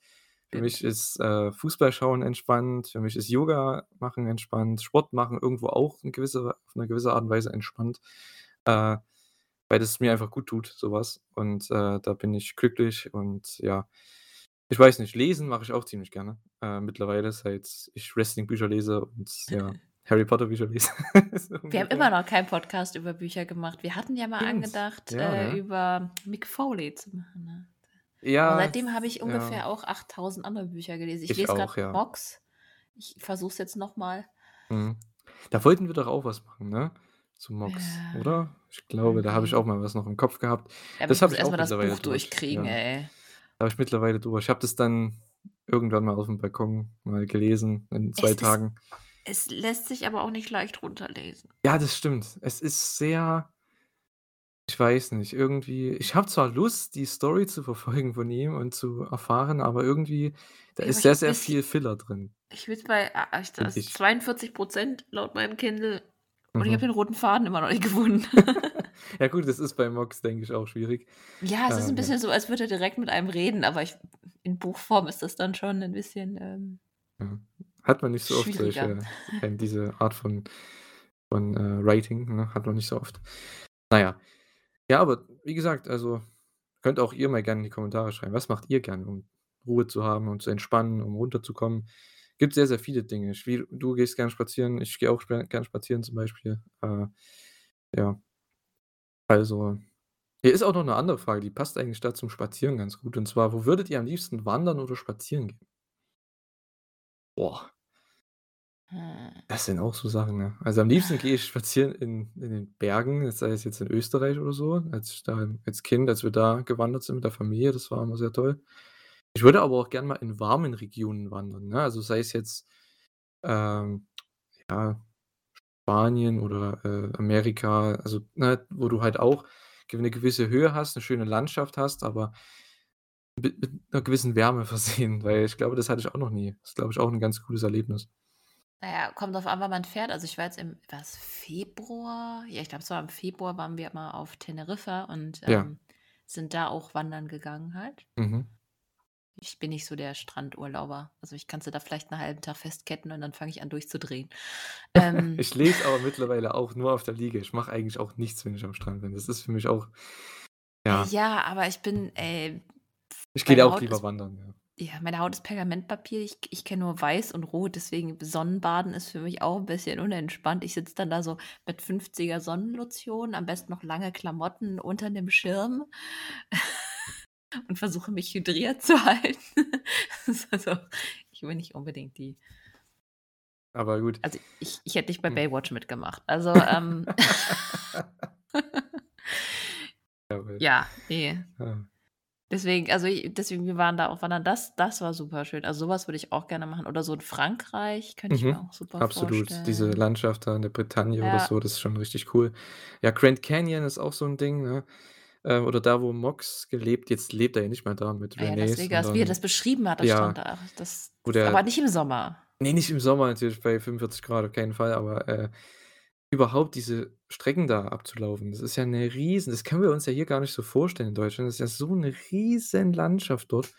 Für mich ist, äh, Fußball schauen entspannt. Für mich ist Yoga machen entspannt. Sport machen irgendwo auch in gewisser auf 'ne gewisse Art und Weise entspannt, äh, weil das mir einfach gut tut, so was. Und, äh, da bin ich glücklich und ja. Ich weiß nicht, lesen mache ich auch ziemlich gerne, äh, mittlerweile, seit ich Wrestling-Bücher lese und ja, Harry-Potter-Bücher lese, so Wir haben immer noch keinen Podcast über Bücher gemacht. Wir hatten ja mal Stimmt. angedacht, Ja, äh, ne? über Mick Foley zu machen, ne? Aber Ja, seitdem habe ich ja. ungefähr auch 8.000 andere Bücher gelesen. Ich Ich lese auch, ja. Mox. Ich versuche es jetzt noch mal. Mhm. Da wollten wir doch auch was machen, ne? Zu Mox, Ja, oder? Ich glaube, da habe ich auch irgendwie. mal was noch im Kopf gehabt. Ja, Das ich habe muss ich erst auch mal das Buch durch, durchkriegen, ja. ey. Habe ich mittlerweile durch. Ich habe das dann irgendwann mal aufm Balkon mal gelesen in 2 Es ist Tagen. es lässt sich aber auch nicht leicht runterlesen. Ja, das stimmt. Es ist sehr ich weiß nicht, irgendwie ich habe zwar Lust, die Story zu verfolgen von ihm und zu erfahren, aber irgendwie da Ja, ist ich sehr, sehr viel Filler drin. ich bin bei a a Finde das ich. 42 % laut meinem Kindle und ich habe Mhm. den roten Faden immer noch nicht gefunden. Ja gut, das ist bei Mox, denke ich, auch schwierig. Ja, es ist 'n Ähm, ja. bisschen so, als würde er direkt mit einem reden, aber ich in Buchform ist das dann schon 'n bisschen, ähm Ja. Hat man nicht so oft solche äh, diese Art von von, äh, Writing, ne, hat man nicht so oft. Na ja. Ja, aber wie gesagt, also, könnt auch ihr mal gerne in die Kommentare schreiben. Was macht ihr gerne, um Ruhe zu haben und zu entspannen, um runterzukommen? Gibt sehr, sehr viele Dinge. Wie du gehst gern spazieren, ich gehe auch gern spazieren zum Beispiel. Äh, ja. Also, hier ist auch noch 'ne andere Frage, die passt eigentlich da zum Spazieren ganz gut. Und zwar: „Wo würdet ihr am liebsten wandern oder spazieren gehen?“ Boah. Hm. Das sind auch so Sachen, ne? Also, am liebsten gehe ich spazieren in in den Bergen, sei es jetzt in Österreich oder so, als ich da als Kind als wir da gewandert sind mit der Familie, das war immer sehr toll. Ich würde aber auch gern mal in warmen Regionen wandern, ne? Also, sei es jetzt, ähm, ja, Spanien oder, äh, Amerika, also, ne, wo du halt auch ge 'ne gewisse Höhe hast, 'ne schöne Landschaft hast, aber mit mit 'ner gewissen Wärme versehen, weil ich glaube, das hatte ich auch noch nie. Das ist, glaube ich, auch 'n ganz cooles Erlebnis. Na ja, kommt drauf an, wann man fährt. Also, ich war jetzt im war's Februar? Ja, ich glaube, es war im Februar waren wir mal auf Teneriffa und, Ja. ähm, sind da auch wandern gegangen halt. Mhm. Ich bin nicht so der Strandurlauber. Also, ich kann sie da vielleicht 'n halben Tag festketten und dann fange ich an durchzudrehen. Ähm Ich lese aber mittlerweile auch nur auf der Liege. Ich mache eigentlich auch nichts, wenn ich am Strand bin. Das ist für mich auch ja. ja, aber ich bin, äh Ich gehe da meine auch Haut lieber ist wandern, ja. ja, meine Haut ist Pergamentpapier. Ich ich kenne nur weiß und rot, deswegen Sonnenbaden ist für mich auch 'n bisschen unentspannt. Ich sitze dann da so mit 50er Sonnenlotion, am besten noch lange Klamotten unter 'nem Schirm und versuche mich hydriert zu halten. Also ich bin nicht unbedingt die Aber gut. Also, ich ich hätte nicht bei Hm. Baywatch mitgemacht. Also, ähm. Ja, ne. Ja. Deswegen also, deswegen, wir waren da auch wandern. Das das war superschön. Also, so was würde ich auch gerne machen. Oder so in Frankreich könnte ich mir Mhm. auch super Absolut. Diese vorstellen. Landschaft da in der Bretagne oder Ja. so, das ist schon richtig cool. Ja, Grand Canyon ist auch so 'n Ding, ne? Äh, oder da, wo Mox gelebt jetzt lebt er ja nicht mehr da mit Ah ja, Renée, Las Vegas, wie er das beschrieben hat, das stand ja. da. Das das aber der nicht im Sommer. Ne, nicht im Sommer natürlich bei 45 C auf keinen Fall, aber, äh, überhaupt diese Strecken da abzulaufen, das ist ja 'ne riesen das können wir uns ja hier gar nicht so vorstellen in Deutschland. Das ist ja so 'ne Riesenlandschaft dort.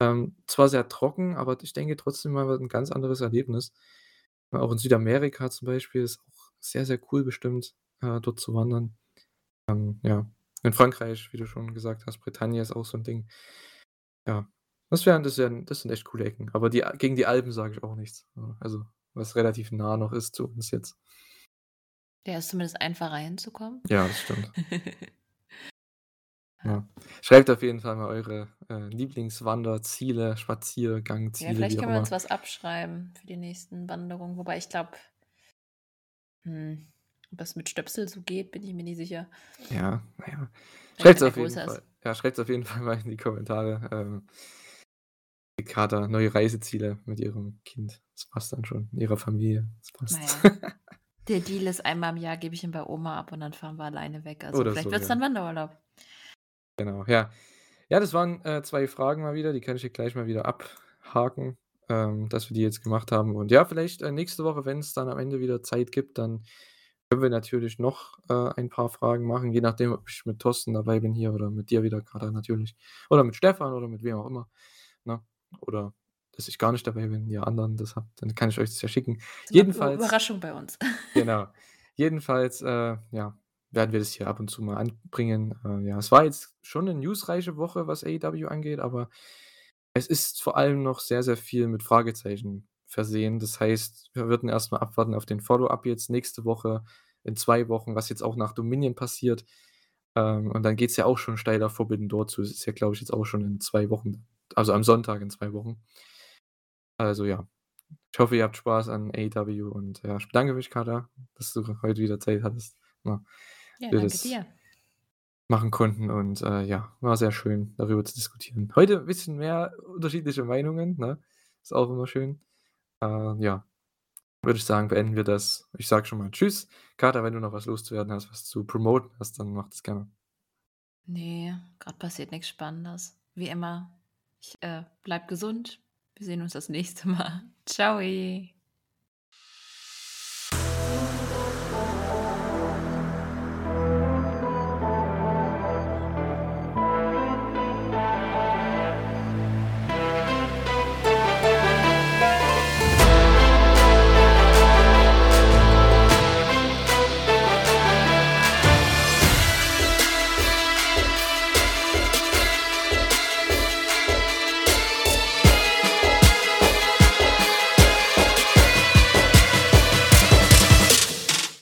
Ähm, zwar sehr trocken, aber ich denke trotzdem mal 'n ganz anderes Erlebnis. Auch in Südamerika zum Beispiel ist auch sehr, sehr cool bestimmt, äh, dort zu wandern. Ähm, ja. In Frankreich, wie du schon gesagt hast, Bretagne ist auch so 'n Ding. Ja, das wären das wären das sind echt coole Ecken. Aber die gegen die Alpen sage ich auch nichts, ja. Also, was relativ nah noch ist zu uns jetzt. Ja, ist zumindest einfacher hinzukommen. Ja, das stimmt. Ja. Ja. Schreibt auf jeden Fall mal eure, äh, Lieblingswanderziele, Ja, Spaziergangziele, wie vielleicht können wir uns was abschreiben für die nächsten Wanderungen. Wobei ich glaube hm, ob das mit Stöpsel so geht, bin ich mir nicht sicher. Ja, na ja. Vielleicht, Schreibt's wenn er auf jeden ist. Fall ja, auf jeden Fall mal in die Kommentare, ähm die Kater neue Reiseziele mit ihrem Kind. Das passt dann schon, ihrer Familie. Das passt. ja. Der Deal ist, einmal im Jahr gebe ich ihn bei Oma ab und dann fahren wir alleine weg. Also, Oder vielleicht so, wird's ja. dann Wanderurlaub. Genau, ja. Ja, das waren, äh, 2 Fragen mal wieder, die kann ich hier gleich mal wieder abhaken, ähm, dass wir die jetzt gemacht haben. Und ja, vielleicht, äh, nächste Woche, wenn's dann am Ende wieder Zeit gibt, dann können wir natürlich noch, äh, ein paar Fragen machen, je nachdem, ob ich mit Thorsten dabei bin hier oder mit dir wieder grade natürlich. Oder mit Stefan oder mit wem auch immer, ne? Oder dass ich gar nicht dabei bin, ihr anderen das habt, dann kann ich euch das ja schicken. Ü Jedenfalls Überraschung bei uns. genau. Jedenfalls, äh, ja, werden wir das hier ab und zu mal anbringen. Äh, ja, es war jetzt schon 'ne newsreiche Woche, was AEW angeht, aber es ist vor allem noch sehr, sehr viel mit Fragezeichen versehen. Das heißt, wir würden erst mal abwarten auf den Follow-up jetzt nächste Woche, in 2 Wochen, was jetzt auch nach Dominion passiert. Ähm, und dann geht's ja auch schon steil auf Forbidden Door zu. Das ist ja, glaube ich, jetzt auch schon in 2 Wochen also, am Sonntag in 2 Wochen. Also, ja. Ich hoffe, ihr habt Spaß an AEW und ja, ich bedanke mich, Kater, dass du heute wieder Zeit hattest, ne? Ja, danke das dir. machen konnten und, äh, ja, war sehr schön, darüber zu diskutieren. Heute 'n bisschen mehr unterschiedliche Meinungen, ne? Ist auch immer schön. Äh, ja, würde ich sagen, beenden wir das. Ich sage schon mal tschüss. Kater, wenn du noch was loszuwerden hast, was zu promoten hast, dann mach das gerne. Ne, grad passiert nix Spannendes. Wie immer, ich, äh, bleibe gesund. Wir sehen uns das nächste Mal. Tschau.